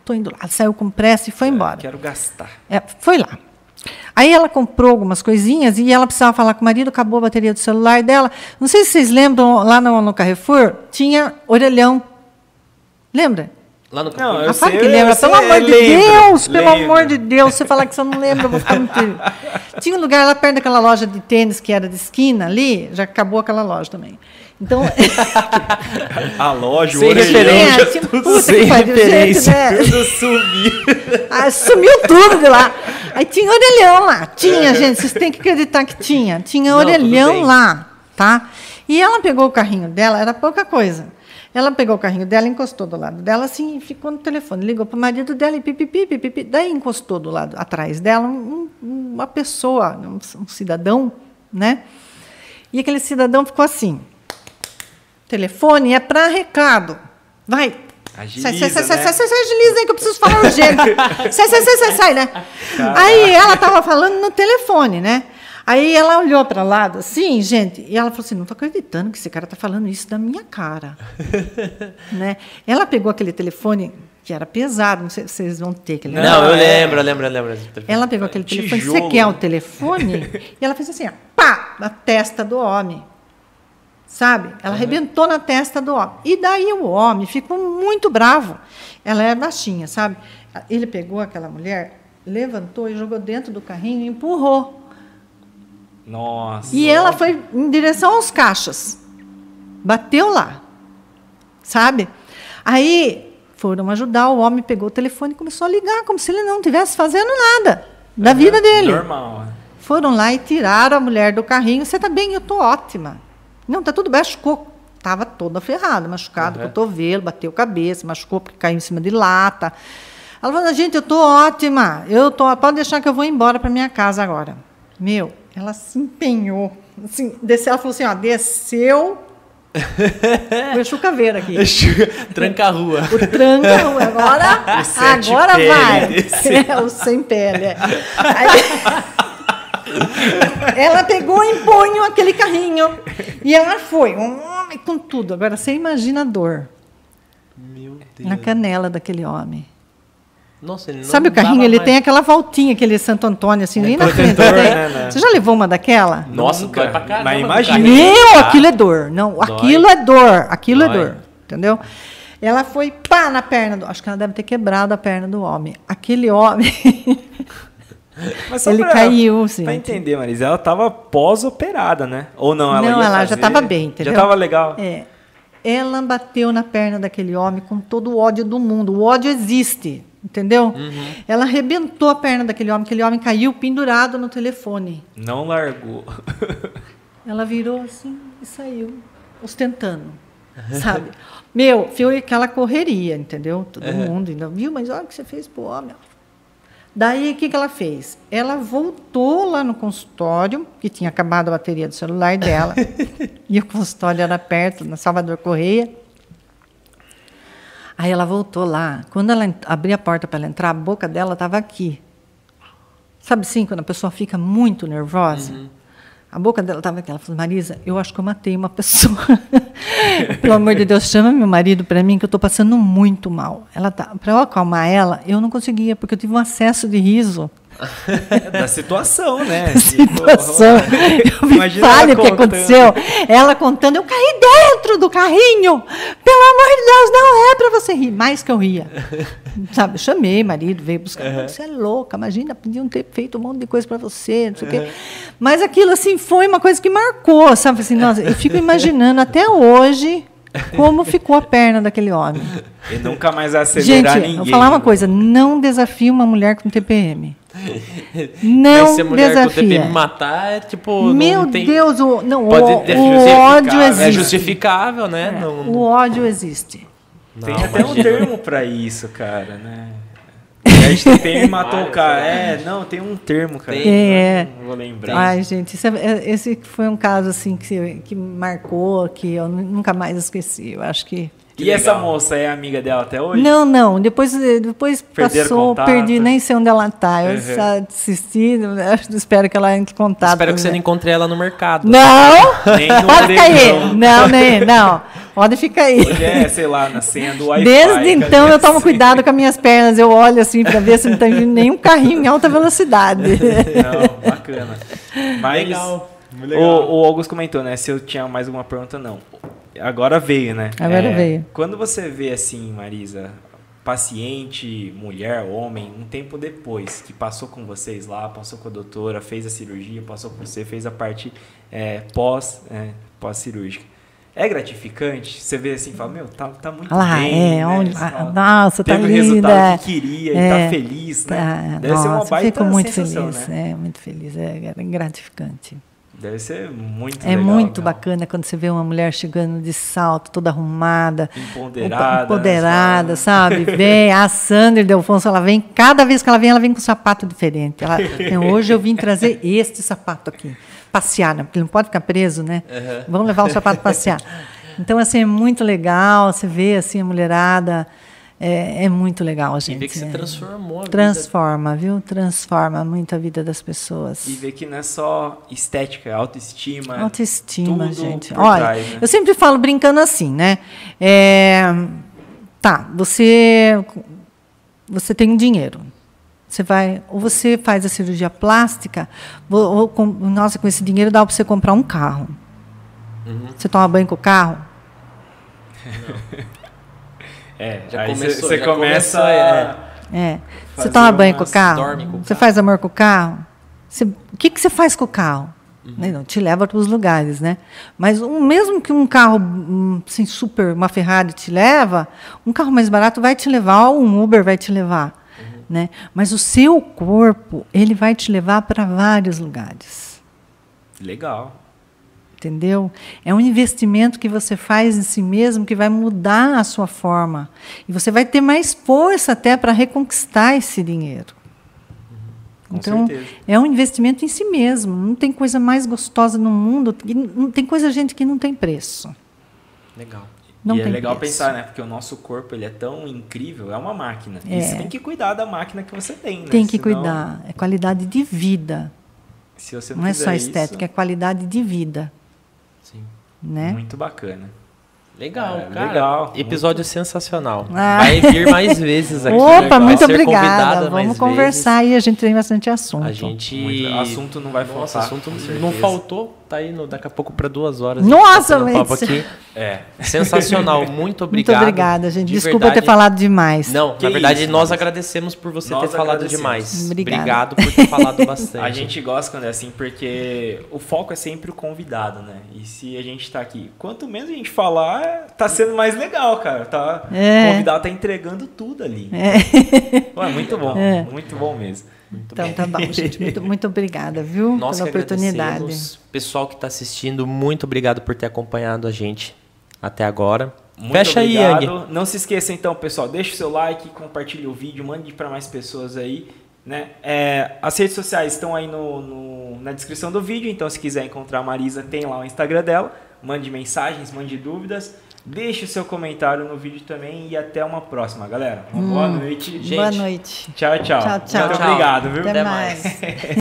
C: tô indo lá. Saiu com pressa e foi embora.
B: Quero gastar.
C: É, foi lá. Aí ela comprou algumas coisinhas e ela precisava falar com o marido, acabou a bateria do celular dela. Não sei se vocês lembram, lá no, no Carrefour, tinha orelhão. Lembra?
A: Lá no
B: Não,
C: Ah,
B: eu sei,
C: que
B: eu
C: lembra.
B: sei,
C: Pelo amor de
B: lembro,
C: Deus, pelo
B: lembro.
C: amor de Deus. Você falar que você não lembra, eu vou ficar muito. [LAUGHS] Tinha um lugar lá perto daquela loja de tênis que era de esquina ali, já acabou aquela loja também. Então. [LAUGHS]
B: A loja, o
A: Sem
B: orelhão,
A: referência.
B: já
C: tinha-
B: tudo
C: puta
A: sem
C: que pariu,
A: referência.
C: gente, né?
B: tudo sumiu. [LAUGHS]
C: Ah, sumiu tudo de lá. Aí tinha orelhão lá. Tinha, gente, vocês têm que acreditar que tinha. Tinha
A: Não,
C: orelhão lá, tá? E ela pegou o carrinho dela, era pouca coisa. Ela pegou o carrinho dela, encostou do lado dela, assim, e ficou no telefone. Ligou para o marido dela e pipipi, pipipi. Daí encostou do lado atrás dela um- um- uma pessoa, um, um cidadão, né? E aquele cidadão ficou assim: telefone é para recado. Vai.
B: Agiliza,
C: sai, sai, sai,
B: né?
C: sai, sai, sai, agiliza aí que eu preciso falar urgente. [LAUGHS] sai, sai, sai, sai, sai, né? Aí ela estava falando no telefone, né? Aí ela olhou para lado, assim, gente, e ela falou assim: não estou acreditando que esse cara está falando isso da minha cara. [LAUGHS] né? Ela pegou aquele telefone que era pesado, não sei se vocês vão ter que
A: Não,
C: lembrar.
A: eu
B: é.
A: lembro, eu lembro, eu lembro.
C: Ela pegou aquele telefone,
B: Tijolo.
C: você quer o telefone? [LAUGHS] e ela fez assim, ó, pá, na testa do homem. Sabe? Ela arrebentou na testa do homem. E daí o homem ficou muito bravo. Ela era baixinha, sabe? Ele pegou aquela mulher, levantou e jogou dentro do carrinho e empurrou.
B: Nossa.
C: E ela foi em direção aos caixas. Bateu lá. Sabe? Aí foram ajudar, o homem pegou o telefone e começou a ligar, como se ele não estivesse fazendo nada da vida dele.
B: Normal. né?
C: Foram lá e tiraram a mulher do carrinho. Você tá bem? Eu tô ótima. Não, tá tudo bem. Machucou. Tava toda ferrada, machucado,
A: Uhum.
C: cotovelo, bateu cabeça, machucou porque caiu em cima de lata. Ela falou, gente, eu tô ótima. Eu tô, pode deixar que eu vou embora para minha casa agora. Meu, ela se empenhou. Assim, desceu, ela falou assim, ó, desceu [LAUGHS] o chucaveiro aqui. [LAUGHS]
A: Tranca a rua.
C: O tranca, agora, [LAUGHS]
B: O sete
C: agora
B: pele
C: vai. É, o sem pele. é. Aí, ela pegou em punho aquele carrinho e ela foi, um homem com tudo. Agora você imagina a dor
A: Meu Deus.
C: na canela daquele homem.
A: Nossa, ele não
C: Sabe o carrinho? Ele
A: mais.
C: tem aquela voltinha, aquele Santo Antônio, assim, ali na frente. tem.
B: né, né?
C: Você já levou uma daquela?
A: Nossa,
B: Nunca.
A: dói pra caramba.
B: Mas imagina.
C: Meu, aquilo é dor. Não,
A: Dói.
C: aquilo é dor. Aquilo é
A: Dói.
C: dor. Entendeu? Ela foi pá na perna do. Acho que ela deve ter quebrado a perna do homem. Aquele homem. [LAUGHS] Ele
B: pra,
C: caiu,
B: Pra
C: gente.
B: entender, Marisa, ela tava pós-operada, né? Ou não? Ela
C: Não,
B: ia
C: ela já
B: fazer-
C: tava bem, entendeu?
B: Já tava legal.
C: É. Ela bateu na perna daquele homem com todo o ódio do mundo. O ódio existe, entendeu? Ela arrebentou a perna daquele homem. Aquele homem caiu pendurado no telefone.
B: Não largou. [LAUGHS]
C: Ela virou assim e saiu, ostentando, sabe? Meu, foi aquela correria, entendeu? Todo mundo ainda viu, mas olha o que você fez pro homem. Daí, o que, que ela fez? Ela voltou lá no consultório, que tinha acabado a bateria do celular dela, [LAUGHS] e o consultório era perto, na Salvador Correia. Aí ela voltou lá. Quando ela abriu a porta para ela entrar, a boca dela estava aqui. Sabe assim, quando a pessoa fica muito nervosa? A boca dela estava aqui. Ela falou, Marisa, eu acho que eu matei uma pessoa. [LAUGHS] Pelo amor de Deus, chama meu marido para mim, que eu estou passando muito mal. Ela tá, para eu acalmar ela, eu não conseguia, porque eu tive um acesso de riso. [LAUGHS]
B: da situação, né?
C: Situação. Eu me fale o que
B: contando.
C: aconteceu. Ela contando, eu caí dentro do carrinho. Pelo amor de Deus, não é para você rir. Mais que eu ria. [LAUGHS] Sabe, eu chamei marido, veio buscar. Você é louca, imagina, podiam ter feito um monte de coisa para você, não sei o quê. Mas aquilo, assim, foi uma coisa que marcou, sabe? Assim, nossa, eu fico [LAUGHS] imaginando até hoje como ficou a perna daquele homem.
B: E nunca mais
C: Gente,
B: acelerar
C: eu
B: ninguém.
C: vou falar uma coisa, não desafie uma mulher com TPM. [LAUGHS]
A: Mas
C: Não
A: se a mulher com
C: desafia.
A: TPM matar, é tipo.
C: Meu
A: não tem...
C: Deus, o, não, o,
A: Pode
C: o
A: ter
C: ódio
A: justificável,
C: existe.
A: É justificável, né?
C: É,
A: Não-
C: O ódio existe.
B: Tem até um termo pra isso, cara, né? A gente tem e matou o cara. É, não, tem um termo, cara.
A: Tem.
C: É.
B: Não vou lembrar.
C: Ai, gente, isso é- é- esse foi um caso assim que, que marcou, que eu nu- nunca mais esqueci. Eu acho que.
B: e essa moça é amiga dela até hoje?
C: Não, não. Depois, depois
B: Perderam
C: passou,
B: contato?
C: perdi, nem sei onde ela está. Eu
B: Uhum.
C: só assisti, espero que ela entre em contato.
A: Espero que você não
C: ele.
A: encontre ela no mercado.
C: Não!
B: Nem no
C: Pode ficar aí.
B: orelhão.
C: Não, nem, não. Pode ficar aí.
B: Hoje é, sei lá, na senha do Wi-Fi.
C: Desde então eu tomo
B: senha? [LAUGHS]
C: cuidado com as minhas pernas. Eu olho assim para ver se não está vindo nenhum carrinho em alta velocidade. [LAUGHS]
B: Não, bacana. Mas
A: Legal.
B: O, o Augusto comentou, né? Se eu tinha mais alguma pergunta, não. Agora veio, né?
C: Agora veio.
B: Quando você vê assim, Marisa, paciente, mulher, homem, um tempo depois, que passou com vocês lá, passou com a doutora, fez a cirurgia, passou com você, fez a parte é, pós, é, pós-cirúrgica. É gratificante? Você vê assim e fala, meu, tá, tá muito
C: Olha lá,
B: bem,
C: é,
B: né?
C: onde- ah,
B: fala,
C: nossa, tá
B: Teve o
C: linda.
B: resultado que queria e
C: É,
B: tá feliz, né?
C: Tá,
B: Deve ser uma
C: nossa,
B: baita
C: fico muito feliz,
B: né?
C: é muito feliz, é, é gratificante.
B: Deve ser muito
C: É
B: legal,
C: muito
B: cara.
C: bacana quando você vê uma mulher chegando de salto, toda arrumada,
B: Empoderada.
C: empoderada,
B: né?
C: sabe? Vem, a Sandra Delfonso, ela vem, cada vez que ela vem, ela vem com um sapato diferente. Ela, [LAUGHS] "Não, hoje eu vim trazer este sapato aqui. Passear, né? porque ele não pode ficar preso, né?
A: Uhum.
C: Vamos levar o sapato passear. [LAUGHS] Então, assim, é muito legal, você vê assim, a mulherada. É, é muito legal, gente.
A: E ver que
C: é.
A: transformou a
C: Transforma, vida. viu? Transforma muito a vida das pessoas.
B: E ver que não é só estética, é autoestima.
C: Autoestima, gente. Olha, trás, né? eu sempre falo brincando assim, né? É, tá, você, você tem um dinheiro. Você vai, ou você faz a cirurgia plástica, ou, ou com, nossa, com esse dinheiro dá para você comprar um carro. Uhum. Você toma banho com o carro? [LAUGHS]
B: É, já começou. Você começa.
C: é. é. Você toma banho com o carro? Com o carro. Você faz amor com o carro? Você, o que, que você faz com o carro? Uhum. Né, não, te leva para os lugares, né? Mas um, mesmo que um carro um, assim, super, uma Ferrari te leva, um carro mais barato vai te levar, ou um Uber vai te levar. Né? Mas o seu corpo, ele vai te levar para vários lugares.
B: Legal
C: entendeu? É um investimento que você faz em si mesmo que vai mudar a sua forma. E você vai ter mais força até para reconquistar esse dinheiro.
B: Com
C: então,
B: certeza.
C: é um investimento em si mesmo. Não tem coisa mais gostosa no mundo. Não tem coisa, gente, que não tem preço.
A: Legal.
C: Não
B: e
C: é
B: legal
C: preço.
B: pensar, né? Porque o nosso corpo ele é tão incrível, é uma máquina.
C: É.
B: E você tem que cuidar da máquina que você tem, né?
C: Tem que
B: Senão,
C: cuidar. É qualidade de vida.
B: Se você não,
C: Não é só estética,
B: isso,
C: é qualidade de vida.
A: Sim.
C: Né?
B: Muito bacana.
A: Legal,
B: É,
A: cara.
B: legal.
A: Episódio sensacional.
C: Ah.
A: Vai vir mais [LAUGHS] vezes aqui.
C: Opa, muito obrigada. Vamos conversar
A: vezes.
C: aí, a gente tem bastante assunto.
A: A gente.
B: Muito- assunto não vai
A: Nossa,
B: faltar,
A: assunto
B: com certeza.
A: não faltou. Tá aí no, daqui a pouco para duas horas.
C: Nossa,
A: batendo papo
C: mas-
A: aqui.
B: É. [LAUGHS]
A: Sensacional. Muito obrigado.
C: Muito obrigada, gente.
A: De
C: Desculpa
A: verdade.
C: ter falado demais.
A: Não,
B: Que
A: na verdade,
B: isso,
A: nós agradecemos por você
B: Nós
A: ter falado demais.
C: Obrigada.
A: Obrigado por ter falado [LAUGHS] bastante.
B: A gente gosta quando é assim, porque o foco é sempre o convidado, né? E se a gente tá aqui, quanto menos a gente falar, tá sendo mais legal, cara. Tá,
C: É.
B: O convidado tá entregando tudo ali.
C: É.
B: Ué, muito bom,
C: É.
B: muito bom mesmo.
C: Então tá bom, gente. Muito, [LAUGHS] muito obrigada, viu?
A: Nós
C: pela
A: que
C: oportunidade.
A: Pessoal que está assistindo, muito obrigado por ter acompanhado a gente até agora.
B: Muito
A: Fecha aí,
B: obrigado.
A: Yang.
B: Não se esqueça então, pessoal, deixa o seu like, compartilhe o vídeo, mande para mais pessoas aí. Né? É, as redes sociais estão aí no, no- na descrição do vídeo, então se quiser encontrar a Marisa, tem lá o Instagram dela. Mande mensagens, mande dúvidas. Deixe o seu comentário no vídeo também e até uma próxima, galera. Uma boa noite.
C: Boa noite.
B: Tchau, tchau.
C: Tchau, tchau.
B: Muito
A: Tchau.
B: obrigado, viu?
C: Até
A: Até
C: mais.
A: mais. [LAUGHS]